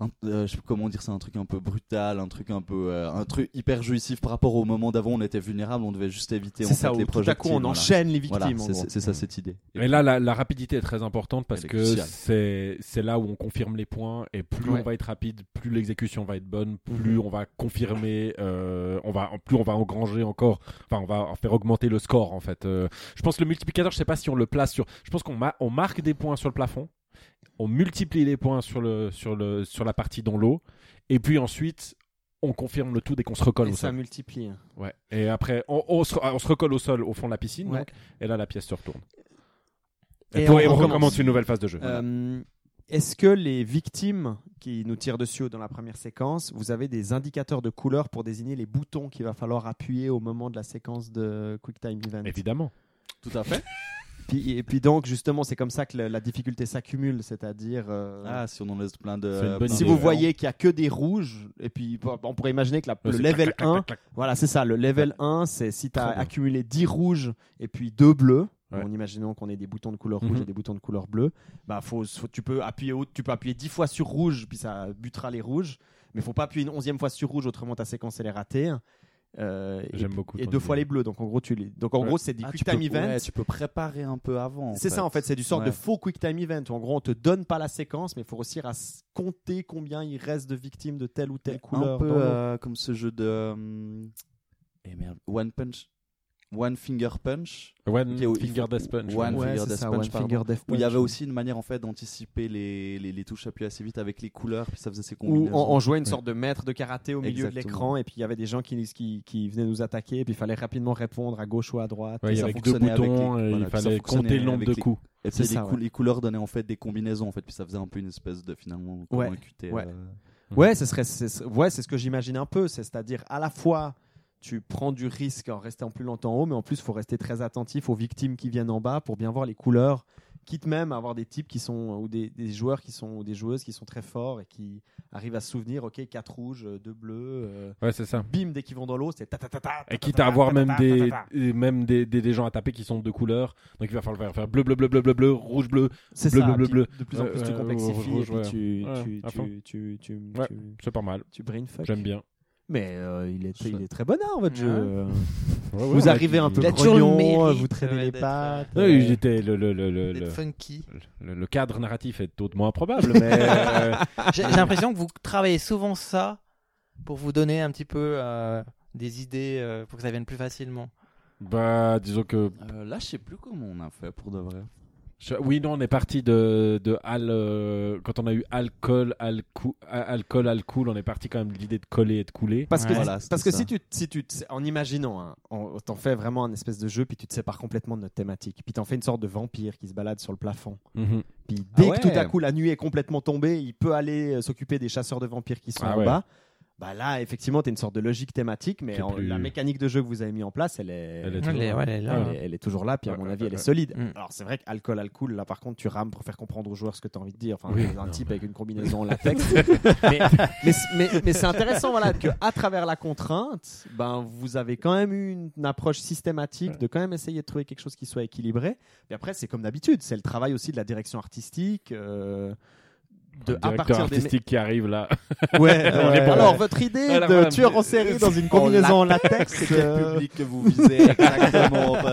un- euh, je sais pas comment dire c'est un truc un peu brutal un truc un peu euh, un truc hyper jouissif par rapport au moment d'avant on était vulnérable on devait juste éviter en C'est ça. fait les tout à coup, on voilà. enchaîne les victimes. Voilà, c'est- gros. c'est c'est ça cette idée Et là, la, la rapidité est très importante parce Elle que c'est c'est là où on confirme les points et plus Ouais. on va être rapide, plus l'exécution va être bonne, plus on va confirmer, euh, on va plus on va engranger encore, enfin on va faire augmenter le score en fait. Euh, je pense que le multiplicateur, je sais pas si on le place sur, je pense qu'on ma- on marque des points sur le plafond, on multiplie les points sur le sur le sur la partie dans l'eau et puis ensuite on confirme le tout dès qu'on se recolle Et au ça sol. multiplie. Ouais. Et après on, on se, on se recolle au sol au fond de la piscine Ouais. donc, et là la pièce se retourne. Et Et, pour- on et on recommence. une nouvelle phase de jeu. Voilà. Euh, Est-ce que les victimes qui nous tirent dessus dans la première séquence, vous avez des indicateurs de couleur pour désigner les boutons qu'il va falloir appuyer au moment de la séquence de Quick Time Event? Évidemment. tout à fait [LAUGHS] Puis, et puis donc justement, c'est comme ça que la, la difficulté s'accumule, c'est-à-dire euh, ah si on en laisse plein de C'est une bonne si idée, vous voyez qu'il y a que des rouges, et puis on pourrait imaginer que la- le level clac, clac, 1, clac, clac, clac. voilà, c'est ça, le level 1, c'est si tu as Très bien. accumulé 10 rouges et puis 2 bleus. Ouais. En imaginant qu'on ait des boutons de couleur rouge Mhm. et des boutons de couleur bleue, bah faut, faut- tu peux appuyer au- tu peux appuyer 10 fois sur rouge puis ça butera les rouges, mais faut pas appuyer une onzième fois sur rouge autrement ta séquence elle est ratée. Euh, et, J'aime beaucoup et deux fois les bleus. Donc en gros tu les donc en Ouais. gros c'est des Ah, quick tu peux, time events. ouais, tu peux préparer un peu avant C'est ça en fait, c'est du sort Ouais. de faux quick time event où en gros on te donne pas la séquence mais il faut réussir à compter combien il reste de victimes de telle ou telle couleur. un peu euh, comme ce jeu de euh, eh merde, One Punch One Finger Punch One où Finger faut- Death Punch. One Ouais, Finger c'est Death ça, Punch, One pardon. Finger Death où il y Punch, avait aussi une manière en fait d'anticiper les, les, les touches appuyées assez vite avec les couleurs puis ça faisait ses Où combinaisons on, on jouait une sorte de maître de karaté au milieu de l'écran et puis il y avait des gens qui, qui, qui venaient nous attaquer et puis il fallait rapidement répondre à gauche ou à droite. Ouais, il y avait deux fonctionnait avec boutons les- et voilà, il fallait compter le nombre de les- coups. et C'est puis les, ça, cou- ouais. les couleurs donnaient en fait des combinaisons en fait puis ça faisait un peu une espèce de finalement Ouais, euh, Ouais, c'est, ouais, c'est ce que j'imagine un peu. C'est, c'est-à-dire, à la fois, tu prends du risque en restant plus longtemps en haut, mais en plus, il faut rester très attentif aux victimes qui viennent en bas pour bien voir les couleurs. Quitte même à avoir des types qui sont, ou des, des joueurs qui sont, ou des joueuses qui sont très forts et qui arrivent à se souvenir, ok, 4 rouges, 2 bleus, euh, Ouais, c'est ça. bim, dès qu'ils vont dans l'eau, c'est ta ta ta ta. Et quitte à avoir même des, même des, des, gens à taper qui sont de couleurs. Donc il va falloir faire bleu, bleu, bleu, bleu, bleu, bleu, rouge, bleu. C'est bleu, ça, bleu, bleu, bleu. De plus en plus, tu ouais, complexifies et puis tu, tu, tu, tu, C'est pas mal. tu brainfuck. J'aime bien. Mais euh, il, est, Ça- il est très bonard, votre Ouais. jeu. euh. Ouais, ouais, vous ouais, arrivez un peu grognon, mérite, vous traînez les pattes. Ouais, euh, j'étais le, le, le, le, d'être le, funky. le- le cadre narratif est hautement improbable, [LAUGHS] mais euh, J'ai j'ai l'impression que vous travaillez souvent ça pour vous donner un petit peu euh, des idées euh, pour que ça vienne plus facilement. bah disons que euh, là je sais plus comment on a fait pour de vrai Je- Oui, non, on est parti de, de Al. euh, quand on a eu alcool, alcou- alcool, alcool, on est parti quand même de l'idée de coller et de couler. Parce que, Ouais. Voilà, parce que si tu, si tu, en imaginant, hein, on t'en fais vraiment un espèce de jeu, puis tu te sépares complètement de notre thématique, puis t'en fais une sorte de vampire qui se balade sur le plafond. Mhm. Puis dès Ah que tout à coup la nuit est complètement tombée, il peut aller euh, s'occuper des chasseurs de vampires qui sont Ah en ouais. bas. Bah là, effectivement, tu as une sorte de logique thématique, mais C'est en- plus- la mécanique de jeu que vous avez mis en place, elle est, Elle est Elle toujours est, là. ouais, elle est là. elle est- elle est toujours là, puis à Ouais, mon avis, elle est solide. Mm. Alors, c'est vrai qu'alcool, alcool, là, par contre, tu rames pour faire comprendre aux joueurs ce que tu as envie de dire. Enfin, Oui, un non, type mais- avec une combinaison en [LAUGHS] latex. mais mais, mais, mais c'est intéressant, voilà, que à travers la contrainte, ben, vous avez quand même eu une, une approche systématique de quand même essayer de trouver quelque chose qui soit équilibré. Et après, c'est comme d'habitude, c'est le travail aussi de la direction artistique. euh, de, à partir des artistique qui arrive là. Ouais, [LAUGHS] Ouais, alors ouais. votre idée de voilà. tueur en série dans une combinaison en latex, C'est [LAUGHS] quel euh, public que vous visez exactement [LAUGHS]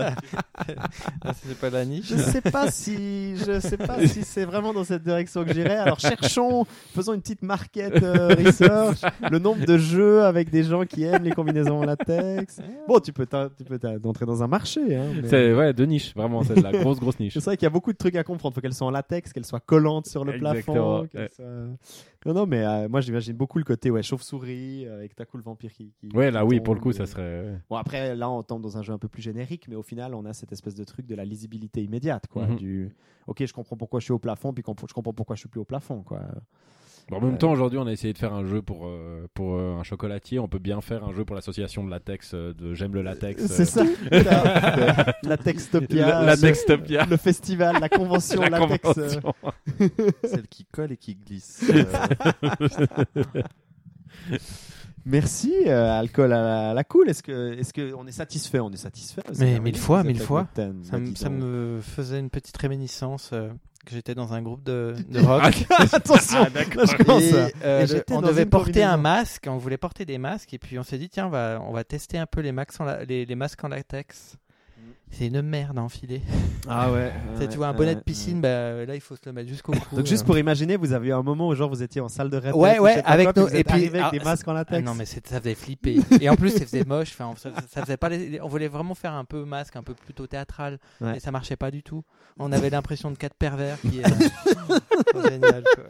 Ah, c'est pas la niche. je sais pas si je sais pas si c'est vraiment dans cette direction que j'irais. Alors cherchons, faisons une petite market euh, research, le nombre de jeux avec des gens qui aiment les combinaisons en latex. Bon, tu peux tu peux entrer dans un marché. Hein, mais- C'est ouais, de niche, vraiment, c'est de la grosse, grosse niche. C'est vrai qu'il y a beaucoup de trucs à comprendre. Faut qu'elles soient en latex, qu'elles soient collantes sur le Exactement, plafond. Ouais. Non, non, mais euh, moi j'imagine beaucoup le côté ouais, chauve-souris euh, avec ta coup le vampire qui. qui- Ouais, qui là, oui, tombe, pour le coup, ça serait. ouais. Bon après là on tombe dans un jeu un peu plus générique, mais au final on a cette espèce de truc de la lisibilité immédiate quoi. Mhm. Du ok je comprends pourquoi je suis au plafond, puis je comprends pourquoi je suis plus au plafond quoi. Bon, en même temps, aujourd'hui, on a essayé de faire un jeu pour, euh, pour euh, un chocolatier. On peut bien faire un jeu pour l'association de latex, euh, de J'aime le latex. euh, C'est ça. la, [LAUGHS] la Textopia, La- Latextopia. le, le festival, la convention La latex. euh, convention. [LAUGHS] Celle qui colle et qui glisse. Euh, [LAUGHS] Merci, euh, alcool à la, à la cool. Est-ce que, est-ce que on est satisfait? On est satisfait. Mais merveilleux, mille fois, mille fois. Ça, bah, me, me faisait une petite réminiscence euh, que j'étais dans un groupe de, [LAUGHS] de rock. [LAUGHS] Attention, Ah, d'accord. là, je commence Et, à- euh, et le- j'étais on devait porter un masque, on voulait porter des masques et puis on s'est dit tiens on va, on va tester un peu les, masques en la- les, les masques en latex. C'est une merde à enfiler. Ah ouais. [LAUGHS] Tu vois un bonnet de piscine, bah, là il faut se le mettre jusqu'au cou. Donc juste pour imaginer, vous avez eu un moment où genre vous étiez en salle de répète. Ouais, ou ouais, avec nos- et puis- avec ah, des masques en Ah latex. non mais ça faisait flipper. et en plus ça faisait moche. Enfin, ça, ça faisait pas. les- on voulait vraiment faire un peu masque, un peu plutôt théâtral, Ouais. et ça marchait pas du tout. On avait l'impression de quatre pervers qui. euh, [LAUGHS] génial. Quoi.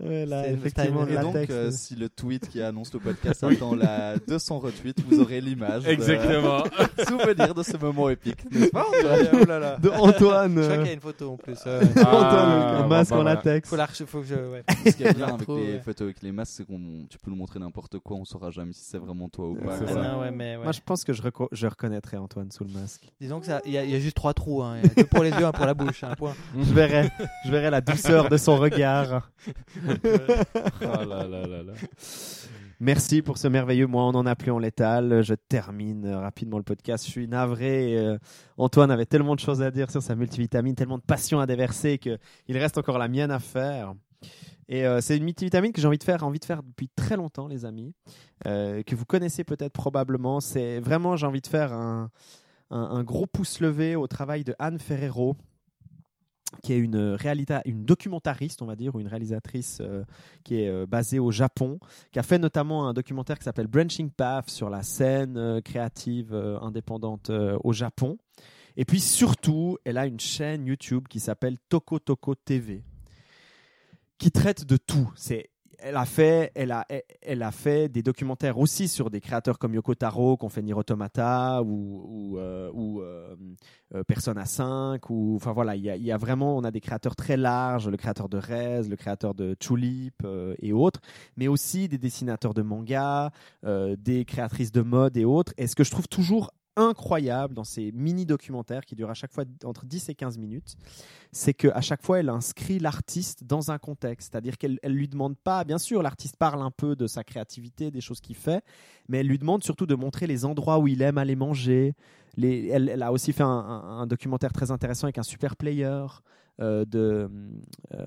Ouais, là, effectivement, Et donc, latex. euh, si le tweet qui annonce le podcast [LAUGHS] attend la 200 retweets, vous aurez l'image. de- Exactement. [LAUGHS] Souvenir de ce moment épique. N'est-ce pas Antoine Oh là là. de Antoine. Je crois euh, qu'il y a une photo en plus. euh, [LAUGHS] Antoine, Ah, le masque bah, en latex. faut, la faut que je. Ouais. Ce qui est bien avec les ouais. photos avec les masques, c'est qu'on tu peux nous montrer n'importe quoi, on saura jamais si c'est vraiment toi ou pas. Ah ça. non, ouais, mais, ouais. Moi, je pense que je, reco- je reconnaîtrai Antoine sous le masque. Disons que ça, il y, a- il y a juste trois trous. Hein. Deux pour les yeux, un pour la bouche. Un point. Je verrai, je verrai la douceur de son regard. Là. Merci pour ce merveilleux mois. On en a plus en létal. Je termine rapidement le podcast. Je suis navré. euh, Antoine avait tellement de choses à dire sur sa multivitamine, tellement de passion à déverser que il reste encore la mienne à faire. Et euh, c'est une multivitamine que j'ai envie de faire, envie de faire depuis très longtemps, les amis, euh, que vous connaissez peut-être probablement. C'est vraiment, j'ai envie de faire un, un, un gros pouce levé au travail de Anne Ferrero, qui est une réalita- une documentariste, on va dire, ou une réalisatrice euh, qui est euh, basée au Japon, qui a fait notamment un documentaire qui s'appelle Branching Path sur la scène euh, créative euh, indépendante euh, au Japon. Et puis surtout, elle a une chaîne YouTube qui s'appelle Toko Toko TV, qui traite de tout. C'est elle a fait, elle a, elle, a fait des documentaires aussi sur des créateurs comme Yoko Taro, qui ont fait Nier Automata ou, ou, euh, ou euh, euh, Persona 5. Ou, enfin voilà, il y, a, y a vraiment, on a des créateurs très larges, le créateur de Rez, le créateur de Tulip euh, et autres, mais aussi des dessinateurs de manga, euh, des créatrices de mode et autres. Et ce que je trouve toujours incroyable dans ces mini documentaires qui durent à chaque fois entre 10 et 15 minutes, c'est qu'à chaque fois elle inscrit l'artiste dans un contexte, c'est-à-dire qu'elle elle lui demande pas, bien sûr l'artiste parle un peu de sa créativité, des choses qu'il fait, mais elle lui demande surtout de montrer les endroits où il aime aller manger. Les, elle, elle a aussi fait un, documentaire très intéressant avec un super player de, euh,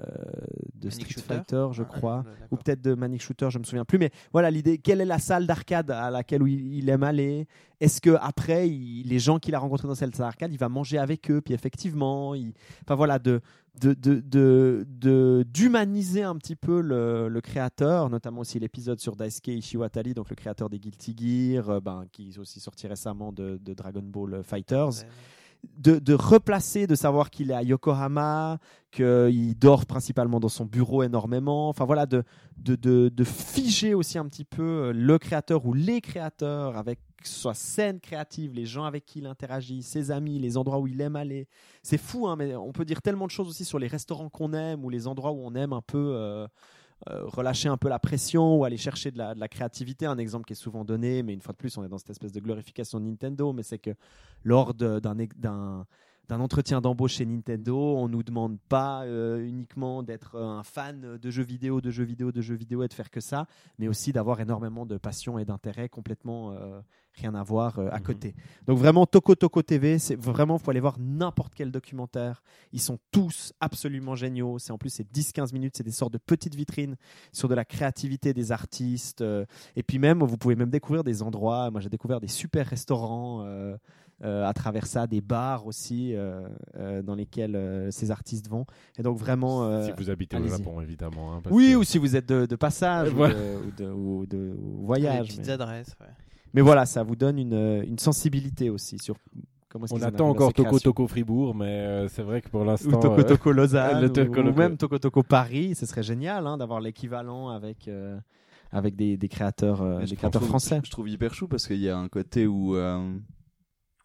de Street Shooter Fighter, je crois ou peut-être de Manic Shooter, je me souviens plus. Mais voilà l'idée. Quelle est la salle d'arcade à laquelle il, aime aller? Est-ce que après il- les gens qu'il a rencontrés dans cette salle d'arcade, il va manger avec eux Puis effectivement, il... enfin voilà de de de de- de- d'humaniser un petit peu le, le créateur, notamment aussi l'épisode sur Daisuke Ishiwatari, donc le créateur des Guilty Gear, euh, ben, qui est aussi sorti récemment de, de Dragon Ball Fighters Ouais. De, de replacer, de savoir qu'il est à Yokohama, qu'il dort principalement dans son bureau énormément. Enfin voilà, de, de, de, figer aussi un petit peu euh, le créateur ou les créateurs avec sa scène créative, les gens avec qui il interagit, ses amis, les endroits où il aime aller. C'est fou, hein, mais on peut dire tellement de choses aussi sur les restaurants qu'on aime ou les endroits où on aime un peu. euh, euh, relâcher un peu la pression ou aller chercher de la, de la créativité. Un exemple qui est souvent donné, mais une fois de plus, on est dans cette espèce de glorification de Nintendo, mais c'est que lors d'un d'un entretien d'embauche chez Nintendo, on nous demande pas euh, uniquement d'être euh, un fan de jeux vidéo, de jeux vidéo, de jeux vidéo et de faire que ça, mais aussi d'avoir énormément de passion et d'intérêt complètement euh, rien à voir euh, à Mhm. côté. Donc vraiment Toco Toco TV, c'est vraiment faut aller voir n'importe quel documentaire. Ils sont tous absolument géniaux. C'est en plus c'est 10-15 minutes, c'est des sortes de petites vitrines sur de la créativité des artistes. et puis même vous pouvez même découvrir des endroits. Moi j'ai découvert des super restaurants. Euh, à travers ça, des bars aussi euh, euh, dans lesquels euh, ces artistes vont. Et donc vraiment. euh, si vous habitez au. Japon, évidemment. hein, parce oui, que- ou si vous êtes de, de passage ou, de, ou de- ou de- ou Les voyage. petites mais- adresses. ouais. mais voilà, ça vous donne une, une sensibilité aussi sur On attend encore Toko. Toko Fribourg, mais euh, c'est vrai que pour l'instant. [LAUGHS] Ou Toco euh, Toco Lausanne, le ou- même Toco Toco Paris, ce serait génial hein, d'avoir l'équivalent avec, euh, avec des, des créateurs, euh, des créateurs trouve- français. Je trouve hyper chou parce qu'il y a un côté où euh,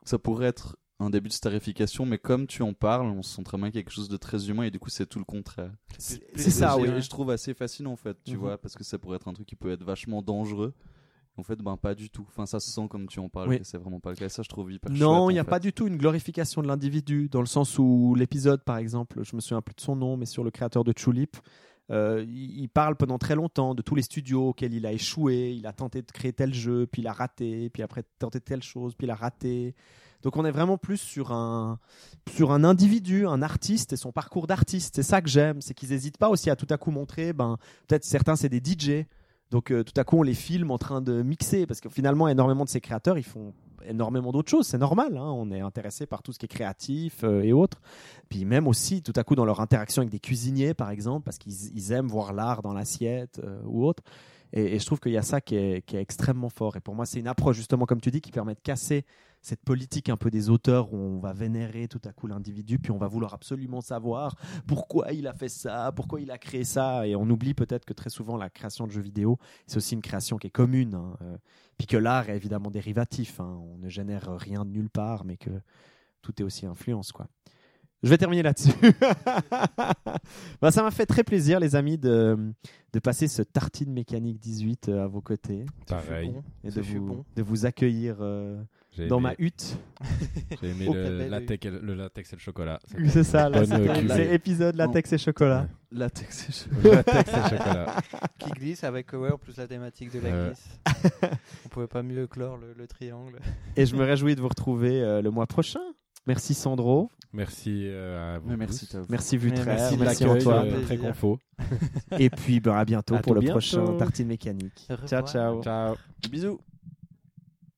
ça pourrait être un début de starification, mais comme tu en parles, on sent très bien quelque chose de très humain et du coup c'est tout le contraire. C'est ça, et oui. Je trouve assez fascinant en fait, tu Mhm. vois, parce que ça pourrait être un truc qui peut être vachement dangereux. En fait, ben pas du tout. Enfin, ça se sent comme tu en parles, Oui. c'est vraiment pas le cas. Et ça, je trouve hyper Non, il n'y a pas du tout une glorification de l'individu, dans le sens où l'épisode, par exemple, je me souviens plus de son nom, mais sur le créateur de Tulip, euh, il parle pendant très longtemps de tous les studios auxquels il a échoué, il a tenté de créer tel jeu, puis il a raté, puis après tenté telle chose, puis il a raté. Donc on est vraiment plus sur un, sur un individu, un artiste et son parcours d'artiste. C'est ça que j'aime, c'est qu'ils n'hésitent pas aussi à tout à coup montrer, ben, peut-être certains c'est des DJ, donc euh, tout à coup on les filme en train de mixer, parce que finalement énormément de ces créateurs, ils font énormément d'autres choses, c'est normal, hein, on est intéressé par tout ce qui est créatif euh, et autres. Puis même aussi tout à coup dans leur interaction avec des cuisiniers par exemple, parce qu'ils ils aiment voir l'art dans l'assiette euh, ou autre. Et, je trouve qu'il y a ça qui est extrêmement fort. Et pour moi, c'est une approche, justement, comme tu dis, qui permet de casser cette politique un peu des auteurs où on va vénérer tout à coup l'individu, puis on va vouloir absolument savoir pourquoi il a fait ça, pourquoi il a créé ça. Et on oublie peut-être que très souvent, la création de jeux vidéo, c'est aussi une création qui est commune. hein, euh, puis que l'art est évidemment dérivatif. hein. On ne génère rien de nulle part, mais que tout est aussi influence. quoi. Je vais terminer là-dessus. [LAUGHS] Bah, ça m'a fait très plaisir, les amis, de, de passer ce tartine mécanique 18 euh, à vos côtés Pareil. bon. et de vous, bon. de vous accueillir euh, Dans aimé- ma hutte. [LAUGHS] J'ai aimé le, latex et le, le latex et le chocolat. [LAUGHS] C'est ça, euh, c'est épisode latex et chocolat. Latex [LAUGHS] et latex et chocolat. Qui glisse avec ouais, en plus la thématique de la Ouais. glisse. On pouvait pas mieux clore le, le triangle. Et je me réjouis de vous retrouver euh, le mois prochain. Merci Sandro, Merci euh, à vous. Mais merci, tous. Merci Vutraire, merci Antoine. euh, très confo. Et puis ben, à bientôt À pour le bientôt. prochain tartine mécanique. Ciao, ciao. Ciao. Bisous.